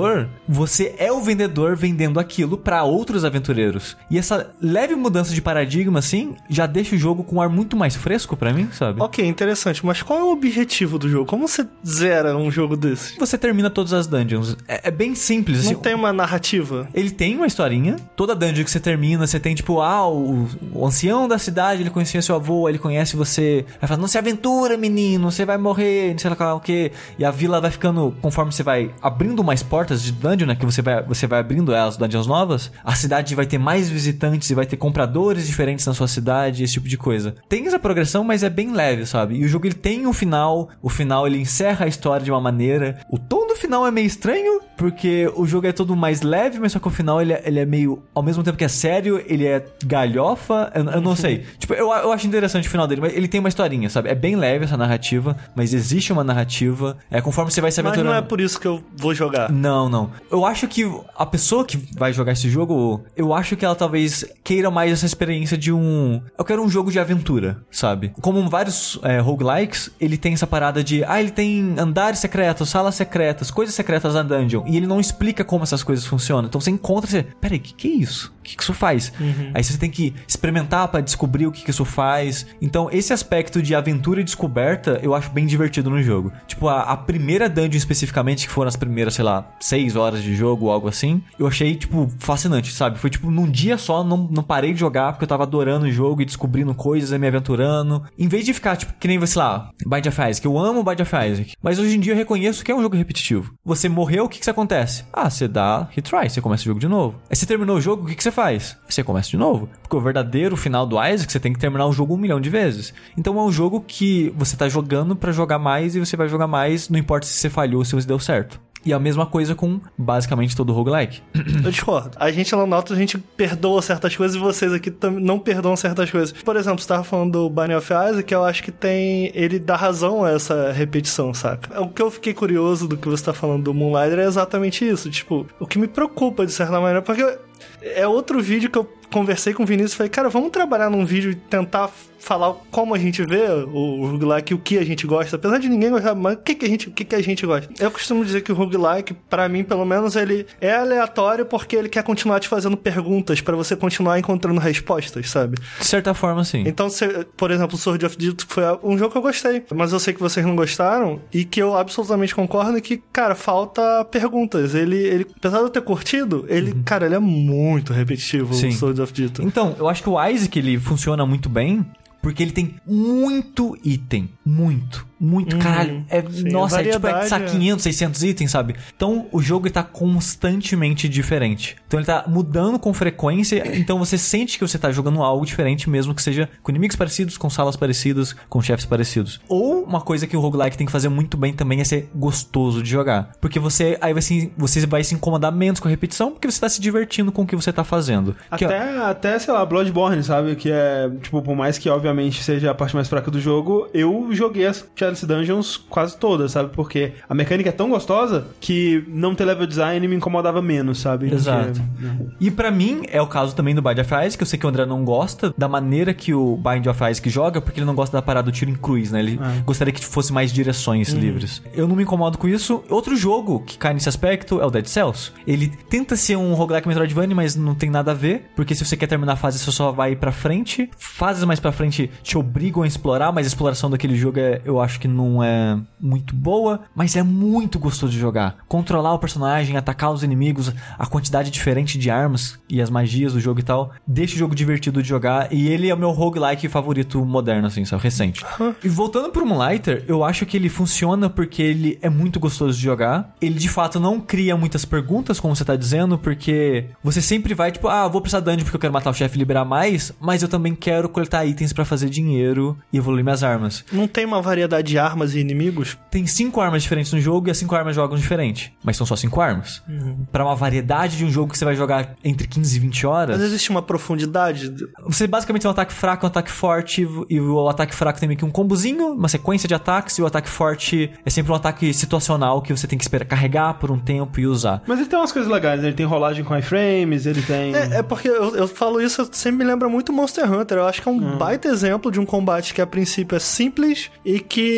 você é o vendedor vendendo aquilo pra outros aventureiros. E essa leve mudança de paradigma assim já deixa o jogo com um ar muito mais fresco pra mim, sabe? Ok, interessante, mas qual é o objetivo do jogo? Como você zera um jogo desse? Você termina todas as dungeons. É, é bem simples. Não assim, tem uma narrativa? Ele tem uma historinha. Toda dungeon que você termina, você tem tipo, ah, o, o ancião da cidade, ele conhecia seu avô, ele conhece você. Aí fala, não se aventura, menino, você vai morrer, não sei lá o que. E a vila vai ficando, conforme você vai abrindo mais portas de dungeon, né? Que você vai, você vai abrindo as dungeons novas, a cidade vai ter mais visitantes e vai ter compradores diferentes na sua cidade, esse tipo de coisa. Tem essa progressão, mas é bem leve, sabe? E o jogo ele tem um final, o final ele encerra a história de uma maneira. O tom do final é meio estranho, porque o jogo é todo mais leve, mas só que o final ele é, ele é meio. Ao mesmo tempo que é sério, ele é galhofa. Eu, eu não sei. tipo, eu, eu acho interessante o final dele, mas ele tem uma historinha, sabe? É bem leve essa narrativa, mas existe uma narrativa. É conforme você vai se Mas aventurando. não é por isso que eu vou jogar. Não, não. Eu acho que a pessoa que vai jogar esse jogo, eu acho que ela talvez queira mais essa experiência de um. Eu quero um jogo de aventura, sabe? Como vários é, roguelikes, ele tem essa parada de. Ah, ele tem andares secretos, salas secretas, coisas secretas na dungeon. E ele não explica como essas coisas funcionam. Então você encontra e você. Peraí, o que, que é isso? O que, que isso faz? Aí você tem que experimentar pra descobrir o que, que isso faz. Então, esse aspecto de aventura e descoberta eu acho bem divertido no jogo. Tipo, a, a primeira dungeon especificamente, que foram as primeiras, sei lá, seis horas de jogo ou algo assim, eu achei, tipo, fascinante, sabe? Foi tipo, num dia só, não, não parei de jogar porque eu tava adorando o jogo e descobrindo coisas e me aventurando. Em vez de ficar, tipo, que nem, sei lá, Bind of Isaac, eu amo Bind of Isaac, mas hoje em dia eu reconheço que é um jogo repetitivo. Você morreu, o que que você acontece? Ah, você dá retry, você começa o jogo de novo. Aí você terminou o jogo, o que que você faz? Você começa de novo. Porque o verdadeiro final do Isaac, você tem que terminar o jogo um milhão de vezes. Então é um jogo que você tá jogando pra jogar mais e você vai jogar mais, não importa se você falhou ou se você deu certo. E a mesma coisa com basicamente todo roguelike. Eu discordo. A gente lá no Nautilus, a gente perdoa certas coisas e vocês aqui não perdoam certas coisas. Por exemplo, você tava falando do Binding of Isaac, eu acho que tem... Ele dá razão a essa repetição, saca? O que eu fiquei curioso do que você tá falando do Moonlighter é exatamente isso. Tipo, o que me preocupa, de certa maneira, porque... É outro vídeo que eu conversei com o Vinícius e falei, cara, vamos trabalhar num vídeo e tentar falar como a gente vê o roguelike, o que a gente gosta, apesar de ninguém gostar, mas o que, que, a, gente, o que, que a gente gosta. Eu costumo dizer que o roguelike, para mim, pelo menos, ele é aleatório porque ele quer continuar te fazendo perguntas para você continuar encontrando respostas, sabe? De certa forma, sim. Então, se, por exemplo, Sword of Dito foi um jogo que eu gostei, mas eu sei que vocês não gostaram e que eu absolutamente concordo que, cara, falta perguntas. Ele, ele apesar de eu ter curtido, ele, uhum. cara, ele é muito repetitivo, sim. o Sword of. Então, eu acho que o Isaac, ele funciona muito bem porque ele tem muito item. Muito muito, uhum, caralho. É, sim, nossa, é tipo, é, 500, 600 itens, sabe? Então, o jogo está constantemente diferente. Então, ele tá mudando com frequência, então você sente que você tá jogando algo diferente, mesmo que seja com inimigos parecidos, com salas parecidas, com chefes parecidos. Ou, uma coisa que o roguelike tem que fazer muito bem também é ser gostoso de jogar. Porque você, aí vai se, você vai se incomodar menos com a repetição, porque você tá se divertindo com o que você tá fazendo. Até, que, até sei lá, Bloodborne, sabe? Que é, tipo, por mais que, obviamente, seja a parte mais fraca do jogo, eu joguei as Chalice Dungeons quase todas, sabe? Porque a mecânica é tão gostosa que não ter level design me incomodava menos, sabe? Exato. Porque, E para mim é o caso também do Bind of Isaac, que eu sei que o André não gosta da maneira que o Bind of Isaac joga, porque ele não gosta da parada do tiro em cruz, né? Ele é. gostaria que fosse mais direções uhum. livres. Eu não me incomodo com isso. Outro jogo que cai nesse aspecto é o Dead Cells. Ele tenta ser um roguelike Metroidvania, mas não tem nada a ver, porque se você quer terminar a fase, você só vai para frente. Fases mais para frente te obrigam a explorar, mas a exploração daquele jogo é, eu acho que não é muito boa, mas é muito gostoso de jogar. Controlar o personagem, atacar os inimigos, a quantidade diferente de armas e as magias do jogo e tal, deixa o jogo divertido de jogar e ele é o meu roguelike favorito moderno, assim, sabe? Recente. E voltando pro Moonlighter, eu acho que ele funciona porque ele é muito gostoso de jogar. Ele de fato não cria muitas perguntas, como você tá dizendo, porque você sempre vai, tipo, ah, vou precisar dungeon porque eu quero matar o chefe e liberar mais, mas eu também quero coletar itens para fazer dinheiro e evoluir minhas armas. Não tem uma variedade de armas e inimigos? Tem cinco armas diferentes no jogo e as cinco armas jogam diferente. Mas são só cinco armas. Uhum. Para uma variedade de um jogo que você vai jogar entre 15 e 20 horas. Mas existe uma profundidade. Você basicamente tem um ataque fraco, um ataque forte, e o ataque fraco tem meio que um combozinho, uma sequência de ataques, e o ataque forte é sempre um ataque situacional que você tem que esperar carregar por um tempo e usar. Mas ele tem umas coisas legais, né? ele tem rolagem com iframes, ele tem. É, é porque eu, eu, falo isso, sempre me lembra muito Monster Hunter. Eu acho que é um uhum. baita exemplo de um combate que a princípio é simples e que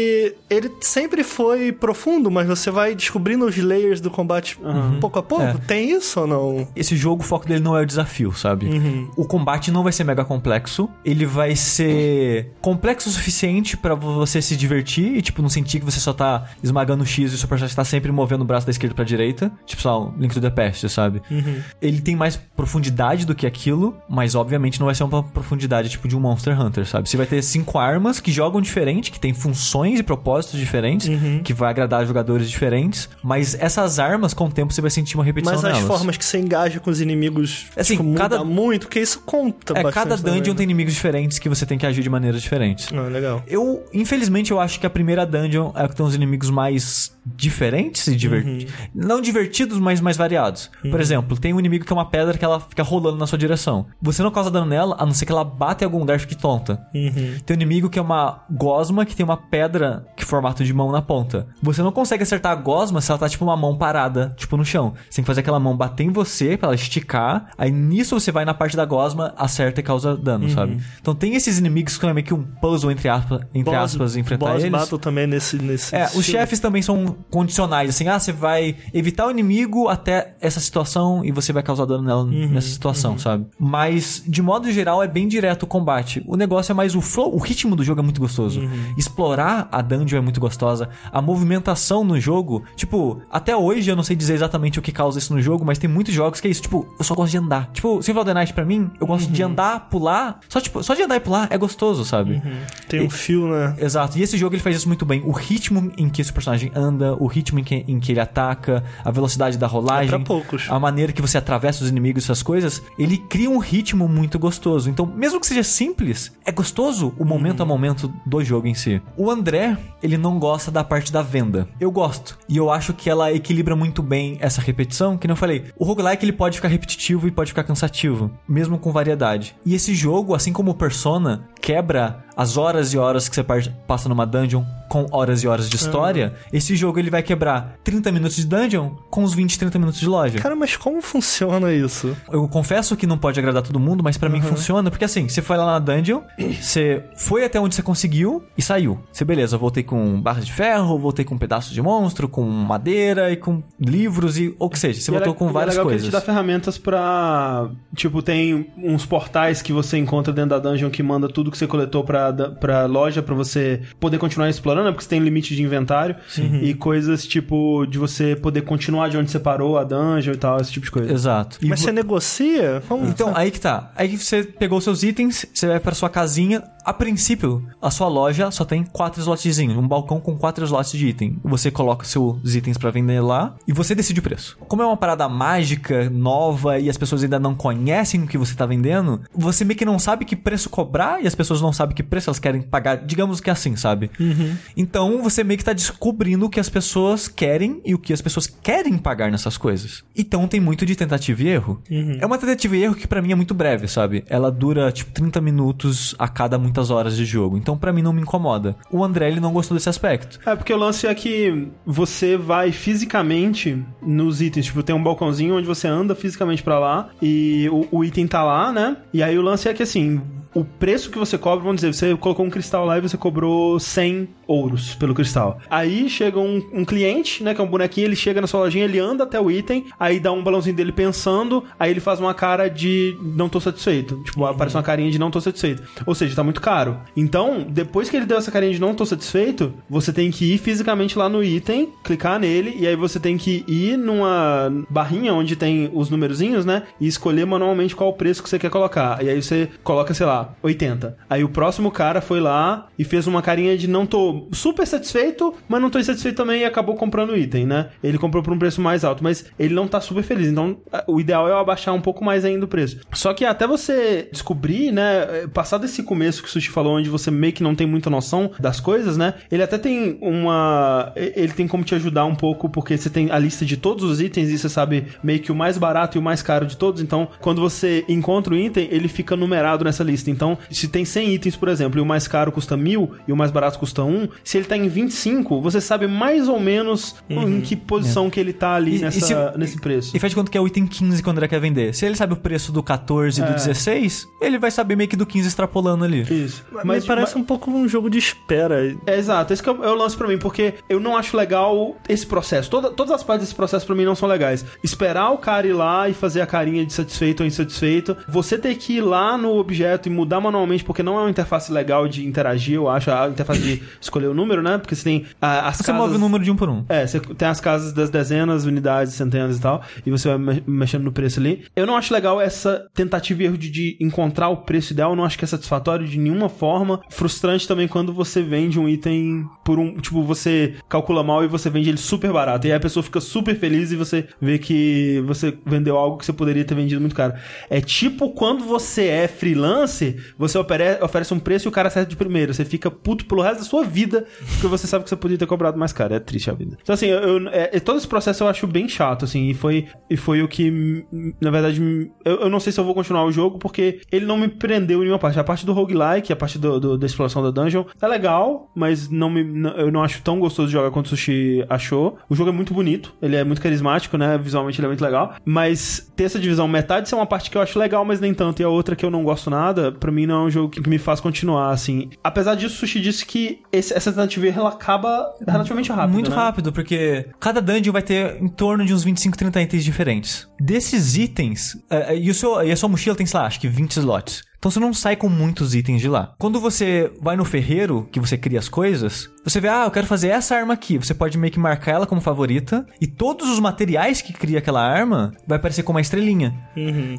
ele sempre foi profundo, mas você vai descobrindo os layers do combate uhum. pouco a pouco. É. Tem isso ou não? Esse jogo, o foco dele não é o desafio, sabe? Uhum. O combate não vai ser mega complexo. Ele vai ser complexo o suficiente para você se divertir e, tipo, não sentir que você só tá esmagando o X e o seu personagem tá sempre movendo o braço da esquerda pra direita. Tipo, só Link to the Past, sabe? Uhum. Ele tem mais profundidade do que aquilo, mas obviamente não vai ser uma profundidade tipo de um Monster Hunter, sabe? Você vai ter cinco armas que jogam diferente, que tem funções e propósitos diferentes, uhum. que vai agradar jogadores diferentes, mas essas armas, com o tempo, você vai sentir uma repetição Mas nelas. as formas que você engaja com os inimigos assim, tipo, cada... muito, porque isso conta é, Cada dungeon também. tem inimigos diferentes que você tem que agir de maneiras diferentes. Ah, legal. Eu, infelizmente, eu acho que a primeira dungeon é que tem os inimigos mais diferentes e divertidos. Uhum. Não divertidos, mas mais variados. Uhum. Por exemplo, tem um inimigo que é uma pedra que ela fica rolando na sua direção. Você não causa dano nela, a não ser que ela bata em algum lugar e fique tonta. Uhum. Tem um inimigo que é uma gosma que tem uma pedra que formato de mão na ponta. Você não consegue acertar a gosma se ela tá tipo uma mão parada, tipo no chão. Você tem que fazer aquela mão bater em você pra ela esticar. Aí nisso você vai na parte da gosma, acerta e causa dano, uhum. sabe? Então tem esses inimigos que é meio que um puzzle entre aspas, entre boss, aspas enfrentar boss eles. battle também nesse nesse É, os chefes também são condicionais, assim, ah, você vai evitar o inimigo até essa situação e você vai causar dano nela uhum, nessa situação, uhum. sabe? Mas de modo geral é bem direto o combate. O negócio é mais o flow, o ritmo do jogo é muito gostoso. Uhum. Explorar a dungeon é muito gostosa. A movimentação no jogo, tipo, até hoje eu não sei dizer exatamente o que causa isso no jogo, mas tem muitos jogos que é isso, tipo, eu só gosto de andar. Tipo, Symphony of the Night pra mim, eu gosto de uhum. andar, pular, só tipo, só de andar e pular é gostoso, sabe? Uhum. Tem um e, fio, né? Exato. E esse jogo ele faz isso muito bem. O ritmo em que esse personagem anda, o ritmo em que, em que ele ataca, a velocidade da rolagem, é poucos. a maneira que você atravessa os inimigos, essas coisas, ele cria um ritmo muito gostoso. Então, mesmo que seja simples, é gostoso o momento uhum. a momento do jogo em si. O André, ele não gosta da parte da venda. Eu gosto. E eu acho que ela equilibra muito bem essa repetição, que não falei. O roguelike ele pode ficar repetitivo e pode ficar cansativo, mesmo com variedade. E esse jogo, assim como Persona, quebra as horas e horas que você passa numa dungeon com horas e horas de história, esse jogo ele vai quebrar 30 minutos de dungeon com uns 20, 30 minutos de loja. Cara, mas como funciona isso? Eu confesso que não pode agradar todo mundo, mas pra mim funciona, porque assim, você foi lá na dungeon, você foi até onde você conseguiu e saiu. Você, beleza, eu voltei com barra de ferro, voltei com um pedaço de monstro, com madeira e com livros e ou que seja, você E é voltou le- com é várias legal que coisas. ele te dá ferramentas pra. Tipo, tem uns portais que você encontra dentro da dungeon que manda tudo que você coletou pra, pra loja pra você poder continuar explorando, né? porque você tem limite de inventário. E coisas tipo de você poder continuar de onde você parou a dungeon e tal, esse tipo de coisa. Exato. E Mas vo- você negocia? Como... Então, aí que tá. Aí você pegou seus itens, você vai pra sua casinha. A princípio, a sua loja só tem quatro slotzinhos, um balcão com quatro slots de item. Você coloca seus itens pra vender lá e você decide o preço. Como é uma parada mágica, nova e as pessoas ainda não conhecem o que você tá vendendo, você meio que não sabe que preço cobrar e as pessoas não sabem que preço elas querem pagar. Digamos que é assim, sabe? Então você meio que tá descobrindo o que as pessoas querem e o que as pessoas querem pagar nessas coisas. Então tem muito de tentativa e erro. É uma tentativa e erro que pra mim é muito breve, sabe? Ela dura tipo 30 minutos a cada muitas horas de jogo. Então pra mim não me incomoda. O André ele não gostou desse aspecto. É, porque o lance é que você vai fisicamente nos itens. Tipo, tem um balcãozinho onde você anda fisicamente pra lá e o, o item tá lá, né? E aí o lance é que, assim, o preço que você cobra, vamos dizer, você colocou um cristal lá e você cobrou 100 ouros pelo cristal. Aí chega um, um cliente, né, que é um bonequinho, ele chega na sua lojinha, ele anda até o item, aí dá um balãozinho dele pensando, aí ele faz uma cara de não tô satisfeito. Tipo, aparece uma carinha de não tô satisfeito. Ou seja, tá muito caro. Então, depois que ele deu essa carinha de não tô satisfeito, você tem que ir fisicamente lá no item, clicar nele, e aí você tem que ir numa barrinha onde tem os numerozinhos, né? E escolher manualmente qual o preço que você quer colocar. E aí você coloca, sei lá, 80. Aí o próximo cara foi lá e fez uma carinha de não tô super satisfeito, mas não tô insatisfeito também e acabou comprando o item, né? Ele comprou por um preço mais alto, mas ele não tá super feliz. Então, o ideal é eu abaixar um pouco mais ainda o preço. Só que até você descobrir, né, passar desse começo que o Sushi falou, onde você meio que não tem muita noção das coisas, né? Ele até tem uma. Ele tem como te ajudar um pouco, porque você tem a lista de todos os itens e você sabe meio que o mais barato e o mais caro de todos. Então, quando você encontra o item, ele fica numerado nessa lista. Então, se tem 100 itens, por exemplo, e o mais caro custa 1000 e o mais barato custa 1, se ele tá em 25, você sabe mais ou menos em que posição que ele tá ali E- e nessa, se- nesse preço. E faz de conta que é o item 15 que o André quer vender. Se ele sabe o preço do 14 e do É. 16, ele vai saber meio que do 15 extrapolando ali. Isso. Mas parece um pouco um jogo de espera. É, exato, esse que é o é o lance pra mim, porque eu não acho legal esse processo. Toda- todas as partes desse processo pra mim não são legais. Esperar o cara ir lá e fazer a carinha de satisfeito ou insatisfeito. Você ter que ir lá no objeto e mudar manualmente, porque não é uma interface legal de interagir, eu acho. A interface de escolher o número, né? Porque você tem ah, as Você casas... move o número de um por um. É, você tem as casas das dezenas, unidades, centenas e tal, e você vai me- mexendo no preço ali. Eu não acho legal essa tentativa e erro de, de encontrar o preço ideal, eu não acho que é satisfatório de nenhuma forma. Frustrante também quando você vende um item por um. Tipo, você calcula mal e você vende ele super barato. E aí a pessoa fica super feliz e você vê que você vendeu algo que você poderia ter vendido muito caro. É tipo quando você é você oferece um preço e o cara acerta de primeira. Você fica puto pelo resto da sua vida, porque você sabe que você podia ter cobrado mais caro. É triste a vida. Então, assim, eu, eu- é- é- todo esse processo eu acho bem chato, assim, e foi, e foi o que, na verdade, eu, eu não sei se eu vou continuar o jogo, porque ele não me prendeu em nenhuma parte. A parte do roguelike, a parte do, do- da exploração da dungeon, é legal, mas não me, eu não acho tão gostoso de jogar quanto o Sushi achou. O jogo é muito bonito, ele é muito carismático, né? Visualmente ele é muito legal, mas ter essa divisão metade ser uma parte que eu acho legal, mas nem tanto, e a outra que eu não gosto nada, pra mim não é um jogo que me faz continuar, assim. Apesar disso, o Sushi disse que esse- essa tentativa ela acaba relativamente rápido. Muito né? rápido, porque cada dungeon vai ter em torno de uns 25, 30 itens diferentes. Desses itens, é, é, e, o seu, e a sua mochila tem, sei lá, acho que 20 slots. Então você não sai com muitos itens de lá. Quando você vai no ferreiro, que você cria as coisas, você vê, ah, eu quero fazer essa arma aqui. Você pode meio que marcar ela como favorita. E todos os materiais que cria aquela arma vai aparecer com uma estrelinha.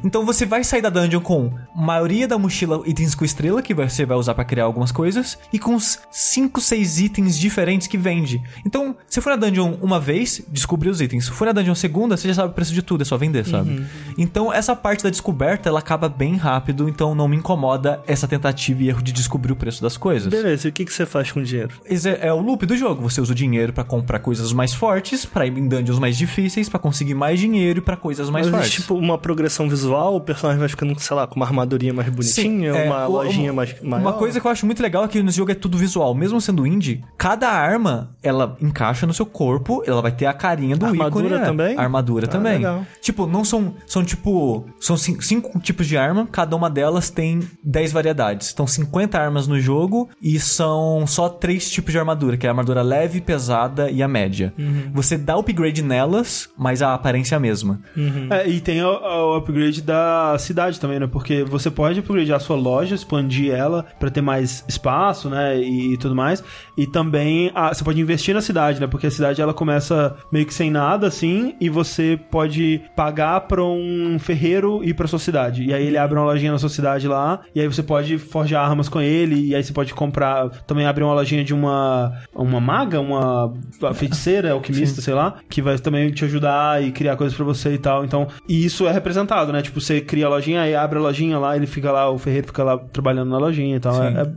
Então você vai sair da dungeon com maioria da mochila itens com estrela, que você vai usar pra criar algumas coisas, e com uns 5, 6 itens diferentes que vende. Então, se for na dungeon uma vez, descobrir os itens. Se for na dungeon segunda, você já sabe o preço de tudo, é só vender, sabe? Então, essa parte da descoberta, ela acaba bem rápido, então não me incomoda essa tentativa e erro de descobrir o preço das coisas. Beleza, e o que, que você faz com o dinheiro? É, é o loop do jogo. Você usa o dinheiro pra comprar coisas mais fortes, pra ir em dungeons mais difíceis, pra conseguir mais dinheiro e pra coisas mais Mas fortes. existe, tipo, uma progressão visual, o personagem vai ficando, sei lá, com uma armadurinha mais bonitinha, é, uma o- lojinha mais maior. Uma coisa que eu acho muito legal é que nesse jogo é tudo visual. Mesmo sendo indie, cada arma, ela encaixa no seu corpo, ela vai ter a carinha do Armadura ícone. né? também? A armadura Ah, também. legal. Tipo, não são... São tipo... São cin- cinco tipos de arma, cada uma delas tem 10 variedades. Então, 50 armas no jogo e são só três tipos de armadura, que é a armadura leve, pesada e a média. Uhum. Você dá upgrade nelas, mas a aparência é a mesma. É, e tem o, o upgrade da cidade também, né? Porque você pode upgradear a sua loja, expandir ela pra ter mais espaço, né? E, tudo mais. E também ah, você pode investir na cidade, né? Porque a cidade ela começa meio que sem nada, assim, e você pode pagar pra um ferreiro ir pra sua cidade. E aí ele abre uma lojinha na sua cidade lá, e aí você pode forjar armas com ele, e aí você pode comprar. Também abrir uma lojinha de uma, uma maga, uma feiticeira, alquimista, sei lá, que vai também te ajudar e criar coisas pra você e tal. Então, e isso é representado, né? Tipo, você cria a lojinha, aí abre a lojinha lá, ele fica lá, o ferreiro fica lá trabalhando na lojinha e tal. Sim. É- é-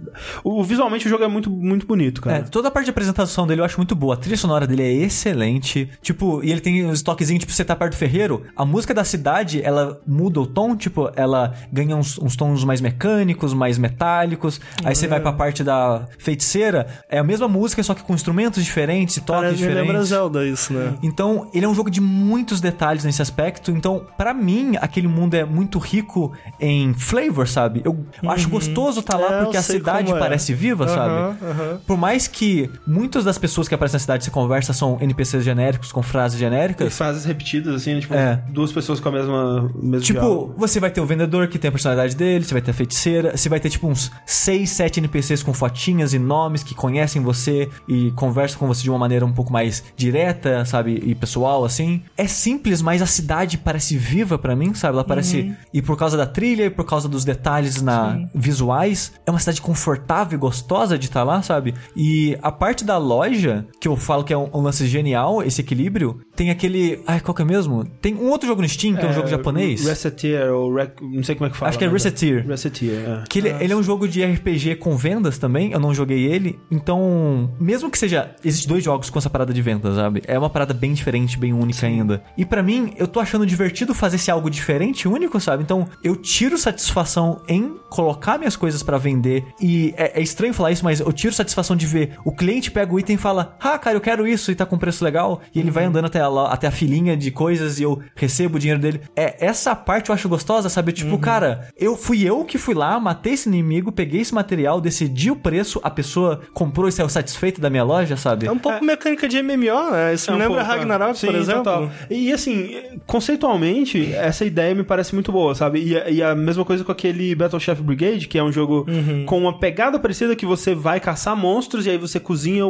o, visualmente o jogo é muito, muito bonito, É, cara. toda a parte de apresentação dele eu acho muito boa. A trilha sonora dele é excelente. Tipo, e ele tem uns toquezinhos, tipo, você tá perto do ferreiro, a música da cidade, ela muda o tom, tipo, ela ganha uns, uns tons mais mecânicos, mais metálicos. Aí você vai pra parte da feiticeira, é a mesma música, só que com instrumentos diferentes e toques Parece, diferentes. lembra Zelda isso, né? Então, ele é um jogo de muitos detalhes nesse aspecto. Então, pra mim, aquele mundo é muito rico em flavor, sabe? Eu acho gostoso estar lá É, porque a cidade é. parece viva, sabe? Aham, aham. Por mais que muitas das pessoas que aparecem na cidade se conversa são NPCs genéricos com frases E genéricas. frases repetidas, assim, né? tipo, É. duas pessoas com a mesma mesmo Tipo, diálogo. você vai ter o vendedor que tem a personalidade dele, você vai ter a feiticeira, você vai ter tipo uns 6, 7 NPCs com fotinhas e nomes que conhecem você e conversam com você de uma maneira um pouco mais direta, sabe? E pessoal, assim. É simples, mas a cidade parece viva pra mim, sabe? Ela parece. E por causa da trilha e por causa dos detalhes na visuais, é uma cidade confortável e gostosa de estar lá, sabe? E a parte da loja, que eu falo que é um, um lance genial, esse equilíbrio, tem aquele. Ai, qual que é mesmo? Tem um outro jogo no Steam, que é, um jogo japonês. Reseteer, ou rec... não sei como é que fala. Acho que é né? Reseteer. Reseteer, é. Que ele, ele é um jogo de RPG com vendas também, eu não joguei ele. Então, mesmo que seja. Existem dois jogos com essa parada de vendas, sabe? É uma parada bem diferente, bem única ainda. E pra mim, eu tô achando divertido fazer esse algo diferente, único, sabe? Então, eu tiro satisfação em colocar minhas coisas pra vender. E é, é estranho falar isso, mas eu tiro satisfação de ver o cliente pega o item e fala: Ah, cara, eu quero isso e tá com preço legal. E ele vai andando até a, lo- até a filinha de coisas e eu recebo o dinheiro dele. É essa parte eu acho gostosa, sabe? Tipo, cara, eu fui eu que fui lá, matei esse inimigo, peguei esse material, decidi o preço, a pessoa comprou e saiu satisfeita da minha loja, sabe? É um pouco mecânica de MMO, né? Isso É me um lembra pouco, é. Ragnarok, Sim, por exemplo. total. E assim, conceitualmente, essa ideia me parece muito boa, sabe? E, a- e a mesma coisa com aquele Battle Chef Brigade, que é um jogo Uhum. com uma pegada parecida que você vai caçar monstros e aí você cozinha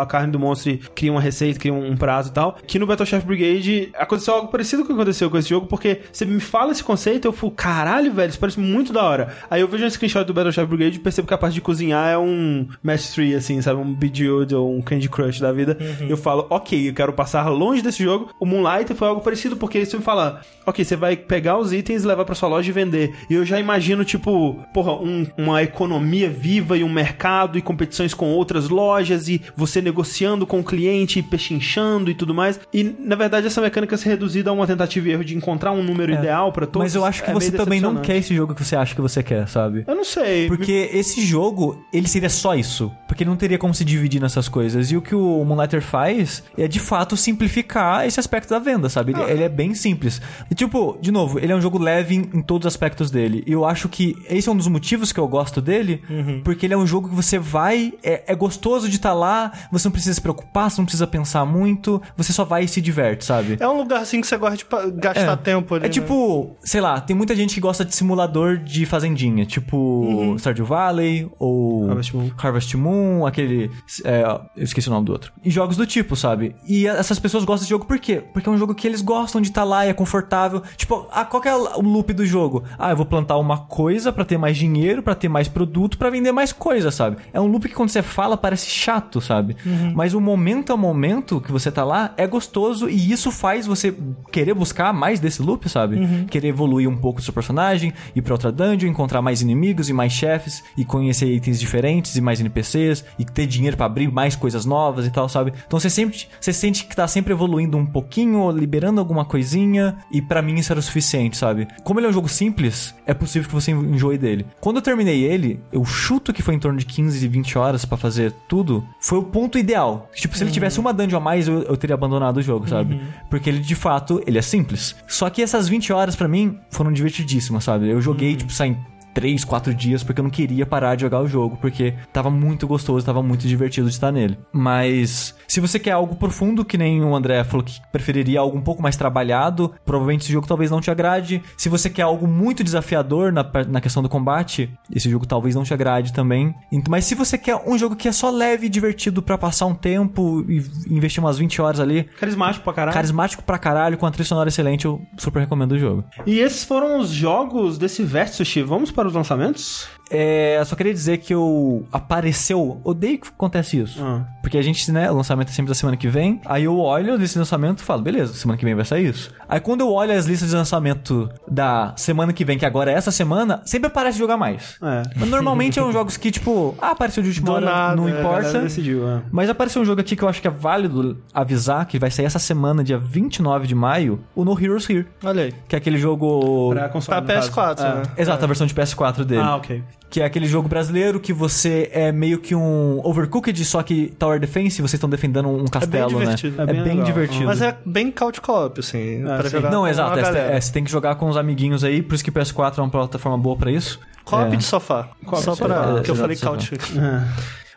a carne do monstro e cria uma receita, cria um, um prato e tal. Que no Battle Chef Brigade aconteceu algo parecido com o que aconteceu com esse jogo, porque você me fala esse conceito, eu falo, caralho, velho, isso parece muito da hora. Aí eu vejo um screenshot do Battle Chef Brigade e percebo que a parte de cozinhar é um Match 3, assim, sabe? Um Bejeweled ou um Candy Crush da vida. Eu falo, ok, eu quero passar longe desse jogo. O Moonlight foi algo parecido, porque você me fala, ok, você vai pegar os itens, levar pra sua loja e vender. E eu já imagino, tipo, porra, um- uma economia viva e um mercado e competições com outras lojas e você negociando com o cliente, e pechinchando e tudo mais. E, na verdade, essa mecânica se reduzida a uma tentativa e erro de encontrar um número ideal pra todos. Mas eu acho que é você também não quer esse jogo que você acha que você quer, sabe? Eu não sei. Porque esse jogo, ele seria só isso. Porque não teria como se dividir nessas coisas. E o que o Moonlighter faz é, de fato, simplificar esse aspecto da venda, sabe? Ele, ele é bem simples. E, tipo, de novo, ele é um jogo leve em, em todos os aspectos dele. E eu acho que esse é um dos motivos que eu gosto dele. Porque ele é um jogo que você vai... É, é gostoso de estar lá, você não precisa se preocupar, você não precisa pensar muito. Você só vai se diverte, sabe? É um lugar assim que você gosta de gastar tempo ali. É né? tipo, sei lá, tem muita gente que gosta de simulador de fazendinha, tipo Stardew Valley ou Harvest Moon. Harvest Moon, aquele. é, eu esqueci o nome do outro. E jogos do tipo, sabe? E essas pessoas gostam de jogo por quê? Porque é um jogo que eles gostam de estar lá e é confortável. Tipo, ah, qual que é o loop do jogo? Ah, eu vou plantar uma coisa pra ter mais dinheiro, pra ter mais produto, pra vender mais coisa, sabe? É um loop que quando você fala parece chato, sabe? Mas o momento a momento que você tá lá é gostoso gostoso e isso faz você querer buscar mais desse loop, sabe? Querer evoluir um pouco do seu personagem, ir pra outra dungeon, encontrar mais inimigos e mais chefes e conhecer itens diferentes e mais NPCs e ter dinheiro pra abrir mais coisas novas e tal, sabe? Então você sempre você sente que tá sempre evoluindo um pouquinho, liberando alguma coisinha e pra mim isso era o suficiente, sabe? Como ele é um jogo simples, é possível que você enjoe dele. Quando eu terminei ele, eu chuto que foi em torno de 15 e 20 horas pra fazer tudo, foi o ponto ideal. Tipo, se ele tivesse uma dungeon a mais, eu, eu teria abandonado o jogo, sabe? Porque ele, de fato, ele é simples. Só que essas 20 horas, pra mim, foram divertidíssimas, sabe? Eu joguei, tipo, saem 3, 4 dias porque eu não queria parar de jogar o jogo, porque tava muito gostoso, tava muito divertido de estar nele. Mas se você quer algo profundo, que nem o André falou que preferiria algo um pouco mais trabalhado, provavelmente esse jogo talvez não te agrade. Se você quer algo muito desafiador na, na questão do combate, esse jogo talvez não te agrade também. Mas se você quer um jogo que é só leve e divertido pra passar um tempo e investir umas 20 horas ali, Carismático pra caralho. carismático pra caralho, com a trilha sonora excelente, eu super recomendo o jogo. E esses foram os jogos desse Sushi. Vamos para os lançamentos? É, só queria dizer que eu apareceu. Odeio que acontece isso. Ah. Porque a gente, né, o lançamento é sempre da semana que vem. Aí eu olho nesse lançamento e falo, beleza, semana que vem vai sair isso. Aí quando eu olho as listas de lançamento da semana que vem, que agora é essa semana, sempre aparece jogar mais. É. Mas normalmente são jogos que, tipo, ah, apareceu de última Do hora, nada, não é, A importa. decidiu, é. Mas apareceu um jogo aqui que eu acho que é válido avisar, que vai sair essa semana, dia 29 de maio, o No Heroes Here. Olha aí. Que é aquele jogo. Pra console, caso. PS4, É. né? Exato, a versão de PS4 dele. Ah, ok. Que é aquele jogo brasileiro que você é meio que um Overcooked, só que Tower Defense, e vocês estão defendendo um castelo, né? divertido. É É bem, bem legal. divertido. Mas é bem couch co-op, assim, pra sim. jogar Não, com exato. É, é, você tem que jogar com os amiguinhos aí, por isso que PS4 é uma plataforma boa pra isso. Co-op É. de sofá. Co-op Só de sofá, pra... é, que eu falei couch.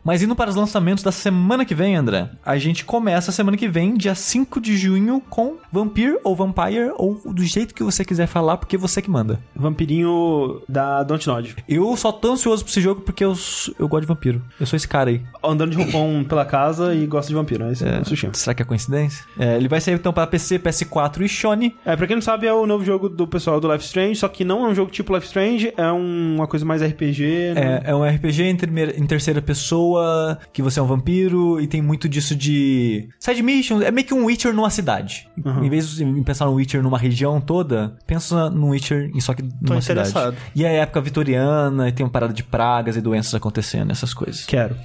Mas indo para os lançamentos da semana que vem, André, a gente começa a semana que vem, dia 5 de junho, com Vampire ou Vampire, ou do jeito que você quiser falar, porque você que manda. Vampirinho da Dontnod. Eu só tô ansioso pra esse jogo porque eu, eu gosto de vampiro. Eu sou esse cara aí. Andando de roupão pela casa e gosta de vampiro. É isso, é. Será que é coincidência? É, ele vai sair então para PC, PS4 e Sony. É, pra quem não sabe, é o novo jogo do pessoal do Life Strange, só que não é um jogo tipo Life Strange, é um- uma coisa mais RPG, né? É, é um RPG em, em terceira pessoa, que você é um vampiro, e tem muito disso de side mission. É meio que um Witcher numa cidade. Em vez de pensar no Witcher numa região toda, pensa num Witcher em só que numa cidade. interessado. E é época vitoriana, e tem uma parada de pragas e doenças acontecendo, essas coisas. Quero.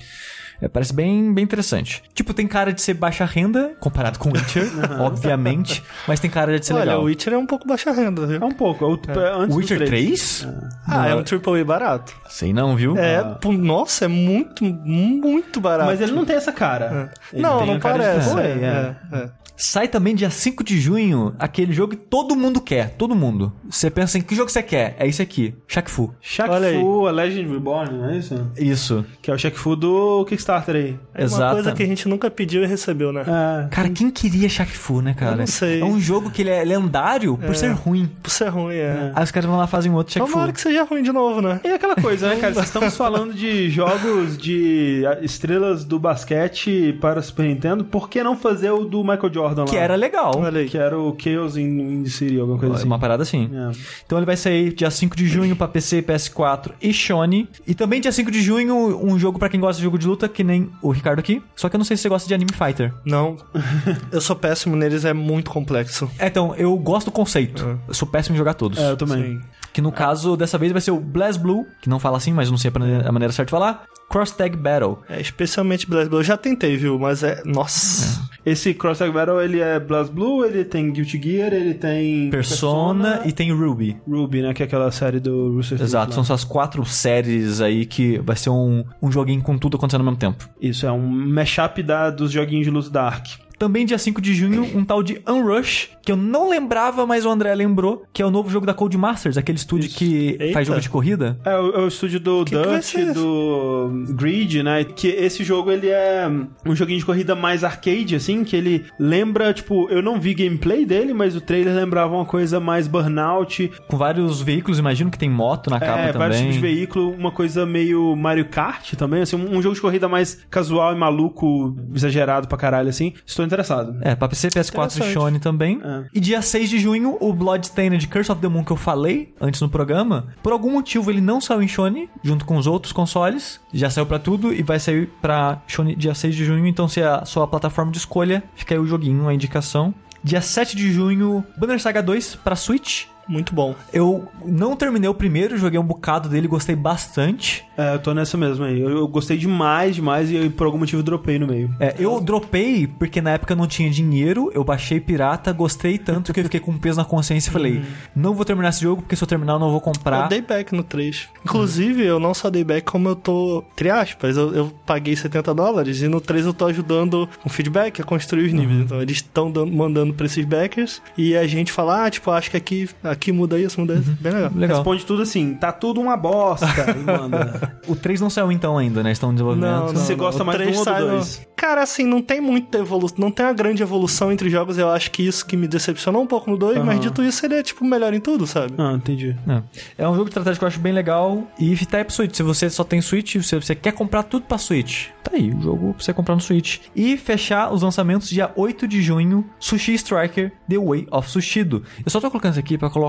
É, parece bem, bem interessante. Tipo, tem cara de ser baixa renda, comparado com Witcher, obviamente, mas tem cara de ser Olha, legal. o Witcher é um pouco baixa renda, viu? É um pouco. É o, é antes Witcher três. 3? Ah, é um AAA barato. Sei não, viu? É, pô, nossa, é muito, muito barato. Mas ele não tem essa cara. Ele Não, não parece. É, é. é, é. Sai também dia 5 de junho aquele jogo que todo mundo quer, todo mundo. Você pensa em que jogo você quer? É esse aqui, Shaq Fu. Shaq Olha aí. Fu, a Legend Reborn, não é isso? Isso. Que é o Shaq Fu do Kickstarter aí. É uma Exato. coisa que a gente nunca pediu e recebeu, né? É. Cara, quem queria Shaq Fu, né, cara? Eu não sei. É um jogo que ele é lendário por ser ruim. Por ser ruim, é. Aí os caras vão lá e fazem um outro Shaq Fu. Tomara que seja ruim de novo, né? E aquela coisa, né, cara? Estamos falando de jogos de estrelas do basquete para Super Nintendo. Por que não fazer o do Michael Jordan lá? Que era legal. Que era o Chaos in, in the City, alguma coisa assim. Uma parada assim. É. Então ele vai sair dia 5 de junho pra PC, PS4 e Sony. E também dia 5 de junho, um jogo pra quem gosta de jogo de luta, que nem o Ricardo aqui. Só que eu não sei se você gosta de Anime Fighter. Não. Eu sou péssimo neles, é muito complexo. É, então, eu gosto do conceito. Eu sou péssimo em jogar todos. É, eu também. Sim. Que no caso, dessa vez vai ser o Blast Blue, que não fala assim, mas eu não sei a maneira- a maneira certa de falar. Cross Tag Battle. É, especialmente Blast Blue. Eu já tentei, viu? Mas é. Nossa. Esse Cross Tag Battle, ele é BlazBlue, ele tem Guilty Gear, ele tem... Persona, e tem Ruby. Ruby, né? Que é aquela série do Teeth Exato, são essas quatro séries aí que vai ser um, um joguinho com tudo acontecendo ao mesmo tempo. Isso, é um mashup da, dos joguinhos de luta da Ark. Também dia 5 de junho, um tal de Unrush, que eu não lembrava, mas o André lembrou, que é o novo jogo da Cold Masters, aquele estúdio que Eita. faz jogo de corrida. É o, é o estúdio do Que que ser esse? do Grid, né? Que esse jogo, ele é um joguinho de corrida mais arcade, assim, que ele lembra, tipo, eu não vi gameplay dele, mas o trailer lembrava uma coisa mais Burnout, Com vários veículos, imagino que tem moto na capa é, também. vários tipos de veículo, uma coisa meio Mario Kart também, assim, um, um jogo de corrida mais casual e maluco, exagerado pra caralho, assim. Estou interessado. É, pra PC, PS4 e. Sony também. É. E dia 6 de junho, o Bloodstained Curse of the Moon que eu falei antes no programa, por algum motivo ele não saiu em Sony, junto com os outros consoles. Já saiu pra tudo e vai sair pra Sony dia 6 de junho, então se é a sua plataforma de escolha, fica aí o joguinho, a indicação. Dia 7 de junho, Banner Saga 2 pra Switch. Muito bom. Eu não terminei o primeiro, joguei um bocado dele, gostei bastante. É, eu tô nessa mesmo aí. Eu, eu gostei demais, demais e eu, por algum motivo dropei no meio. É, eu dropei porque na época eu não tinha dinheiro, eu baixei pirata, gostei tanto que eu fiquei com um peso na consciência e falei: não vou terminar esse jogo porque se eu terminar eu não vou comprar. Eu dei back no 3. Inclusive, eu não só dei back, como eu tô, entre aspas, eu, eu paguei 70 dólares e no 3 eu tô ajudando um feedback a construir os níveis. Então, eles estão mandando pra esses backers e a gente fala, ah, tipo, acho que aqui, aqui muda isso, muda isso. Bem legal. Legal. Responde tudo assim, tá tudo uma bosta. O 3 não saiu então ainda, né? Estão em desenvolvimento. Você gosta O mais do três um ou do sai no- dois? Cara, assim, não tem muita evolução, não tem uma grande evolução entre jogos. Eu acho que isso que me decepcionou um pouco no 2, mas dito isso, ele é, tipo, melhor em tudo, sabe? Ah, entendi. É. É um jogo de estratégia que eu acho bem legal. E tá pro Switch. Se você só tem Switch, se você quer comprar tudo pra Switch, tá aí, o jogo pra você comprar no Switch. E fechar os lançamentos dia 8 de junho, Sushi Striker The Way of Sushido. Eu só tô colocando isso aqui pra colocar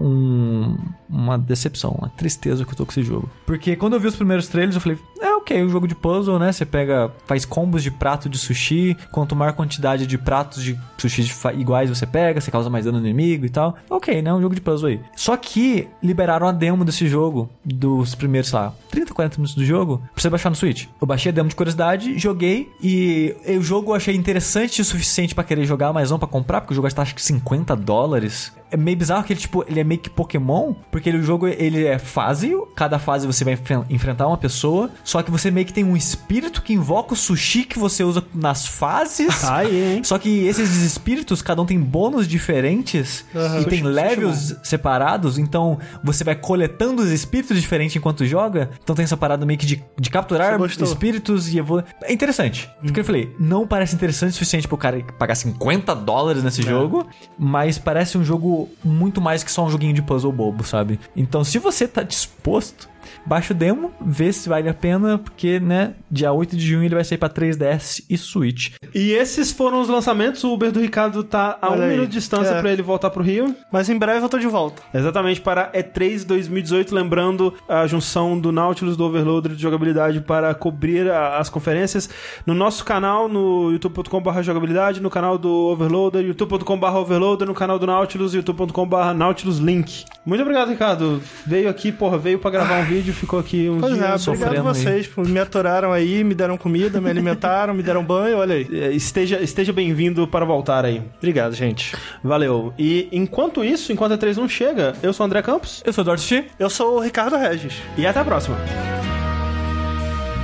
um, uma decepção, uma tristeza que eu tô com esse jogo. Porque quando eu vi os primeiros trailers, eu falei, é ok, um jogo de puzzle, né? Você pega, faz combos de prato de sushi, quanto maior quantidade de pratos de sushi iguais você pega, você causa mais dano no inimigo e tal. Ok, né? Um jogo de puzzle aí. Só que liberaram a demo desse jogo, dos primeiros, sei lá, 30, 40 minutos do jogo, pra você baixar no Switch. Eu baixei a demo de curiosidade, joguei e o jogo eu achei interessante o suficiente pra querer jogar, mas não pra comprar, porque o jogo está acho que 50 dólares. É meio bizarro que ele, tipo, ele é meio que Pokémon, porque ele- o jogo ele é fase, cada fase você vai enfren- enfrentar uma pessoa, só que você meio que tem um espírito que invoca o sushi que você usa nas fases. Tá aí, hein? Só que esses espíritos, cada um tem bônus diferentes Aham. e tem levels separados, então você vai coletando os espíritos diferentes enquanto joga. Então tem essa parada meio que de, de capturar espíritos e evolu... É interessante. Porque eu falei, não parece interessante o suficiente pro cara pagar 50 dólares nesse jogo, mas parece um jogo muito mais que só um joguinho de puzzle bobo, sabe? Então se você tá disposto, baixa o demo, vê se vale a pena, porque, né, dia 8 de junho ele vai sair pra 3DS e Switch. E esses foram os lançamentos. O Uber do Ricardo tá a Olha um aí. minuto de distância É. pra ele voltar pro Rio. Mas em breve eu tô de volta. Exatamente para E3 2018, lembrando a junção do Nautilus do Overloader de jogabilidade para cobrir a- as conferências no nosso canal no youtube.com.br jogabilidade, no canal do Overloader, youtube.com.br Overloader, no canal do Nautilus, youtube.com.br Nautilus Link. Muito obrigado, Ricardo. Veio aqui, porra, veio pra gravar um vídeo, ficou aqui uns Pois é, dias. obrigado sofrendo vocês. por Me aturaram aí, me deram comida, me alimentaram, me deram banho, olha aí. É, Esteja, esteja bem-vindo para voltar aí. Obrigado, gente. Valeu. E enquanto isso, enquanto a 3 não chega, eu sou o André Campos Eu sou o Dorothy. Eu sou o Ricardo Regis. e até a próxima.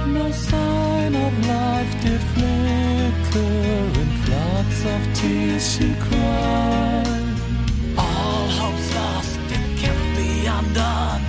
No sign of life did flicker, in floods of tears she cried. All hope's lost, it can't be undone.